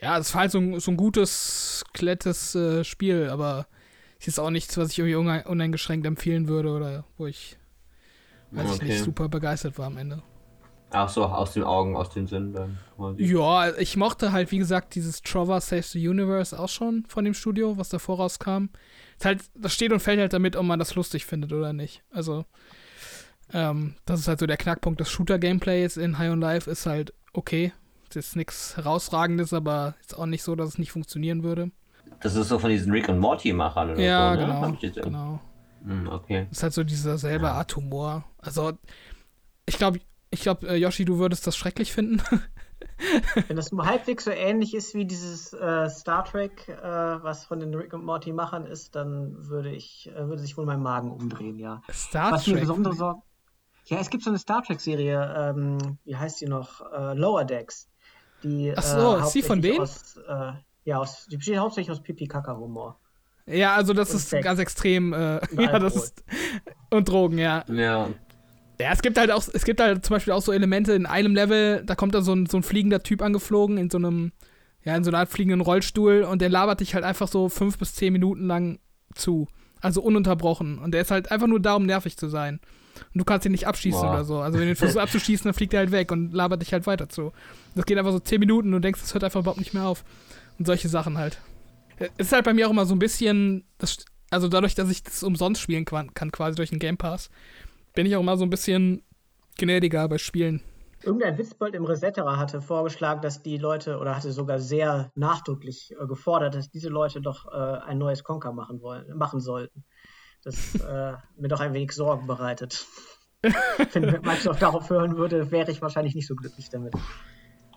ja, es war halt so ein, so ein gutes, klettes äh, Spiel, aber es ist auch nichts, was ich irgendwie unein- uneingeschränkt empfehlen würde oder wo ich, weiß ich Okay. nicht, super begeistert war am Ende. Ach so, aus den Augen, aus den Sinn dann. quasi. Ja, ich mochte halt, wie gesagt, dieses Trover Saves the Universe auch schon von dem Studio, was davor rauskam. Ist halt, das steht und fällt halt damit, ob man das lustig findet oder nicht. Also, ähm, das ist halt so der Knackpunkt des Shooter-Gameplays in High on Life ist halt okay. Es ist nichts herausragendes, aber ist auch nicht so, dass es nicht funktionieren würde. Das ist so von diesen Rick und Morty-Machern oder ja, so, ne? genau. Ich genau. Hm, okay. Ist halt so dieser selbe Art Humor. Also, ich glaube, ich glaube, äh, Yoshi, du würdest das schrecklich finden. Wenn das nur halbwegs so ähnlich ist wie dieses äh, Star Trek, äh, was von den Rick und Morty Machern ist, dann würde ich, äh, würde sich wohl mein Magen umdrehen, ja. Star was mir Trek. besondere Sorgen. Ja, es gibt so eine Star Trek Serie, ähm, wie heißt die noch? Äh, Lower Decks. Die, Ach so, äh, ist die von denen? Aus, äh, ja, aus, die besteht hauptsächlich aus Pipi-Kaka-Humor. Ja, also das Und ist Sex. ganz extrem. Äh, Und ja, das ist. Und Drogen, ja. Ja. Ja, es gibt halt auch, es gibt halt zum Beispiel auch so Elemente in einem Level, da kommt da so ein, so ein fliegender Typ angeflogen in so einem, ja, in so einer Art fliegenden Rollstuhl und der labert dich halt einfach so fünf bis zehn Minuten lang zu. Also ununterbrochen. Und der ist halt einfach nur da, um nervig zu sein. Und du kannst ihn nicht abschießen Boah. oder so. Also wenn du ihn versuchst abzuschießen, dann fliegt er halt weg und labert dich halt weiter zu. Das geht einfach so zehn Minuten und du denkst, das hört einfach überhaupt nicht mehr auf. Und solche Sachen halt. Es ist halt bei mir auch immer so ein bisschen, das, also dadurch, dass ich das umsonst spielen kann, kann quasi durch den Game Pass, bin ich auch immer so ein bisschen gnädiger bei Spielen. Irgendein Witzbold im Resetterer hatte vorgeschlagen, dass die Leute, oder hatte sogar sehr nachdrücklich äh, gefordert, dass diese Leute doch äh, ein neues Conker machen wollen, machen sollten. Das äh, mir doch ein wenig Sorgen bereitet. Wenn Microsoft darauf hören würde, wäre ich wahrscheinlich nicht so glücklich damit.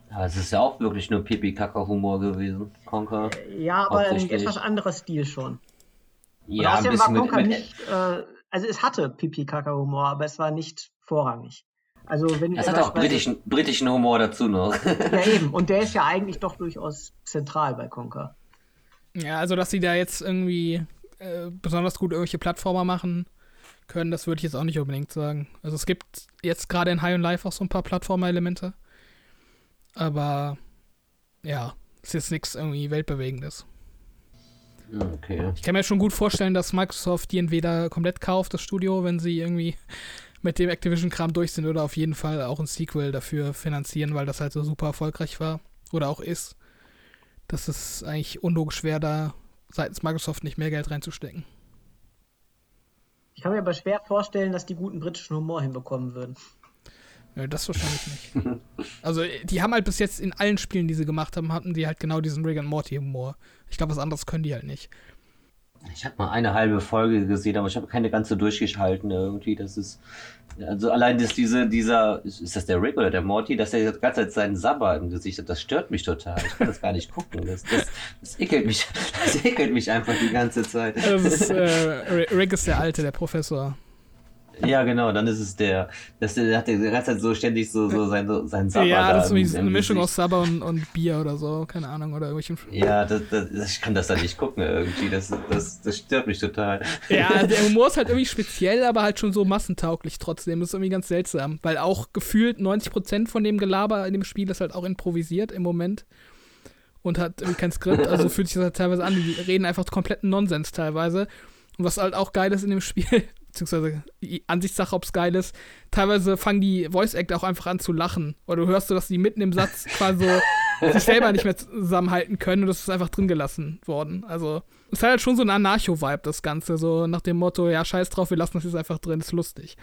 Aber es ist ja auch wirklich nur Pipi-Kaka-Humor gewesen, Conker. Ja, aber ein etwas anderer Stil schon. Und Ja, ein außerdem war bisschen mit, Conker mit, nicht, äh, also es hatte Pipi-Kaka-Humor, aber es war nicht vorrangig. Also wenn Es ihr hat auch britischen, britischen Humor dazu noch. Ja, eben. Und der ist ja eigentlich doch durchaus zentral bei Conker. Ja, also dass sie da jetzt irgendwie äh, besonders gut irgendwelche Plattformer machen können, das würde ich jetzt auch nicht unbedingt sagen. Also es gibt jetzt gerade in High on Life auch so ein paar Plattformer-Elemente. Aber ja, ist jetzt nichts irgendwie Weltbewegendes. Okay. Ich kann mir schon gut vorstellen, dass Microsoft die entweder komplett kauft, das Studio, wenn sie irgendwie mit dem Activision-Kram durch sind, oder auf jeden Fall auch ein Sequel dafür finanzieren, weil das halt so super erfolgreich war oder auch ist. Das ist eigentlich unlogisch schwer, da seitens Microsoft nicht mehr Geld reinzustecken. Ich kann mir aber schwer vorstellen, dass die guten britischen Humor hinbekommen würden. Nö, das wahrscheinlich nicht. Also, die haben halt bis jetzt in allen Spielen, die sie gemacht haben, hatten die halt genau diesen Rick and Morty Humor. Ich glaube, was anderes können die halt nicht. Ich habe mal eine halbe Folge gesehen, aber ich habe keine ganze durchgeschalten irgendwie. Das ist also allein dass diese dieser ist das der Rick oder der Morty, dass er die ganze Zeit seinen Sabber im Gesicht hat, das stört mich total. Ich kann das gar nicht gucken. Das, das, das ekelt mich, das ekelt mich einfach die ganze Zeit. Ist, äh, Rick ist der Alte, der Professor. Ja, genau, dann ist es der, das, der hat die ganze Zeit so ständig so, so sein, so, sein Sabber. Ja, da das ist irgendwie eine Mischung aus. Sabber und, und Bier oder so, keine Ahnung, oder irgendwelchen. Ja, das, das, ich kann das da nicht gucken irgendwie. Das, das, das stört mich total. Ja, der Humor ist halt irgendwie speziell, aber halt schon so massentauglich trotzdem. Das ist irgendwie ganz seltsam, weil auch gefühlt 90% von dem Gelaber in dem Spiel ist halt auch improvisiert im Moment und hat irgendwie kein Skript. Also fühlt sich das halt teilweise an, die reden einfach kompletten Nonsens teilweise. Und was halt auch geil ist in dem Spiel, beziehungsweise Ansichtssache, ob es geil ist, teilweise fangen die Voice Actor auch einfach an zu lachen. Oder du hörst so, dass die mitten im Satz quasi so sich selber nicht mehr zusammenhalten können und das ist einfach drin gelassen worden. Also, es hat halt schon so ein Anarcho-Vibe, das Ganze. So nach dem Motto, ja, scheiß drauf, wir lassen das jetzt einfach drin, ist lustig.